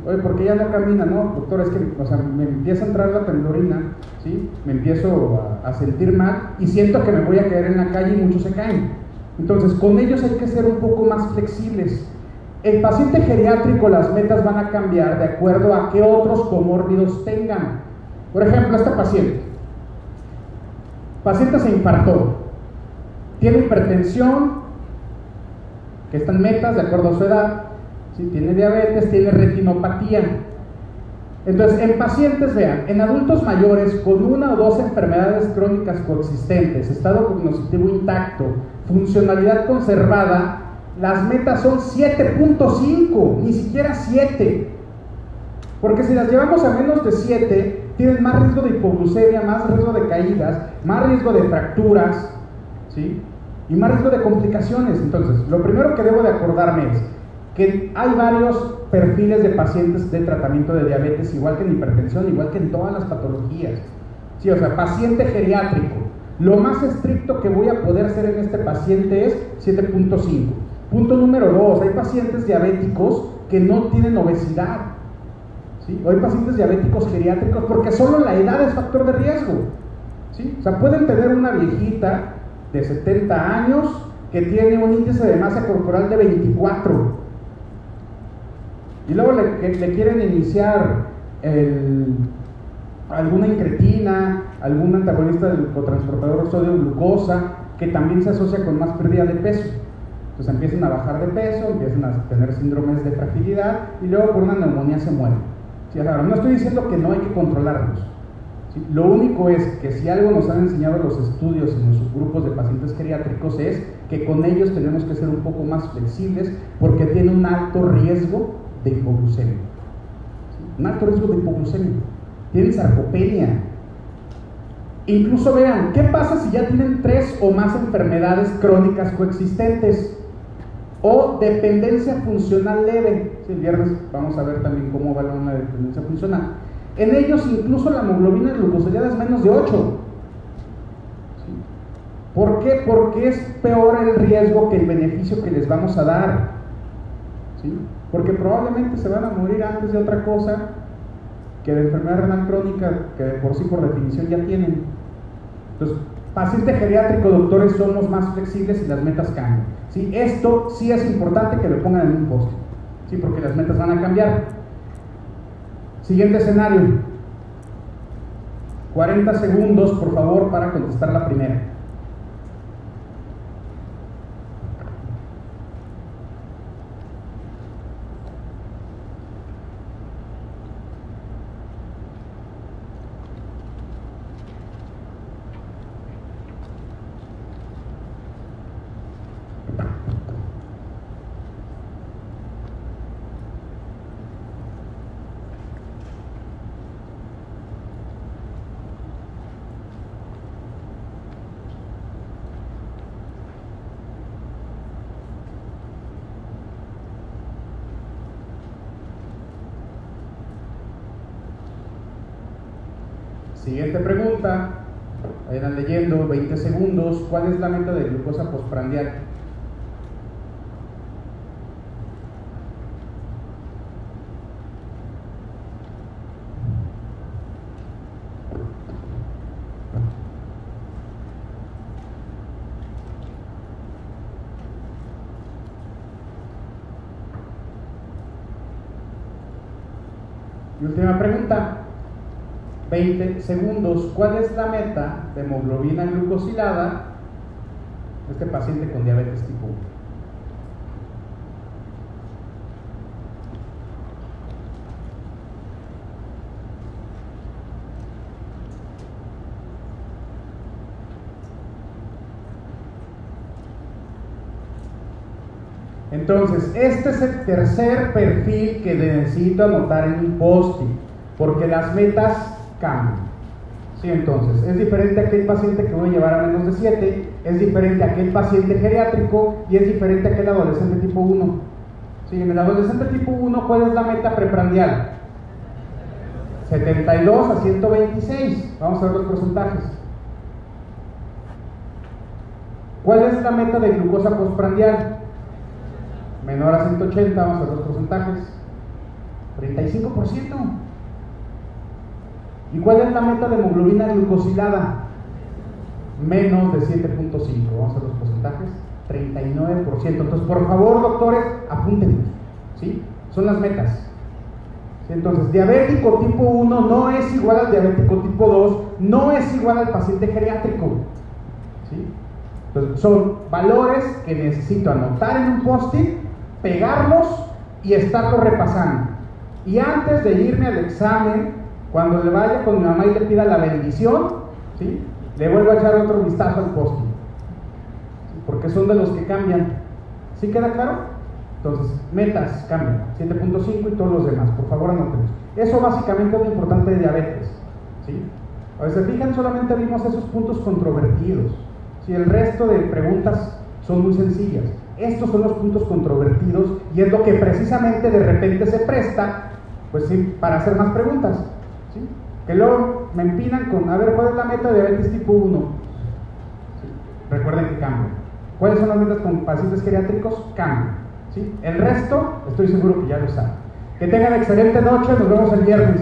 Oye, ¿por qué ya no camina? No, doctor, es que o sea, me empieza a entrar la temblorina, ¿sí? me empiezo a, a, sentir mal y siento que me voy a caer en la calle y muchos se caen. Entonces, con ellos hay que ser un poco más flexibles. El paciente geriátrico, las metas van a cambiar de acuerdo a qué otros comórbidos tengan. Por ejemplo, este paciente. Paciente se infartó, tiene hipertensión, que están metas de acuerdo a su edad, si tiene diabetes, tiene retinopatía. Entonces, en pacientes, vean, en adultos mayores con una o dos enfermedades crónicas coexistentes, estado cognitivo intacto, funcionalidad conservada, las metas son 7.5, ni siquiera 7. Porque si las llevamos a menos de 7, tienen más riesgo de hipoglucemia, más riesgo de caídas, más riesgo de fracturas, ¿sí? Y más riesgo de complicaciones. Entonces, lo primero que debo de acordarme es, que hay varios perfiles de pacientes de tratamiento de diabetes, igual que en hipertensión, igual que en todas las patologías. Sí, o sea, paciente geriátrico. Lo más estricto que voy a poder hacer en este paciente es 7.5. Punto número 2, hay pacientes diabéticos que no tienen obesidad. ¿sí? O hay pacientes diabéticos geriátricos porque solo la edad es factor de riesgo. ¿sí? O sea, pueden tener una viejita de 70 años que tiene un índice de masa corporal de 24 y luego le, le quieren iniciar el, alguna incretina, algún antagonista del cotransportador sodio-glucosa, que también se asocia con más pérdida de peso. Entonces empiezan a bajar de peso, empiezan a tener síndromes de fragilidad y luego por una neumonía se mueren. ¿Sí? Ahora, no estoy diciendo que no hay que controlarlos. ¿sí? Lo único es que si algo nos han enseñado los estudios en nuestros grupos de pacientes geriátricos es que con ellos tenemos que ser un poco más flexibles porque tiene un alto riesgo de hipoglucemia. Un alto riesgo de hipoglucemia. Tienen sarcopenia. Incluso vean, ¿qué pasa si ya tienen tres o más enfermedades crónicas coexistentes? O dependencia funcional leve. el viernes vamos a ver también cómo va una dependencia funcional. En ellos incluso la hemoglobina glucosilada es menos de 8. ¿Por qué? Porque es peor el riesgo que el beneficio que les vamos a dar. ¿Sí? porque probablemente se van a morir antes de otra cosa que de enfermedad renal crónica que por sí por definición ya tienen. Entonces, paciente geriátrico, doctores, somos más flexibles y las metas cambian. ¿sí? Esto sí es importante que lo pongan en un post, ¿sí? porque las metas van a cambiar. Siguiente escenario. 40 segundos, por favor, para contestar la primera. Siguiente pregunta. Vayan leyendo, 20 segundos. ¿Cuál es la meta de glucosa postprandial? Y última pregunta. 20 segundos. ¿Cuál es la meta de hemoglobina glucosilada de este paciente con diabetes tipo 1? Entonces, este es el tercer perfil que necesito anotar en un post-it, porque las metas Sí, entonces, es diferente aquel paciente que a llevar a menos de 7, es diferente aquel paciente geriátrico y es diferente aquel adolescente tipo 1. Sí, en el adolescente tipo 1, ¿cuál es la meta preprandial? 72 a 126. Vamos a ver los porcentajes. ¿Cuál es la meta de glucosa postprandial? menor a 180, vamos a ver los porcentajes, 35%. ¿Y cuál es la meta de hemoglobina glucosilada? Menos de 7.5, vamos a los porcentajes, 39%. Entonces, por favor, doctores, apúntenlos, ¿sí? Son las metas. Entonces, diabético tipo 1 no es igual al diabético tipo 2, no es igual al paciente geriátrico. ¿sí? Entonces, son valores que necesito anotar en un post-it pegarlos y estarlos repasando. Y antes de irme al examen, cuando le vaya con mi mamá y le pida la bendición, ¿sí? le vuelvo a echar otro vistazo al post porque son de los que cambian. ¿Sí queda claro? Entonces, metas cambian, 7.5 y todos los demás, por favor anótenlos. Eso básicamente es lo importante de diabetes. ¿sí? A veces, fijan, solamente vimos esos puntos controvertidos. Si el resto de preguntas son muy sencillas. Estos son los puntos controvertidos y es lo que precisamente de repente se presta, pues sí, para hacer más preguntas. Que luego me empinan con, a ver, ¿cuál es la meta de diabetes tipo 1? Recuerden que cambia. ¿Cuáles son las metas con pacientes geriátricos? Cambia. ¿sí? El resto, estoy seguro que ya lo saben. Que tengan excelente noche, nos vemos el viernes.